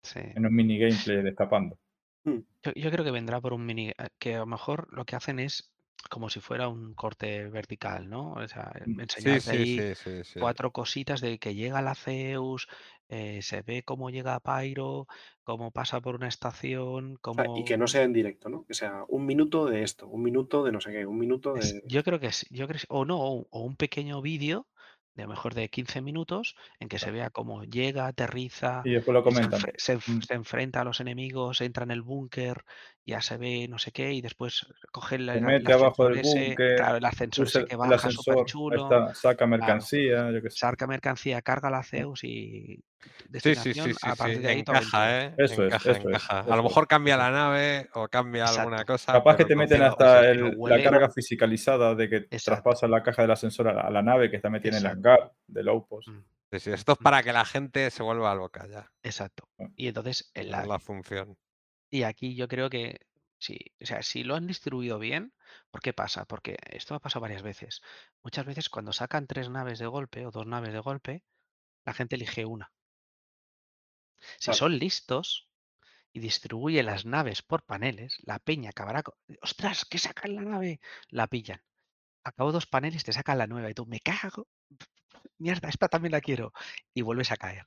Sí. en un mini gameplay de escapando. Yo, yo creo que vendrá por un mini, eh, que a lo mejor lo que hacen es como si fuera un corte vertical, ¿no? O sea, Mm. Enseñarte sí, ahí sí, sí, sí. cuatro cositas de que llega la Zeus, eh, se ve cómo llega Pyro, cómo pasa por una estación, O sea, y cómo... que no sea en directo, ¿no? Que sea un minuto de esto, un minuto de no sé qué, un minuto Es- de... yo creo que sí, yo creo o no, o, o un pequeño vídeo de a lo mejor de 15 minutos en que se vea cómo llega, aterriza, Y después lo se, comentan. se Mm. se enfrenta a los enemigos, entra en el búnker, ya se ve no sé qué, y después coge el, Se el mete ascensor abajo del ese, búnker, claro, el ascensor ese que baja súper chulo, saca claro, mercancía, yo qué sé. saca mercancía, carga la Zeus y Sí, sí, sí, sí, a sí, partir de ahí aventura. encaja, ¿eh? Eso es, encaja, eso es. A lo mejor cambia la nave o cambia alguna cosa. Capaz que te meten hasta el- la carga fisicalizada de que Exacto. traspasa la caja del ascensor a la, a la nave que está metida en el hangar del Outpost. Mm, Sí, sí, esto es para que la gente se vuelva loca ya. Exacto. Ah. Y entonces, en la función. Y aquí yo creo que sí, o sea, si lo han distribuido bien, ¿por qué pasa? Porque esto ha pasado varias veces. Muchas veces cuando sacan tres naves de golpe o dos naves de golpe, la gente elige una. Si Claro. son listos y distribuyen las naves por paneles, la peña acabará con, ¡ostras! que sacan la nave! La pillan. Acabo dos paneles, te sacan la nueva y tú, me cago. Mierda, esta también la quiero. Y vuelves a caer.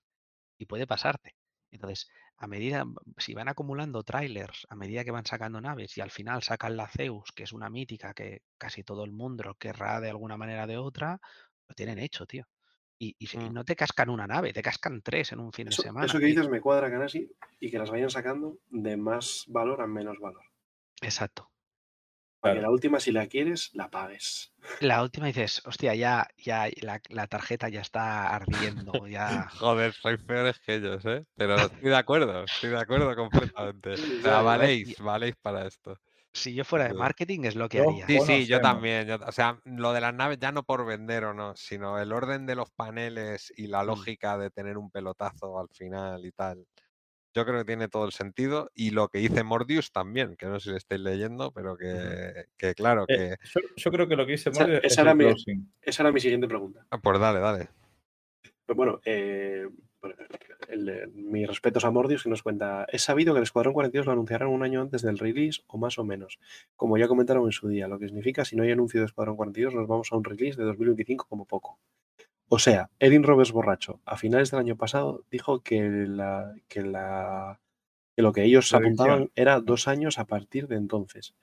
Y puede pasarte. Entonces, a medida, si van acumulando trailers, a medida que van sacando naves y al final sacan la Zeus, que es una mítica que casi todo el mundo querrá de alguna manera o de otra, lo tienen hecho, tío. Y, y se- y Mm. no te cascan una nave, te cascan tres en un fin de semana. eso que y- dices me cuadra, Canasi, y que las vayan sacando de más valor a menos valor. Exacto. Para que Claro. la última, si la quieres, la pagues. La última dices, hostia, ya, ya la, la tarjeta ya está ardiendo, ya. Joder, sois peores que ellos, ¿eh? Pero estoy de acuerdo, estoy de acuerdo completamente. O sea, valéis, valéis para esto. Si yo fuera de marketing es lo que Yo- haría. Sí, sí, yo también. yo- o sea, lo de las naves ya no por vender o no, sino el orden de los paneles y la Mm. lógica de tener un pelotazo al final y tal. Yo creo que tiene todo el sentido. Y lo que dice Mordius también, que no sé si estáis leyendo, pero que, que claro, Eh, que. yo, yo creo que lo que dice Esa- es esa el era mi- closing. Esa era mi siguiente pregunta. Ah, Pues dale, dale. Pues bueno, eh, el- mis respetos a Mordius que nos cuenta, es sabido que el Escuadrón 42 lo anunciarán un año antes del release o más o menos, como ya comentaron en su día, lo que significa si no hay anuncio de Escuadrón 42 nos vamos a un release de 2025 como poco. O sea, Erin Roberts borracho, a finales del año pasado, dijo que, la, que, la, que lo que ellos Predicción. apuntaban era dos años a partir de entonces.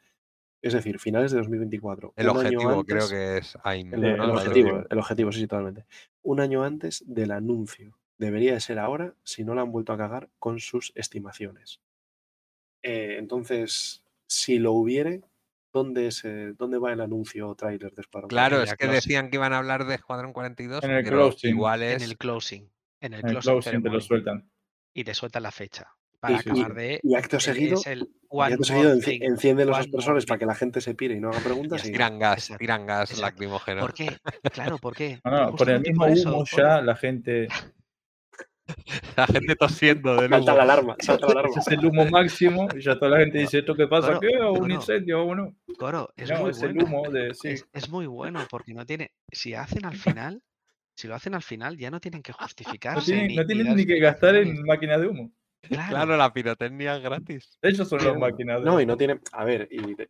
Es decir, finales de 2024. El objetivo creo que es el, objetivo. el objetivo, sí, sí, totalmente. Un año antes del anuncio. Debería de ser ahora si no la han vuelto a cagar con sus estimaciones. Eh, entonces, si lo hubiere, ¿dónde, se, ¿dónde va el anuncio o tráiler de Escuadrón Claro, es que closing. decían que iban a hablar de Escuadrón 42, En el pero closing. igual En es. el closing. En el En el closing, closing te lo sueltan. Y te sueltan la fecha. Para sí, acabar de. Y acto el- seguido, es el Y acto seguido thing, encienden los expresores para que la gente se pire y no haga preguntas. Y-. Tiran gas, Exacto, tiran gas exacto. lacrimógeno. ¿Por qué? Claro, ¿por qué? No, no, con el mismo por eso, humo por- ya la gente La gente tosiendo de Salta nuevo. la alarma, salta la alarma. es el humo máximo y ya toda la gente dice, ¿esto qué pasa? Coro, ¿Qué? ¿Un incendio? Vámonos. Coro, es No, muy es el bueno. humo de... Sí. Es, es muy bueno porque no tiene. Si hacen al final, si lo hacen al final, ya no tienen que No justificarse. tienen, no tienen ni que gastar en máquinas de humo. Claro, Claro, la pirotecnia es gratis. De hecho, son las Pero- máquinas de No, y no tiene. A ver, y de-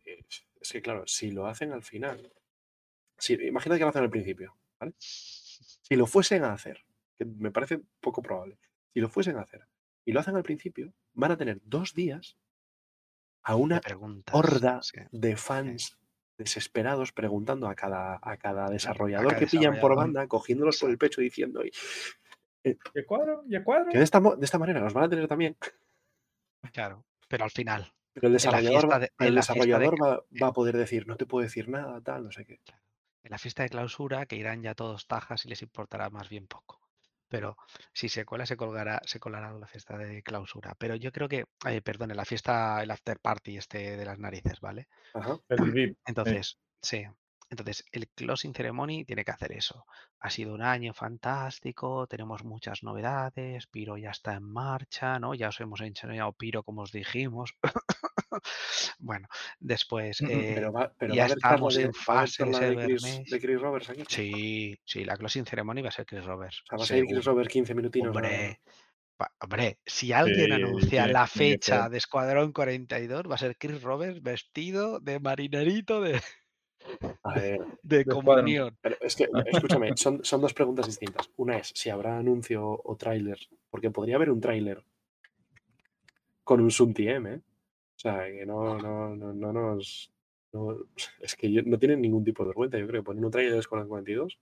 es que claro, si lo hacen al final. Si, imagínate que lo hacen al principio, ¿vale? Si lo fuesen a hacer, que me parece poco probable, si lo fuesen a hacer y lo hacen al principio, van a tener dos días a una horda sí. de fans desesperados preguntando a cada, a cada desarrollador que pillan por banda, cogiéndolos por el pecho y diciendo "Oye, ¿Y el cuadro? ¿Y el cuadro? que de esta, de esta manera los van a tener también. Claro, pero al final. Pero el la desarrollador, de- el de desarrollador va, va a poder decir, no te puedo decir nada, tal, no sé qué. En la fiesta de clausura, que irán ya todos tajas y les importará más bien poco. Pero si se cuela, se colgará, se colará la fiesta de clausura. Pero yo creo que, eh, perdón, en la fiesta, el after party este de las narices, ¿vale? Ajá. El VIP. Entonces, sí. Entonces, el closing ceremony tiene que hacer eso. Ha sido un año fantástico, tenemos muchas novedades, Piro ya está en marcha, ¿no? Ya os hemos enseñado Piro como os dijimos. bueno, después, eh, Pero va, pero ya estamos en fase de Chris, de Chris Roberts aquí. sí, sí, la closing ceremony va a ser Chris Roberts. O sea, va a ser Chris. Roberts 15 minutinos. ¿no? Hombre, pa- hombre, si alguien Sí, anuncia la fecha de Escuadrón 42, va a ser Chris Roberts vestido de marinerito de, A ver, de comunión. pero es que, escúchame, son, son dos preguntas distintas. Una es si habrá anuncio o tráiler, porque podría haber un tráiler con un Sun TM, ¿eh? O sea, que no, no, no, no nos... no- es que yo- no tienen ningún tipo de vergüenza, yo creo. Ponen un tráiler de Escuadrón 42,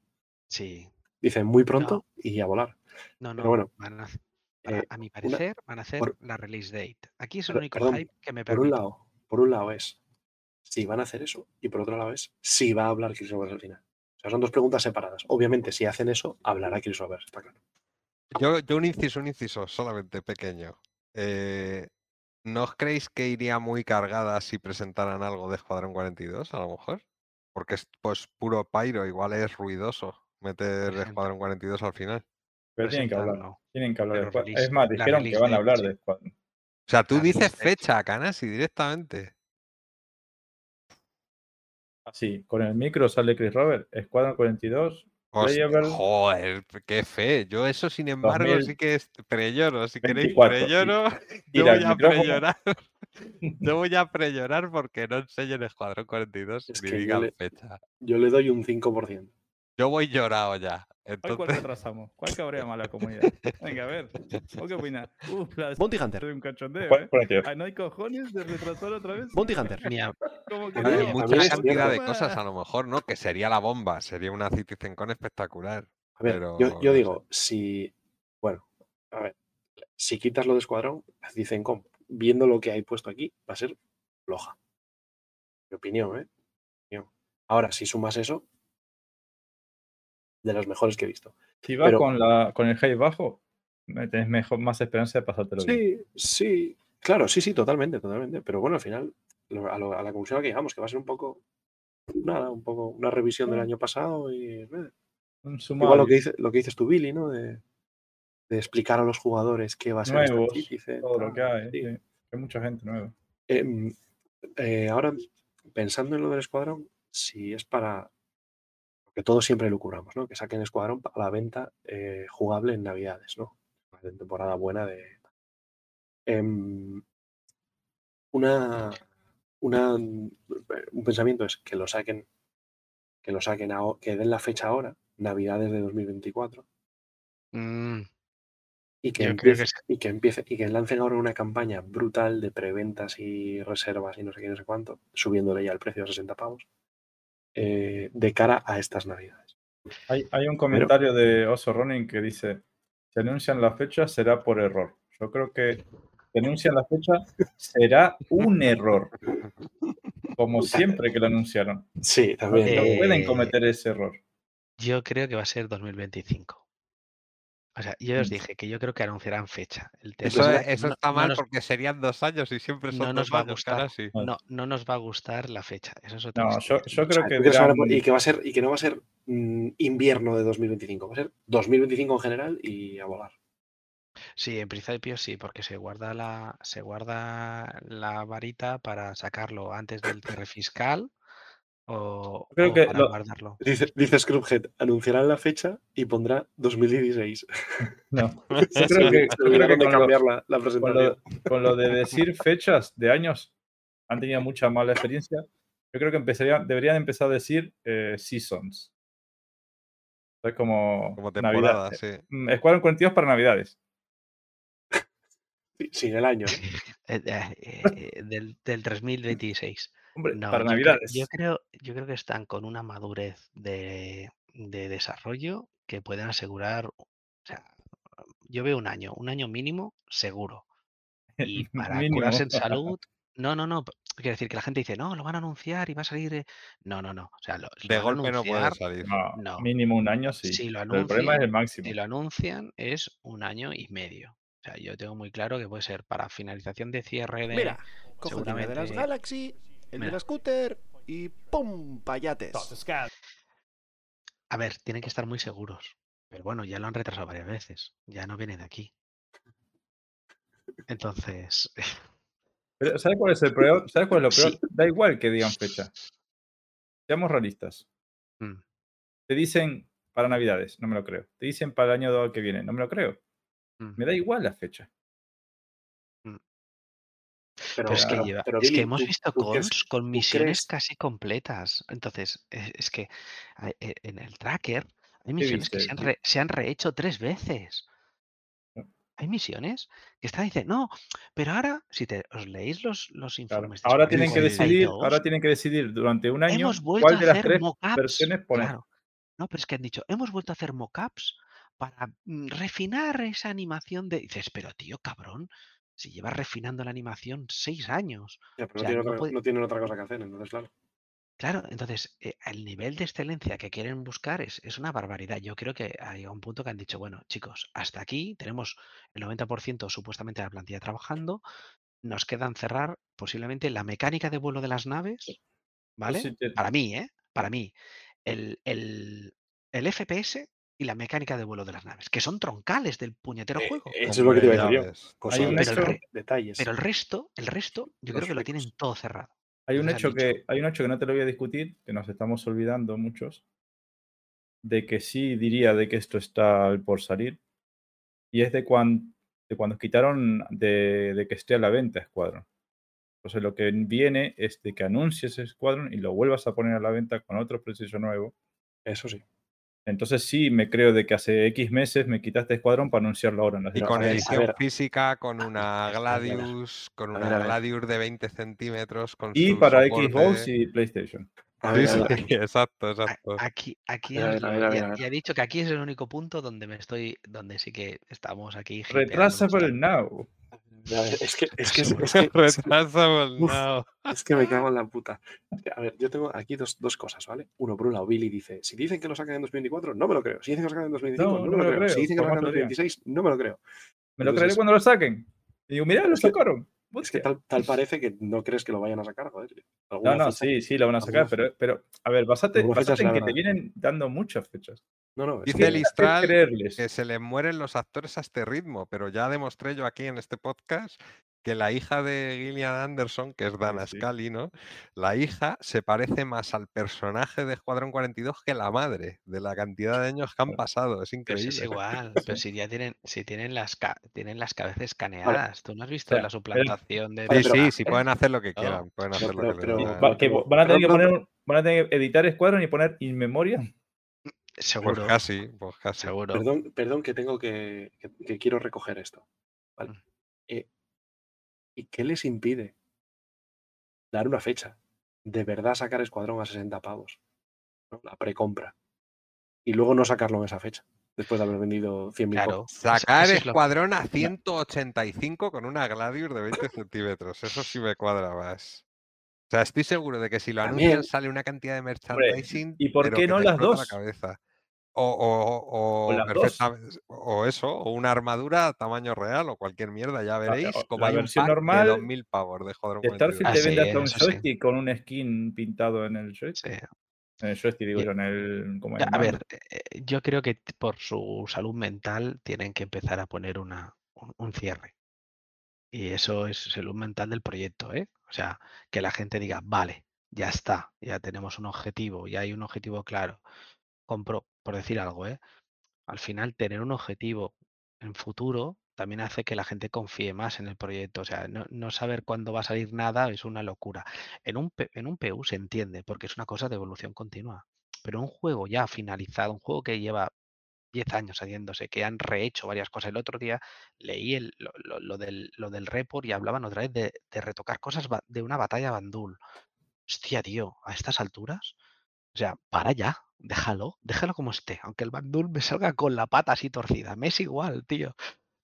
Sí, dicen muy pronto y a volar. no, no, Pero bueno, van a, para- eh, a mi una- parecer van a hacer por- la release date. Aquí es el único perdón, hype que me por un lado, por un lado es si van a hacer eso y por otro lado es si va a hablar Chris Roberts al final. O sea, son dos preguntas separadas. Obviamente, si hacen eso, hablará Chris Roberts, está claro. Yo, yo un inciso, un inciso, solamente pequeño. Eh, ¿No os creéis que iría muy cargada si presentaran algo de Escuadrón 42, a lo mejor? Porque es pues puro pyro, igual es ruidoso meter. Escuadrón 42 al final. Pero tienen que hablar. Tienen que hablar de Es más, dijeron que van a hablar de Squadron. O sea, tú La dices fecha, Canasi, directamente. Así, con el micro sale Chris Robert, Escuadrón 42, Hostia, joder, qué fe. Yo eso, sin embargo, sí 2024. que es prelloro. Si queréis 24, sí. prelloro, yo voy a prellorar. Yo voy a prellorar porque no enseñen Escuadrón 42 Es ni digan fecha. Yo le doy un 5%. Yo voy llorado ya. Hoy cuál Entonces, retrasamos. ¿Cuál cabrea más la comunidad? Venga, a ver. ¿O qué opinas? Uh, la Bounty Hunter. de un cachondeo, ¿eh? 42. Ah, ¿No hay cojones de retrasar otra vez? Bounty Hunter. Ni a- ¿Cómo que A no? ver, hay a mucha cantidad de cosas a lo mejor, ¿no? Que sería la bomba. Sería una CitizenCon espectacular. A ver, Pero yo, digo, si. Bueno, a ver, si quitas lo de escuadrón, dicen, com, viendo lo que hay puesto aquí, va a ser floja. Mi opinión, ¿eh? Mi opinión. Ahora, si sumas eso, de las mejores que he visto. Si va Pero- con, la, con el hype bajo, tenés mejor, más esperanza de pasártelo bien. Sí, sí, claro, sí, sí, totalmente, totalmente. Pero bueno, al final, a, lo- a la conclusión a la que llegamos, que va a ser un poco. Nada, un poco una revisión del Ah. año pasado y. eh, Un Igual lo que, dice, lo que dices tú, Billy, ¿no? De, de explicar a los jugadores qué va a ser nuevos, Citizen, todo lo que hay. sí. sí. Hay mucha gente nueva. Em, eh, ahora, pensando en lo del escuadrón, si es para. Porque todos siempre lo cubramos, ¿no? Que saquen escuadrón a la venta eh, jugable en Navidades, ¿no? De temporada buena de. Em, una, una. Un pensamiento es que lo saquen. Que lo saquen aho- que den la fecha ahora, Navidades de 2024, Mm, y que, que empiece, y que empiece y que lancen ahora una campaña brutal de preventas y reservas y no sé qué, no sé cuánto, subiéndole ya el precio a 60 pavos, eh, de cara a estas navidades. Hay, hay un comentario de Oso Ronin que dice: Si anuncian la fecha, será por error. Yo creo que si anuncian la fecha, será un error. Como siempre que lo anunciaron. Sí, No, también. Eh, también. pueden cometer ese error. yo creo que va a ser 2025. O sea, yo os Mm. dije que yo creo que anunciarán fecha. El Eso, eso no- está no mal nos- porque serían dos años y siempre son no nos dos va a años, gustar. Canasi. No, no nos va a gustar la fecha. Eso es otra No, yo, yo creo que ¿tú crees que van a dirán- y que va a ser y que no va a ser mm, invierno de 2025, va a ser 2025 en general y a volar. Sí, en principio sí, porque se guarda la, se guarda la varita para sacarlo antes del cierre fiscal o, Creo o que para lo- guardarlo. Dice, dice Scrubhead, anunciarán la fecha y pondrá 2016. No. Creo que, creo que con, lo, cambiar la, la con, lo, presentación. con lo de decir fechas de años, han tenido mucha mala experiencia. Yo creo que empezarían, deberían empezar a decir eh, seasons. Es como, Como Navidad. temporada, sí. Mm, Escuadrón 42 para Navidades. Sí, Sin el año. Eh, eh, eh, del, del 2026. Hombre, No, para Navidades. yo creo, yo creo que están con una madurez de, de desarrollo que pueden asegurar, o sea, yo veo un año, un año mínimo seguro. Y para Mínimo. curarse en salud, no, no, no. Quiero decir que la gente dice, no, lo van a anunciar y va a salir. eh". No, no, no. O sea, lo, De golpe no puede salir. No, No. Mínimo un año sí. Si lo pero el problema es anuncian, el máximo. Si lo anuncian es un año y medio. O sea, yo tengo muy claro que puede ser para finalización de cierre de. Mira, cojo de las Galaxy, el de Mira. la Scooter y ¡pum! Payates. A ver, tienen que estar muy seguros. Pero bueno, ya lo han retrasado varias veces. Ya no viene de aquí. Entonces, ¿Sabes cuál es el peor? ¿Sabes cuál es lo peor? Sí. Da igual que digan fecha. Seamos realistas. mm, Te dicen para Navidades, no me lo creo. Te dicen para el año que viene, no me lo creo. mm. Me da igual la fecha. Pero, Pero es que, lleva- pero, es que hemos tú- visto tú crees- cons con misiones casi completas. Entonces, es, es que e- en el tracker hay ¿Qué misiones que se han, ¿Qué- re- se han rehecho tres veces. Ah. Hay misiones que están diciendo, no, pero ahora, si te, os leéis los, los Claro. informes de Ahora tienen que decidir, 42, ahora tienen que decidir durante un año cuál de las tres versiones poner. Claro. No, pero es que han dicho, hemos vuelto a hacer mockups para mm, refinar esa animación de. Dices, pero tío, cabrón, si llevas refinando la animación seis años. Ya, pero o no, otra, puede- no tienen otra cosa que hacer, entonces, claro. Claro, entonces eh, el nivel de excelencia que quieren buscar es, es una barbaridad. Yo creo que hay un punto que han dicho, bueno, chicos, hasta aquí tenemos el 90% supuestamente de la plantilla trabajando. Nos quedan cerrar posiblemente la mecánica de vuelo de las naves, ¿vale? sí Para mí, ¿eh? Para mí, el, el, el FPS y la mecánica de vuelo de las naves, que son troncales del puñetero Eh, juego. Eso es lo que te iba a decir yo. Hay un Pero el detalles. Pero el resto, el resto, yo Los creo que lo tienen todo cerrado. Hay un, hecho que, hay un hecho que no te lo voy a discutir, que nos estamos olvidando muchos, de que sí diría de que esto está por salir, y es de, cuan- de cuando quitaron de, de que esté a la venta Squadron. Entonces lo que viene es de que anuncies Squadron y lo vuelvas a poner a la venta con otro preciso nuevo. Eso sí. Entonces sí me creo de que hace X meses me quitaste Squadron para anunciarlo ahora en las Y con edición física, con una Gladius, con una. Gladius de 20 centímetros. Con Y para soporte. Xbox y PlayStation. A Sí, ver, sí, a ver. exacto, exacto. Aquí, aquí ya, ya he dicho que aquí es el único punto donde me estoy, donde sí que estamos aquí. Retrasable bastante. now. A ver, es que, es que, es, que, es que- es que me cago en la puta. A ver, yo tengo aquí dos, dos cosas, ¿vale? Uno, por un lado, Billy dice, si dicen que lo sacan en 2024, no me lo creo. Si dicen que lo sacan en 2025, No, no, me lo creo. Si dicen que lo sacan en más teoría. 2026, no me lo creo. Me lo creeré cuando lo saquen. Y digo, mira, lo sacaron. Es que tal, tal parece que no crees que lo vayan a sacar, joder. No, no, fecha- sí, sí, lo van a sacar, pero, pero a ver, basate, basate en que te vienen dando muchas fechas. No, no, Dice Listral que se le mueren los actores a este ritmo, pero ya demostré yo aquí en este podcast que la hija de Gillian Anderson, que es Dana sí. Scully, ¿no? La hija se parece más al personaje de Escuadrón 42 que la madre, de la cantidad de años que han pasado. Es Pero increíble. si es igual, pero si ya tienen, si tienen las tienen las cabezas escaneadas. ¿Tú no has visto sea, la pero- suplantación de Sí, sí, pero- sí, pueden hacer lo que quieran. Pueden hacer pero- lo que pero- pero- van, a tener que poner, van a tener que editar Squadron y poner in memoria. Pues seguro, casi, pues casi. seguro. Perdón, perdón que tengo que, que, que quiero recoger esto. ¿vale? Mm. Eh, ¿Y qué les impide dar una fecha? De verdad sacar Escuadrón a 60 pavos. ¿no? La precompra. Y luego no sacarlo en esa fecha. Después de haber vendido 100.000 Claro. Sacar es lo- escuadrón a 185 con una Gladius de 20 centímetros. Eso sí me cuadra más. O sea, estoy seguro de que si lo También- anuncian sale una cantidad de merchandising. ¿y por qué no las la dos? cabeza. O, o, o, O las dos. perfectamente- o eso, o una armadura a tamaño real o cualquier mierda. Ya veréis o como la hay un versión pack normal de 2000 pavos de Y Starfield 42. te vende sí, hasta un sí. joystick con un skin pintado en el joystick. Sí. En el joystick, digo Y- yo, en el. Como A ver, eh, yo creo que por su salud mental tienen que empezar a poner una, un, un cierre. Y eso es salud mental del proyecto, ¿eh? O sea, que la gente diga, vale, ya está, ya tenemos un objetivo, ya hay un objetivo claro. Compro, por decir algo, ¿eh? Al final, tener un objetivo en futuro también hace que la gente confíe más en el proyecto. O sea, no, no saber cuándo va a salir nada es una locura. En un, en un PU se entiende, porque es una cosa de evolución continua. Pero un juego ya finalizado, un juego que lleva 10 años haciéndose, que han rehecho varias cosas. El otro día leí el- lo, del, lo del report y hablaban otra vez de, de retocar cosas de una batalla bandul. Hostia, tío, a estas alturas. O sea, para ya, déjalo, déjalo como esté. Aunque el bandul me salga con la pata así torcida, me es igual, tío.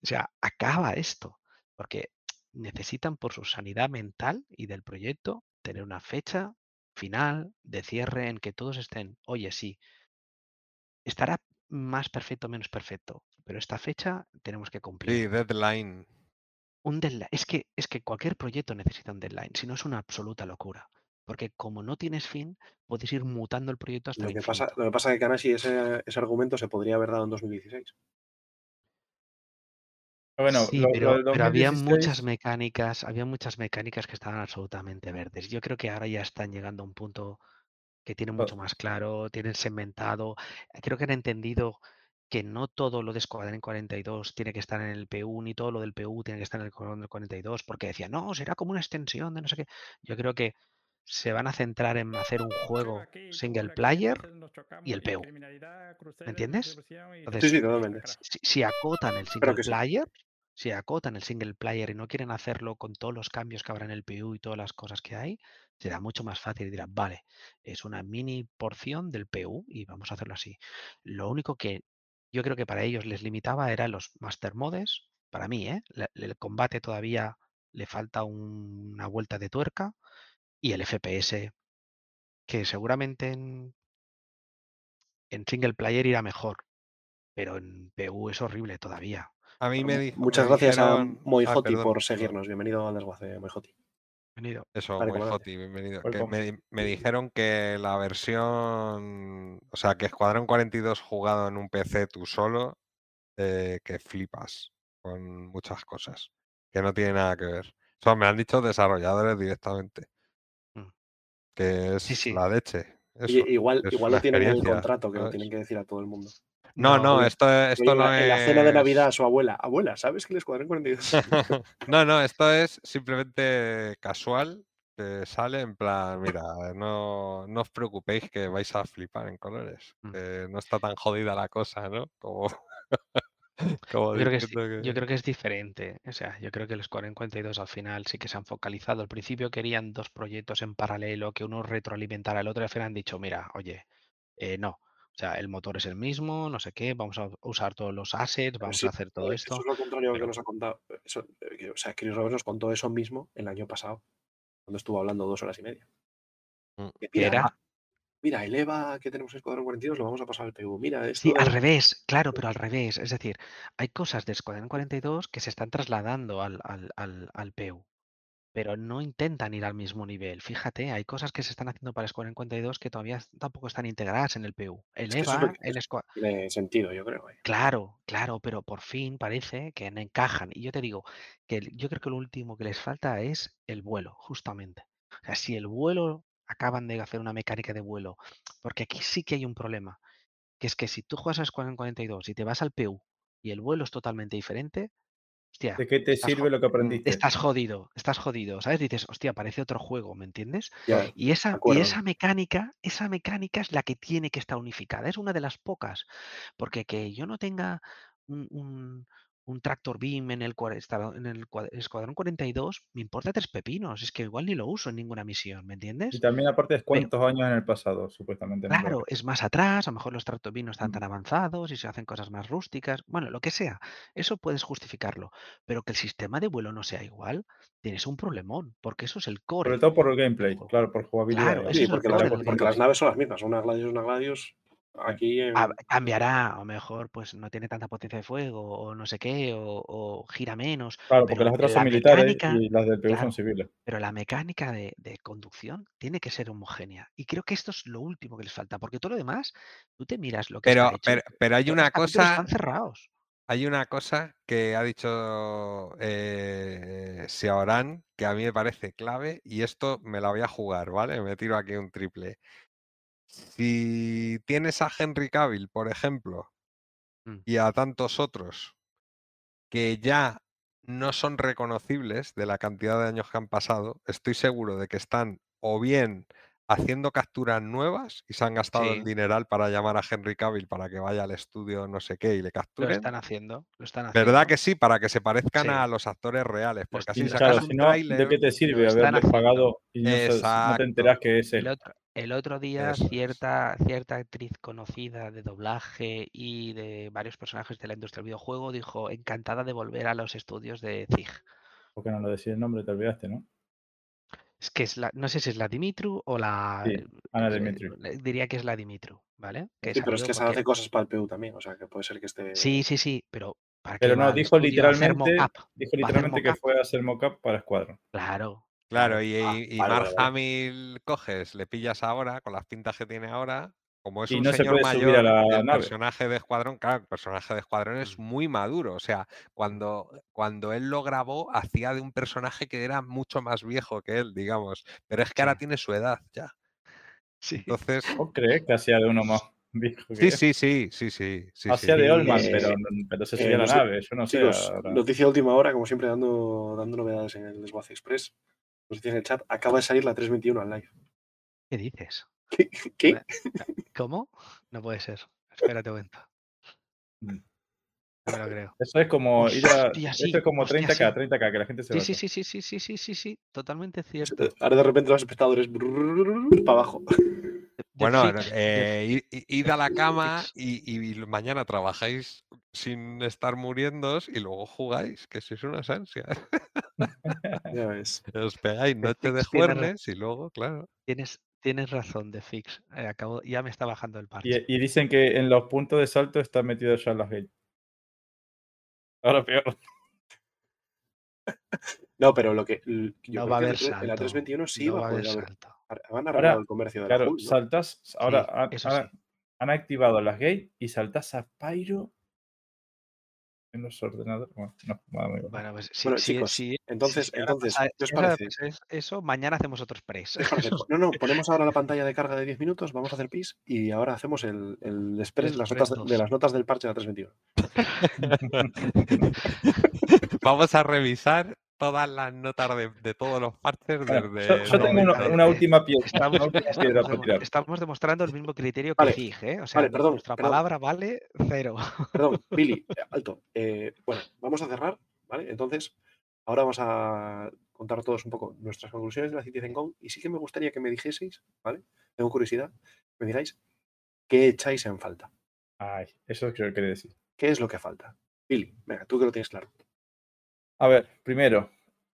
O sea, acaba esto. Porque necesitan por su sanidad mental y del proyecto tener una fecha final de cierre en que todos estén, oye, sí, estará más perfecto o menos perfecto, pero esta fecha tenemos que Sí, cumplir. deadline. Un deadline, es que, es que cualquier proyecto necesita un deadline, si no es una absoluta locura. Porque como no tienes fin, puedes ir mutando el proyecto hasta Lo el que, pasa, lo que pasa es que Kanashi ese, ese argumento se podría haber dado en 2016. Bueno, Sí, lo, lo pero, pero había muchas 2016, mecánicas, había muchas mecánicas que estaban absolutamente verdes. Yo creo que ahora ya están llegando a un punto que tienen mucho más claro, tienen segmentado. Creo que han entendido que no todo lo de Escuadrón 42 tiene que estar en el PU, ni todo lo del PU tiene que estar en el Escuadrón 42, porque decían, no, será como una extensión de no sé qué. Yo creo que se van a centrar en hacer un juego single player y el PU. ¿Me entiendes? Sí, Entonces, sí, totalmente. si, si acotan el single player, si acotan el single player y no quieren hacerlo con todos los cambios que habrá en el PU y todas las cosas que hay, será mucho más fácil y dirán, vale, es una mini porción del PU y vamos a hacerlo así. Lo único que yo creo que para ellos les limitaba eran los master modes. Para mí, ¿eh? El combate todavía le falta un- una vuelta de tuerca y el FPS, que seguramente en, en single player irá mejor, pero en PU es horrible todavía. A mí me, dijo, Muchas me gracias dijeron... a Moijoti Ah, por seguirnos. Bienvenido al desguace, Moijoti. Venido. Eso, Vale, muy comandante. Joti, bienvenido. Que me, me dijeron que la versión, o sea, que Escuadrón 42 jugado en un PC tú solo, eh, que flipas con muchas cosas, que no tiene nada que ver. Eso me han dicho desarrolladores directamente, Mm. que es Sí, sí. la leche. Eso, igual, es igual lo tienen en el contrato, que lo ¿sabes? tienen que decir a todo el mundo. No, no, esto, esto Oye, no en, es... en la cena de Navidad a su abuela. Abuela, ¿sabes que el Escuadrón 42? no, no, esto es simplemente casual, que sale en plan, mira, no, no os preocupéis que vais a flipar en colores, Mm. que no está tan jodida la cosa, ¿no? Como, como Yo creo, que es, diciendo yo que... creo que es diferente. O sea, yo creo que el Squadron 42 al final sí que se han focalizado. Al principio querían dos proyectos en paralelo, que uno retroalimentara al otro, y al final han dicho, mira, oye, eh, no. O sea, el motor es el mismo, no sé qué, vamos a usar todos los assets, vamos sí, a hacer todo eh, esto. Eso es lo contrario que pero- nos ha contado. Eso, eh, que- o sea, Chris Roberts nos contó eso mismo el año pasado, cuando estuvo hablando dos horas y media. Mm. Que que mira, era, mira, el EVA que tenemos en Escuadrón 42 lo vamos a pasar al PU. Mira, esto Sí, al revés, claro, pero al revés. Es decir, hay cosas de Escuadrón 42 que se están trasladando al, al, al, al PU, pero no intentan ir al mismo nivel. Fíjate, hay cosas que se están haciendo para Escuadrón 42 que todavía tampoco están integradas en el PU. El es EVA, el tiene sentido, yo creo. eh. Claro, claro, pero por fin parece que encajan. Y yo te digo que yo creo que lo último que les falta es el vuelo, justamente. O sea, si el vuelo acaban de hacer una mecánica de vuelo, porque aquí sí que hay un problema, que es que si tú juegas a Squadron 42 y te vas al PU y el vuelo es totalmente diferente, hostia, ¿De qué te sirve lo que Mm, aprendiste? estás jodido, estás jodido, ¿sabes? Dices, hostia, parece otro juego, ¿me entiendes? Ya, Y esa, y esa mecánica, esa mecánica es la que tiene que estar unificada. Es una de las pocas. Porque que yo no tenga un, un- un tractor beam en el, en el cua- escuadrón 42, me importa tres pepinos. Es que igual ni lo uso en ninguna misión, ¿me Y entiendes? también aparte es cuántos años en el pasado, supuestamente. claro, es más atrás, a lo mejor los tractor beam no están Mm. tan avanzados y se hacen cosas más rústicas. Bueno, lo que sea. Eso puedes justificarlo. Pero que el sistema de vuelo no sea igual, tienes un problemón. Porque eso es el core. Sobre todo por el gameplay, juego. claro, por jugabilidad. Claro, ese Sí, porque la porque las naves son las mismas. Una Gladius, una Gladius. Aquí en. Cambiará, lo mejor pues no tiene tanta potencia de fuego o no sé qué, o, o gira menos, Claro, porque las otras son militares mecánica, y las del PU son civiles. pero la mecánica de, de conducción tiene que ser homogénea. Y creo que esto es lo último que les falta, porque todo lo demás, tú te miras lo que Pero, está hecho, pero, pero hay una cosa, están cerrados. Hay una cosa que ha dicho eh, Xiaoran que a mí me parece clave y esto me la voy a jugar, ¿vale? Me tiro aquí un triple. Si tienes a Henry Cavill, por ejemplo, Mm. y a tantos otros que ya no son reconocibles de la cantidad de años que han pasado, estoy seguro de que están o bien haciendo capturas nuevas y se han gastado el dineral para llamar a Henry Cavill para que vaya al estudio no sé qué y le Lo capturen. están haciendo, lo están haciendo. ¿Verdad que sí? Para que se parezcan Sí. a los actores reales. Lo Porque así sacas Claro, un si no, ¿de qué te sirve lo están haberle haciendo. pagado y no, te enteras que es El él? otro, el otro día Eso es. cierta, cierta actriz conocida de doblaje y de varios personajes de la industria del videojuego dijo encantada de volver a los estudios de ZIG. ¿Por qué no lo decís el nombre? Te olvidaste, ¿no? Es que es la, no sé si es la Dimitru o la... Sí, Ana eh, Dimitri. le- Diría que es la Dimitru, ¿vale? Que Sí, pero es que se hace cosas para el PU también, o sea que puede ser que esté. Sí, sí, sí, pero ¿para Pero no, dijo literalmente, dijo literalmente que fue a hacer mock-up para Squadron. Claro. Claro, y, Ah, y vale, Mark vale, vale. Hamill coges, le pillas ahora con las pintas que tiene ahora. Como es Y un no señor a mayor, la el nave. personaje de Escuadrón, claro, el personaje de Escuadrón es muy maduro. O sea, cuando, cuando él lo grabó, hacía de un personaje que era mucho más viejo que él, digamos. Pero es que ahora tiene su edad ya. Sí. Entonces, ¿Vos crees que hacía de uno más viejo que sí, sí, sí, sí, sí. sí. de Olman, Eh, pero, se subía la nave. Yo no sé. Noticia última hora, como siempre, dando, dando novedades en el Desguace Express. Nos dicen en el chat, acaba de salir la 321 al live. ¿Qué dices? ¿Qué? ¿Qué? ¿Cómo? No puede ser. Espérate un momento. Mm. No me lo creo. Eso es como ir a. Hostia, sí, Esto es como hostia, 30k, sí. 30k, que la gente se Sí, va sí, sí, sí, sí, sí, sí, sí, sí, totalmente cierto. Ahora de repente los espectadores para abajo. Bueno, eh, id, a la cama y, y mañana trabajáis sin estar muriéndos y luego jugáis, que sois unas ansias. Ya ves. Os pegáis De noche de juernes y luego, claro. Tienes, tienes razón, de Fix. Eh, acabo, ya me está bajando el parche. Y, y dicen que en los puntos de salto está metido Charles Gate. Ahora peor. No, pero lo que. Yo No va a haber la salto. en la 321 sí no va a a haber poder haber. salto. Han arreglado Ahora, el comercio de la Claro, Hull, ¿no? saltas. Ahora Sí, han- sí. han activado las gates y saltas a Pyro en los ordenadores. Bueno, no, va muy bien. Bueno, pues sí, Bueno, sí, chicos, sí, entonces, entonces, ¿qué os parece? eso, mañana hacemos otro press. No, no, ponemos ahora la pantalla de carga de 10 minutos, vamos a hacer pis y ahora hacemos el, el express, las notas de las notas del parche de la 321. Vamos a revisar todas las notas de, de todos los parches desde. yo, tengo una, 90. una última piedra. Estamos, una última piedra demostrando el mismo criterio que Vale, FIG, ¿eh? O sea, vale, perdón, nuestra perdón. palabra vale cero. Perdón, Billy, eh, alto. Eh, bueno, vamos a cerrar, ¿vale? Entonces, ahora vamos a contar todos un poco nuestras conclusiones de la CitizenCon y sí que me gustaría que me dijeseis, ¿vale? Tengo curiosidad, me digáis qué echáis en falta. Ay, eso es lo que decir. ¿Qué es lo que falta? Billy, venga, tú que lo tienes claro. A ver, primero,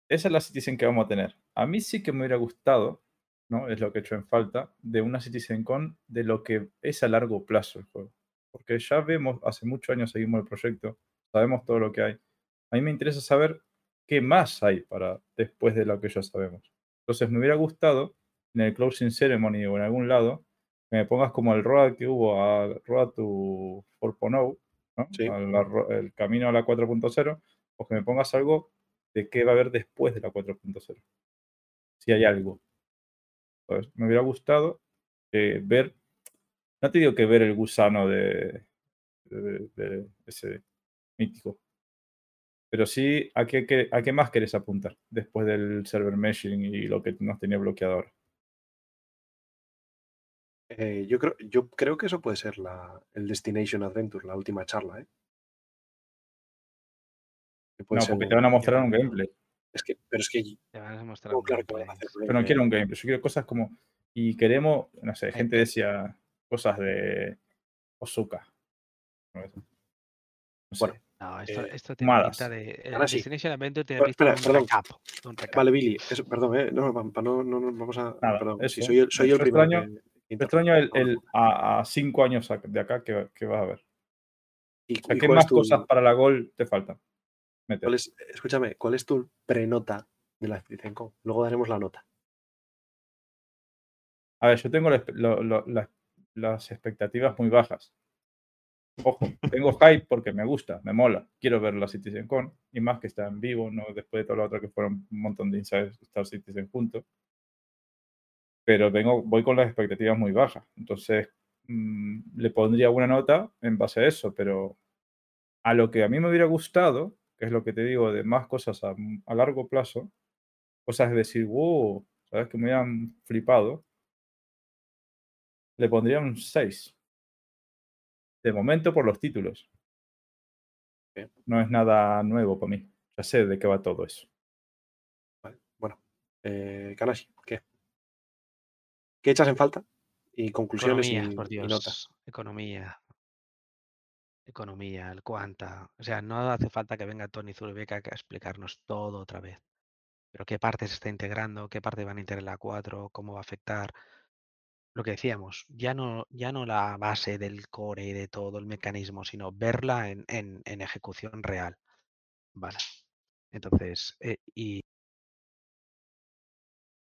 esa es la Citizen que vamos a tener. A mí sí que me hubiera gustado, ¿no? Es lo que he hecho en falta, de una Citizen Con de lo que es a largo plazo el juego. Porque ya vemos, hace muchos años seguimos el proyecto, sabemos todo lo que hay. A mí me interesa saber qué más hay para después de lo que ya sabemos. Entonces me hubiera gustado en el closing ceremony o en algún lado que me pongas como el road que hubo a Road to 4.0, ¿no? Sí. El camino a la 4.0, o que me pongas algo de qué va a haber después de la 4.0. Si hay algo. Pues, me hubiera gustado eh, ver, no te digo que ver el gusano de, ese mítico, pero sí a qué, qué- a qué más querés apuntar después del server meshing y lo que nos tenía bloqueado ahora. Eh, yo, creo, yo creo que eso puede ser la, el Destination Adventure, la última charla, ¿eh? Puede No, ser porque un- te van a mostrar un gameplay. Es que, pero es que Te van a mostrar un claro que van a gameplay. hacer Pero no quiero un gameplay, yo quiero cosas como. Y queremos, no sé, gente decía cosas de Ozuka. No sé. No sé. Bueno, No, esto, Eh, esto tiene malas. pinta de. El Ahora sí. Destination Adventure tiene Pero, pinta de un recap. de un recap. Vale, Billy, eso, perdón, ¿eh? No, pa- pa- no, no, no, vamos a. Nada, perdón, eso. si soy el, soy el primero. extraño- que- extraño el, el a, a cinco años de acá que, que vas a ver. ¿Y, O sea, y ¿Qué más tu- cosas para la gol te faltan? Meter. cuál es- escúchame, ¿cuál es tu prenota de la CitizenCon? Luego daremos la nota. A ver, yo tengo la espe- lo- lo- las- las expectativas muy bajas. Ojo, tengo hype porque me gusta, me mola. Quiero ver la CitizenCon y más que está en vivo, no después de todo lo otro que fueron un montón de Inside Star Citizen juntos. Pero vengo, voy con las expectativas muy bajas. Entonces, mm, le pondría una nota en base a eso, pero a lo que a mí me hubiera gustado, que es lo que te digo, de más cosas a, a largo plazo, cosas de decir, wow, ¿sabes? Que me hubieran flipado, le pondría un 6. De momento por los títulos. Bien. No es nada nuevo para mí. Ya sé de qué va todo eso. Vale, bueno. Eh, Kanashi, ¿qué? ¿Qué echas en falta? Y conclusiones Economía, y, por y notas. Dios. Economía. Economía, el cuanta. O sea, no hace falta que venga Tony Zurbeca a explicarnos todo otra vez. Pero qué parte se está integrando, qué parte van a integrar la 4, cómo va a afectar. Lo que decíamos, ya no, ya no la base del core y de todo el mecanismo, sino verla en, en- ejecución real. Vale. Entonces, eh, y,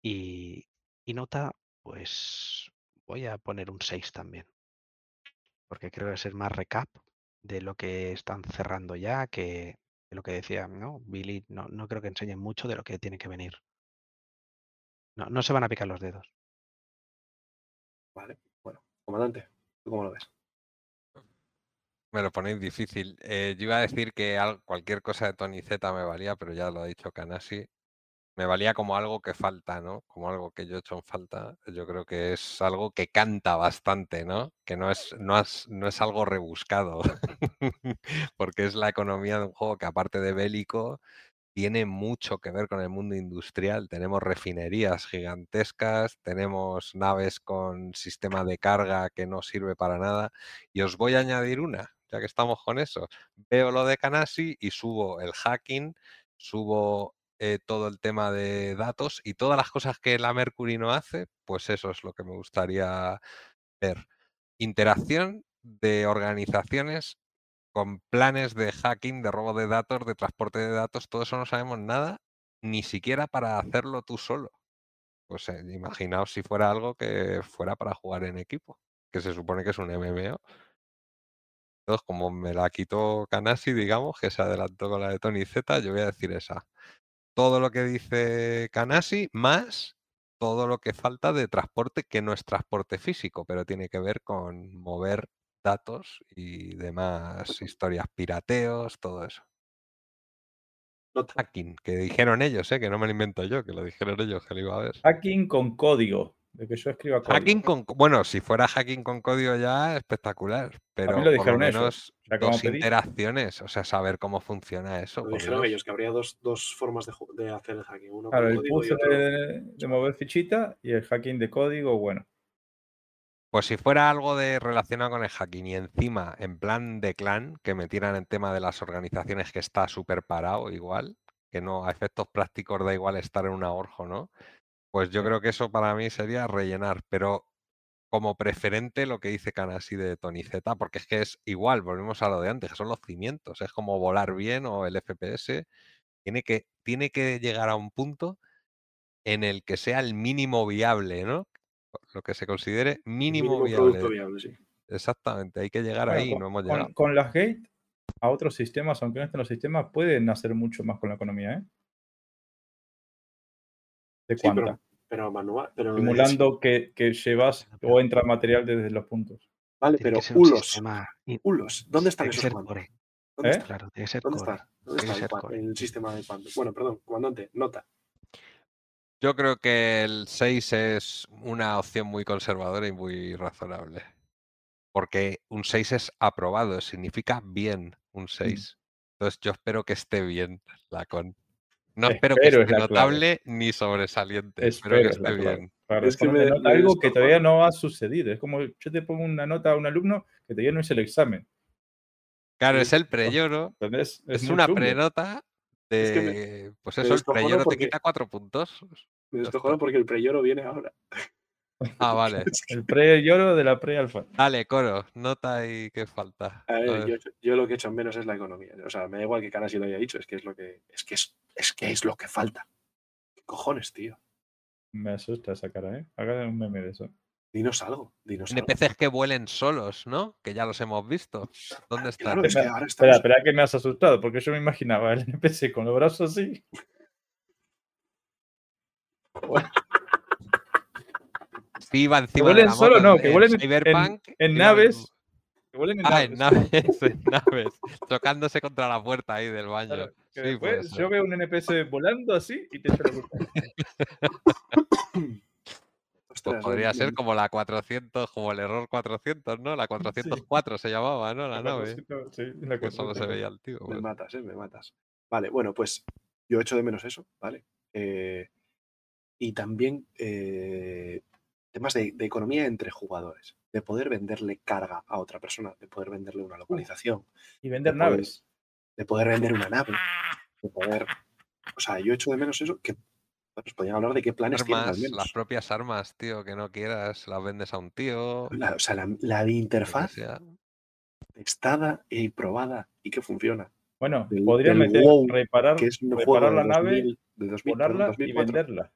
y, y nota, pues voy a poner un 6 también. Porque creo que es el más recap de lo que están cerrando ya, que de lo que decía, ¿no? Billy, no, no creo que enseñen mucho de lo que tiene que venir. No, no se van a picar los dedos. Vale, bueno. Comandante, ¿tú cómo lo ves? Me lo ponéis difícil. Eh, yo iba a decir que al- cualquier cosa de Tony Z me valía, pero ya lo ha dicho Kanasi. Me valía como algo que falta, ¿no? Como algo que yo he hecho en falta. Yo creo que es algo que canta bastante, ¿no? Que no es, no es, no es algo rebuscado. Porque es la economía de un juego que aparte de bélico, tiene mucho que ver con el mundo industrial. Tenemos refinerías gigantescas, tenemos naves con sistema de carga que no sirve para nada. Y os voy a añadir una, ya que estamos con eso. Veo lo de Kanasi y subo el hacking, subo eh, todo el tema de datos y todas las cosas que la Mercury no hace, pues eso es lo que me gustaría ver. Interacción de organizaciones con planes de hacking, de robo de datos, de transporte de datos, todo eso no sabemos nada, ni siquiera para hacerlo tú solo. Pues eh, imaginaos si fuera algo que fuera para jugar en equipo, que se supone que es un MMO. Entonces, como me la quitó Kanasi, digamos, que se adelantó con la de Tony Z, yo voy a decir esa. Todo lo que dice Kanasi, más todo lo que falta de transporte, que no es transporte físico, pero tiene que ver con mover datos y demás historias, pirateos, todo eso. Hacking, que dijeron ellos, ¿eh? que no me lo invento yo, que lo dijeron ellos que lo iba a ver. Hacking con código. De que yo escriba código. Hacking con, bueno, si fuera hacking con código ya, espectacular, pero lo por lo ellos, menos vamos dos interacciones, o sea, saber cómo funciona eso. Lo dijeron ellos, que habría dos, dos formas de, hacer el hacking. Uno Claro, con el puzzle otro. de, de mover fichita y el hacking de código, bueno. Pues si fuera algo de relacionado con el hacking y encima en plan de clan, que metieran el tema de las organizaciones que está súper parado igual, que no a efectos prácticos da igual estar en una orjo, ¿no? Pues yo creo que eso para mí sería rellenar, pero como preferente lo que dice Kanasi de Tony Z, porque es que es igual, volvemos a lo de antes, que son los cimientos, es como volar bien o el FPS, tiene que, tiene que llegar a un punto en el que sea el mínimo viable, ¿no? Lo que se considere mínimo, Mínimo viable. viable, sí. Exactamente, hay que llegar Bueno, ahí, con, no hemos con- llegado. con las gate a otros sistemas, aunque no estén los sistemas, pueden hacer mucho más con la economía, ¿eh? De Sí, cuánta. pero, pero manual. Pero Simulando que, que llevas o entra material desde los puntos. Vale, Tiene pero hulos. Hulos. ¿Dónde están esos. ¿Dónde ¿Eh? está? Claro, tiene que ser ¿Dónde core. está? ¿Dónde Tiene está el, el sistema de cuando? Bueno, perdón, comandante, nota. Yo creo que el 6 es una opción muy conservadora y muy razonable. Porque un 6 es aprobado, significa bien un 6. Entonces yo espero que esté bien la con. No espero que Espero es esté clave. notable ni sobresaliente. Espero espero que es esté bien. Claro, Es es que me- nota algo que todavía no ha sucedido. Es como yo te pongo una nota a un alumno que todavía no hizo el examen. Claro, Sí, es el preyoro. ¿Entendés? Es, muy una chungo. prenota de. Es que pues eso, el descojono preyoro te porque- quita cuatro puntos. Me descojono porque el preyoro viene ahora. Ah, vale. El pre-lloro de la pre-alfa. Dale, coro, nota y qué falta. A ver, A ver. Yo, yo lo que he hecho en menos es la economía. O sea, me da igual que Kanasi lo haya dicho, es que es lo que es que es, es que es lo que falta. ¿Qué cojones, tío? Me asusta esa cara, ¿eh? Hagan un meme de eso. Dinos algo, dinos algo. NPCs que vuelen solos, ¿no? Que ya los hemos visto. ¿Dónde están? Claro, es que ahora Espera, espera que me has asustado, porque yo me imaginaba el NPC con los brazos así. Sí, iba Que encima de vuelen la solo, moto no, en- que en vuelen en- en naves. Que vuelen en Ah, en naves. naves, en naves. Chocándose contra la puerta ahí del baño. Claro, que Sí, después yo veo un NPC volando así y te la. Pues Ostras, podría me- ser como la 400, como el error 400, ¿no? La 404 se llamaba, ¿no? La nave. Sí, la Que solo se 400. veía el tío. Me pues. matas, ¿eh? Me matas. Vale, bueno, pues yo echo de menos eso, ¿vale? Eh, y también eh, temas de, de economía entre jugadores, de poder venderle carga a otra persona, de poder venderle una localización, Y vender de poder- naves. de poder vender una nave, de poder... O sea, yo echo de menos eso, que pues, podrían hablar de qué planes tienen al Armas, menos. las propias armas, tío, que no quieras, las vendes a un tío. La- o sea, la, la de interfaz testada y probada y que funciona. Bueno, podrían meter, WoW, reparar, Que es un reparar juego de la nave, 2000, de 2000, perdón, volarla y 2004 venderla.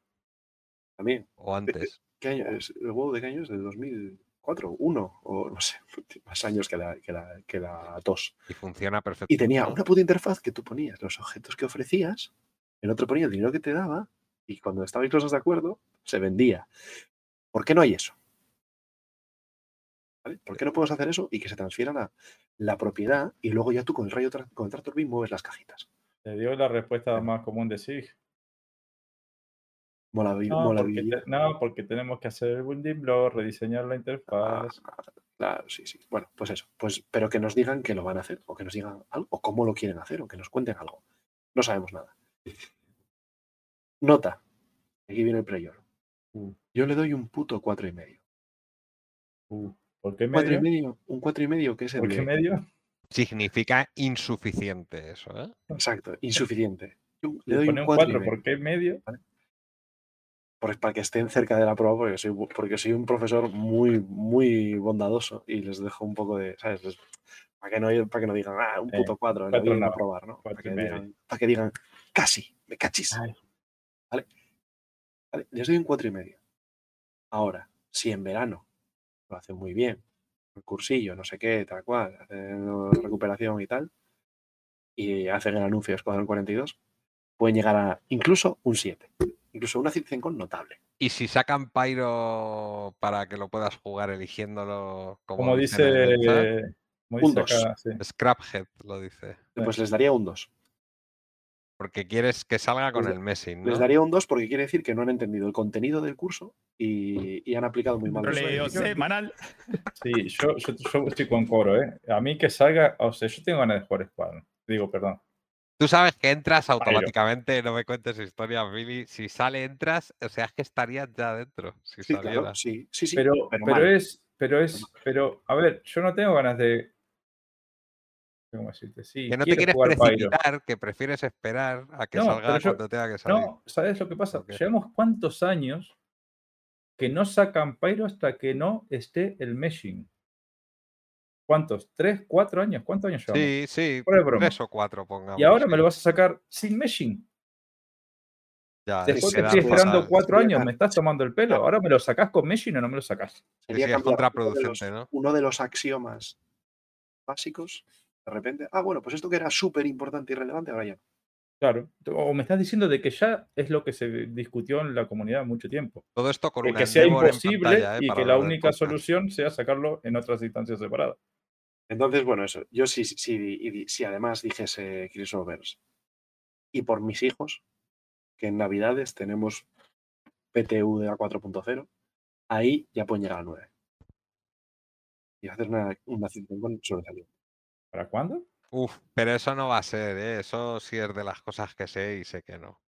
También. O antes. ¿Qué año es? ¿El WoW de qué año es? ¿Del 2004? ¿Uno? O no sé, más años que la, que la, que la tos. Y funciona perfectamente. Y tenía una puta interfaz que tú ponías los objetos que ofrecías, el otro ponía el dinero que te daba, y cuando estabais los dos de acuerdo, se vendía. ¿Por qué no hay eso? ¿Vale? ¿Por qué no podemos hacer eso y que se transfiera la, la propiedad y luego ya tú con el rayo con el tractor beam mueves las cajitas? Te dio la respuesta más común de sí. Mola, No, mola porque, vi- te- no, porque tenemos que hacer el building block, rediseñar la interfaz. Claro, sí, sí. Bueno, pues eso. Pues, pero que nos digan que lo van a hacer, o que nos digan algo, o cómo lo quieren hacer, o que nos cuenten algo. No sabemos nada. Nota. Aquí viene el player. Uh. Yo le doy un puto cuatro y medio. Uh, ¿Por qué Cuatro y medio? medio, un cuatro y medio que es el ¿Por qué de- medio? Significa insuficiente eso, ¿eh? Exacto, insuficiente. Yo le doy pone un un 4 y 4, medio. ¿por qué medio? Por- para que estén cerca de la prueba, porque soy, porque soy un profesor muy, muy bondadoso y les dejo un poco de, ¿sabes? Les- para, que no, para que no digan, ah, un Sí, puto cuatro, cuatro no vienen a no, probar, ¿no? Para que, digan, para que digan, casi, me cachis. Ay. ¿Vale? Vale, Les doy un cuatro y medio. Ahora, si en verano lo hacen muy bien, el cursillo, no sé qué, tal cual, hacen recuperación y tal, y hacen el anuncio Escuadrón 42, pueden llegar a incluso un 7. Incluso una con notable. Y si sacan Pyro para que lo puedas jugar eligiéndolo como, el dice, como Un dice dos. acá, sí. Scraphead lo dice. Pues les daría un 2. Porque quieres que salga con Les- el Messing, Les daría un 2 porque quiere decir que no han entendido el contenido del curso y, y han aplicado muy mal. beneficios. semanal. Sí, yo, yo, yo estoy con coro, ¿eh? A mí que salga, o sea, yo tengo ganas de jugar Squadron. Digo, perdón. Tú sabes que entras automáticamente, no me cuentes historias, Billy. Si sale, entras, o sea, es que estarías ya dentro. Si Sí, claro, sí, sí, sí. pero, pero es, pero es, pero, a ver, yo no tengo ganas de. ¿Cómo decirte? Sí, Que no te quieres jugar Pyro. precipitar, que prefieres esperar a que No, salga yo- cuando tenga que salir. No, ¿sabes lo que pasa? Llevamos cuántos años que no sacan Pyro hasta que no esté el meshing. ¿Cuántos? ¿Tres? ¿Cuatro años? ¿Cuántos años llevamos? Sí, sí, tres o cuatro, pongamos. y ahora me lo vas a sacar sin meshing. Ya, Después que estoy cosa- esperando cuatro años, me estás tomando el pelo. Ahora me lo sacás con meshing o no me lo sacás. Sería sí, es uno contraproducente, los- ¿no? Uno de los axiomas básicos, de repente, ah, bueno, pues esto que era súper importante y relevante, ahora ya. Claro. O me estás diciendo de que ya es lo que se discutió en la comunidad mucho tiempo. Todo esto con De una que sea imposible pantalla, ¿eh? y que la única solución sea sacarlo en otras instancias separadas. Entonces, bueno, eso. Yo sí, sí, sí, si además dijese Chris Overs, y por mis hijos, que en Navidades tenemos PTU de la 4.0, ahí ya pueden llegar al 9. Y hacer una, una cita con sobresaliente. ¿Para cuándo? Uf, pero eso no va a ser, ¿eh? Eso sí es de las cosas que sé y sé que no.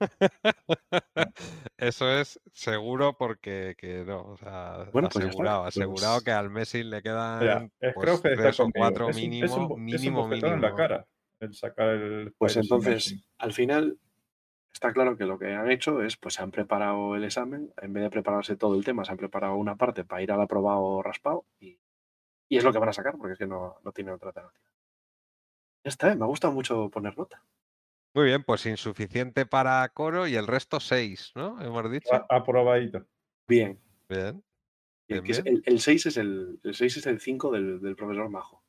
Eso es seguro porque que no, o sea, Bueno, pues ya asegurado, asegurado pues- que al Messi le quedan es pues, creo que tres o cuatro es un, es un mínimo, es un mínimo, bofetón en la cara el sacar el Pues entonces, al final, está claro que lo que han hecho es, pues se han preparado el examen, en vez de prepararse todo el tema, se han preparado una parte para ir al aprobado raspado y, y es lo que van a sacar, porque es que no, no tiene otra alternativa. Ya está, ¿eh? me ha gustado mucho poner nota. Muy bien, pues insuficiente para coro y el resto seis, ¿no? Hemos dicho. Aprobadito. Bien, Bien. El, Bien, bien. el, el 6 es el, el 6 es el 5 del, del profesor Majo.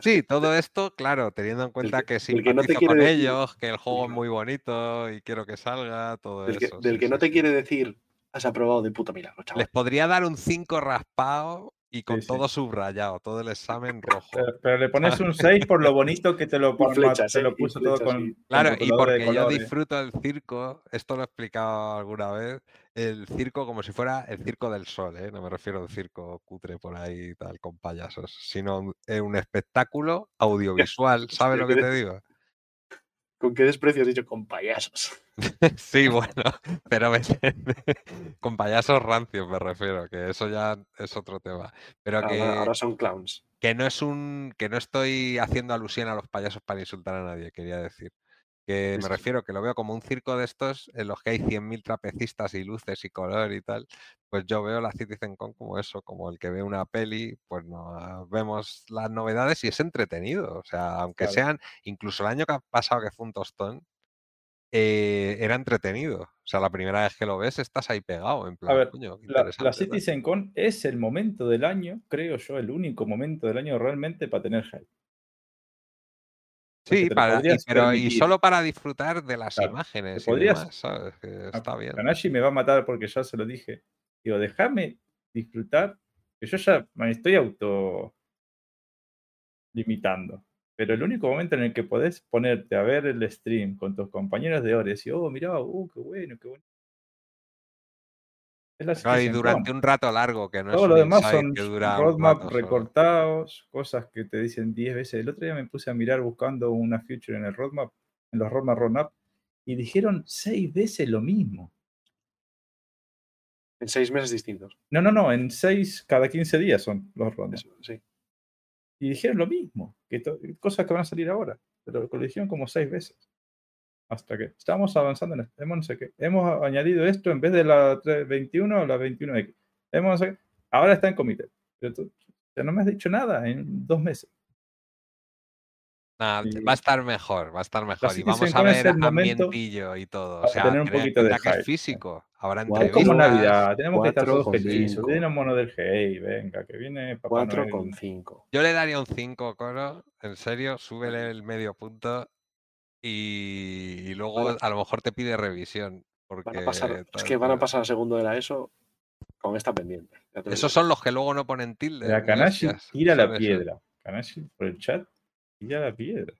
Sí, todo esto, claro, teniendo en cuenta que- que que no con decir- ellos, que el juego es muy bonito y quiero que salga, todo Del que, eso. del sí, que sí, no te quiere decir, has aprobado de puta milagro, chaval. Les podría dar un 5 raspado y con sí. todo subrayado, todo el examen rojo. Pero, pero le pones un 6 por lo bonito que te lo, Y flechas, te lo y puso todo con. sí. con Claro, y porque yo disfruto del circo, esto lo he explicado alguna vez, el circo como si fuera el circo del sol, ¿eh? no me refiero a un circo cutre por ahí y tal con payasos, sino un- eh, un espectáculo audiovisual, ¿sabes lo que te digo? ¿Con qué desprecio has dicho? Con payasos. Sí, bueno, pero me con payasos rancios me refiero, que eso ya es otro tema. Pero que, Ahora, ahora son clowns. que no es un que no estoy haciendo alusión a los payasos para insultar a nadie, quería decir. Que me refiero que lo veo como un circo de estos en los que hay 100.000 trapecistas y luces y color y tal. Pues yo veo la CitizenCon como eso, como el que ve una peli, pues no vemos las novedades y es entretenido. O sea, aunque Claro. sean, incluso el año que ha pasado que fue un tostón, eh, era entretenido. O sea, la primera vez que lo ves estás ahí pegado, en plan, ver, coño, La, la. CitizenCon es el momento del año, creo yo, el único momento del año realmente para tener hype. Sí, para, y, pero y solo para disfrutar de las Claro, imágenes y podrías- demás, ¿sabes? Que está bien. Kanashi me va a matar porque ya se lo dije. Digo, déjame disfrutar, que yo ya me estoy auto limitando. Pero el único momento en el que podés ponerte a ver el stream con tus compañeros de Ores y, oh, mirá, uh, qué bueno, qué bueno. Es la y durante un rato largo, que no Todo es lo demás son roadmap recortados, cosas que te dicen 10 veces. El otro día me puse a mirar buscando una feature en el roadmap, en los roadmap roadmap, y dijeron 6 veces lo mismo. En seis meses distintos. No, no, no, en 6 cada 15 días son los roadmap. Sí. Y dijeron lo mismo, que cosas que van a salir ahora, pero lo dijeron como 6 veces. Hasta que estamos avanzando en esto. Hemos, no sé qué. Hemos añadido esto en vez de la 321 la 21X. Hemos, no sé qué. Ahora está en comité. Tú- ya no me has dicho nada en dos meses. Y- va a estar mejor, va a estar mejor. Y vamos a ver ambientillo y todo. O sea, tener un poquito de hype. físico. Entrevistas. como Navidad, tenemos que estar todos felices. Viene un mono del Hey, venga, que viene Papá 4 Noel. con 5. Yo le daría un 5, Coro. En serio, súbele el medio punto. Y, y luego a lo mejor te pide revisión. Porque Van a pasar, es que van a pasar a segundo de la ESO con esta pendiente. Esos digo. son los que luego no ponen tilde. La Kanashi tira la piedra. Kanashi por el chat tira la piedra.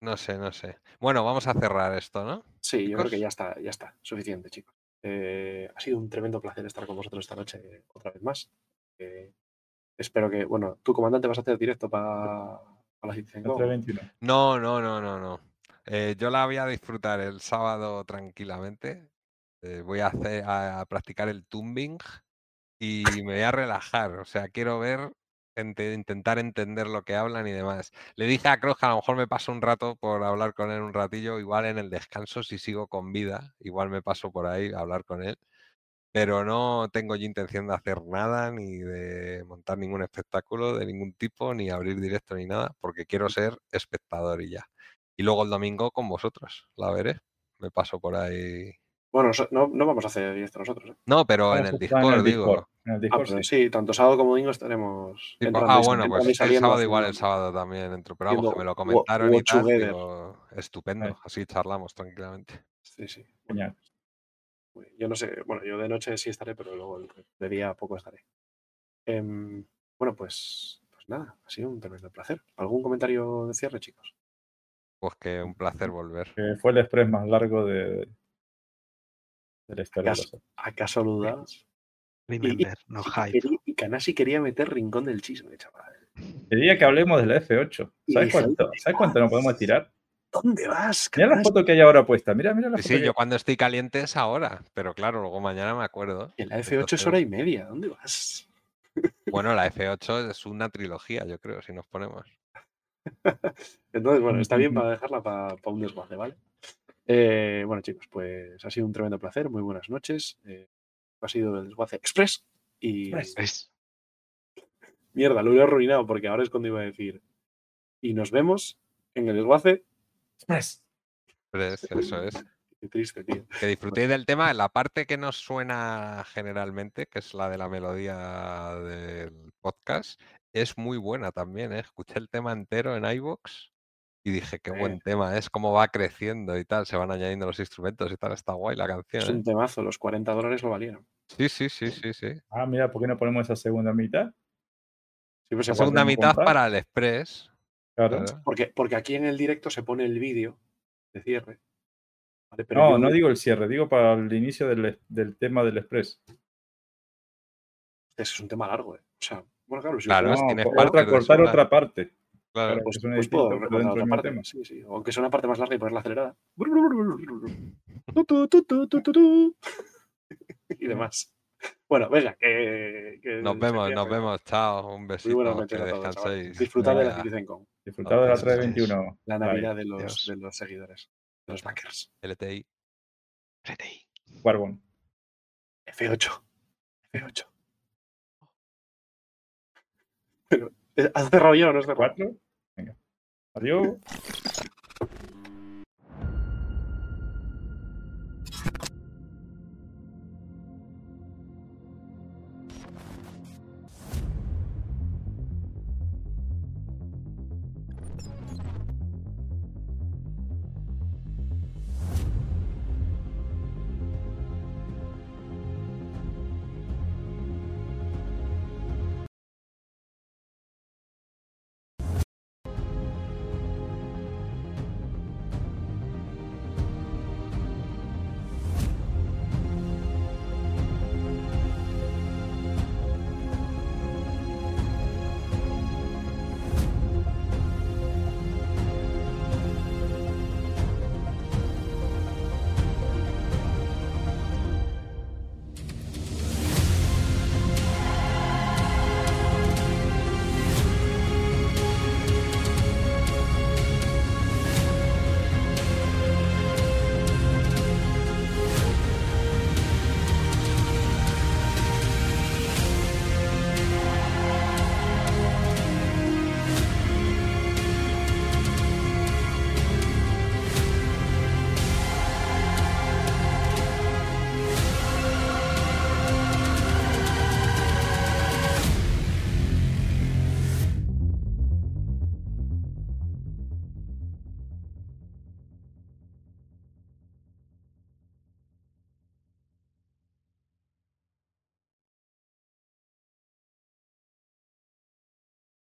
No sé, no sé. Bueno, vamos a cerrar esto, ¿no? Sí, yo creo que ya está, ya está. Suficiente, chicos. Eh, ha sido un tremendo placer estar con vosotros esta noche eh, otra vez más. Eh, espero que, bueno, tu comandante vas a hacer directo para la CitizenCon. Entre 21. No, no, no, no, no. Eh, yo la voy a disfrutar el sábado tranquilamente. Eh, voy a hacer a, a practicar el tumbing y me voy a relajar. O sea, quiero ver, intentar entender lo que hablan y demás. Le dije a Cross que a lo mejor me paso un rato por hablar con él un ratillo, igual en el descanso, si sigo con vida, igual me paso por ahí a hablar con él. Pero no tengo yo intención de hacer nada, ni de montar ningún espectáculo de ningún tipo, ni abrir directo ni nada, porque quiero ser espectador y ya. Y luego el domingo con vosotros, la veré. Me paso por ahí. Bueno, no, no vamos a hacer directo nosotros. ¿eh? No, pero en el Discord, digo. En el Ah, Discord, pero sí. sí, tanto sábado como domingo estaremos. Ah, bueno, pues el sábado igual, el sábado también entro. Pero vamos, que me lo comentaron y tal. digo, estupendo, así charlamos tranquilamente. Sí, sí. Genial. Bien. Yo no sé, bueno, yo de noche sí estaré, pero luego de día poco estaré. Em, bueno, pues, pues nada, ha sido un tremendo placer. ¿Algún comentario de cierre, chicos? Pues que un placer volver. Fue el express más largo de, de la historia. ¿Acaso, acaso dudas? Remember, no hype. y Kanashi quería meter rincón del chisme, chaval. Quería que hablemos de la F8. Y ¿Sabes cuánto, ¿dónde ¿sabes cuánto nos podemos tirar? ¿Dónde vas? Mira la foto que hay ahora puesta. Mira, mira la Sí, foto. sí, que yo hay. cuando estoy caliente es ahora, pero claro, luego mañana me acuerdo. Que la F8 es hora y media. ¿Dónde vas? Bueno, la F8 es una trilogía, yo creo, si nos ponemos. Entonces, bueno, está bien para dejarla para un desguace, ¿vale? Eh, bueno, chicos, pues ha sido un tremendo placer. Muy buenas noches. Eh, ha sido el desguace express. Y Express. Es- mierda, lo he arruinado porque ahora es cuando iba a decir. Y nos vemos en el desguace. Express. Es- eso es. Qué triste, tío. Que disfrutéis del tema. La parte que nos suena generalmente, que es la de la melodía del podcast, es muy buena también. ¿eh? Escuché el tema entero en iVoox y dije, qué buen Eh. tema es, cómo va creciendo y tal. Se van añadiendo los instrumentos y tal. Está guay la canción. Es ¿eh? un temazo, los 40 dólares lo valieron. Sí, sí, sí, sí, sí. Ah, mira, ¿por qué no ponemos esa segunda mitad? Sí, pues La se segunda mitad comprar. para el Express. Claro. porque, porque aquí en el directo se pone el vídeo de cierre. ¿vale? Pero No, yo- no digo el cierre, digo para el inicio del, del tema del Express. Ese es un tema largo, ¿eh? O sea, bueno, claro, si Claro, tienes otra, de cortar otra parte. Claro. Claro, pues, pues puedo recortar otra parte. tema. Sí, sí. Aunque sea una parte más larga y acelerada. Tu, tu, tu. Y demás. Bueno, venga, que. que Nos vemos, nos vemos. Chao. Un Muy besito. buenas Que noches a todos, descanséis. Disfrutad de la CitizenCon, Disfrutad de la Eso es. 321. la. Navidad de los, de los seguidores, de los backers. LTI. RTI. Warbon. F8. F8. Pero, ¿has cerrado ya o no has cerrado? ¿Cuatro? Venga. Adiós.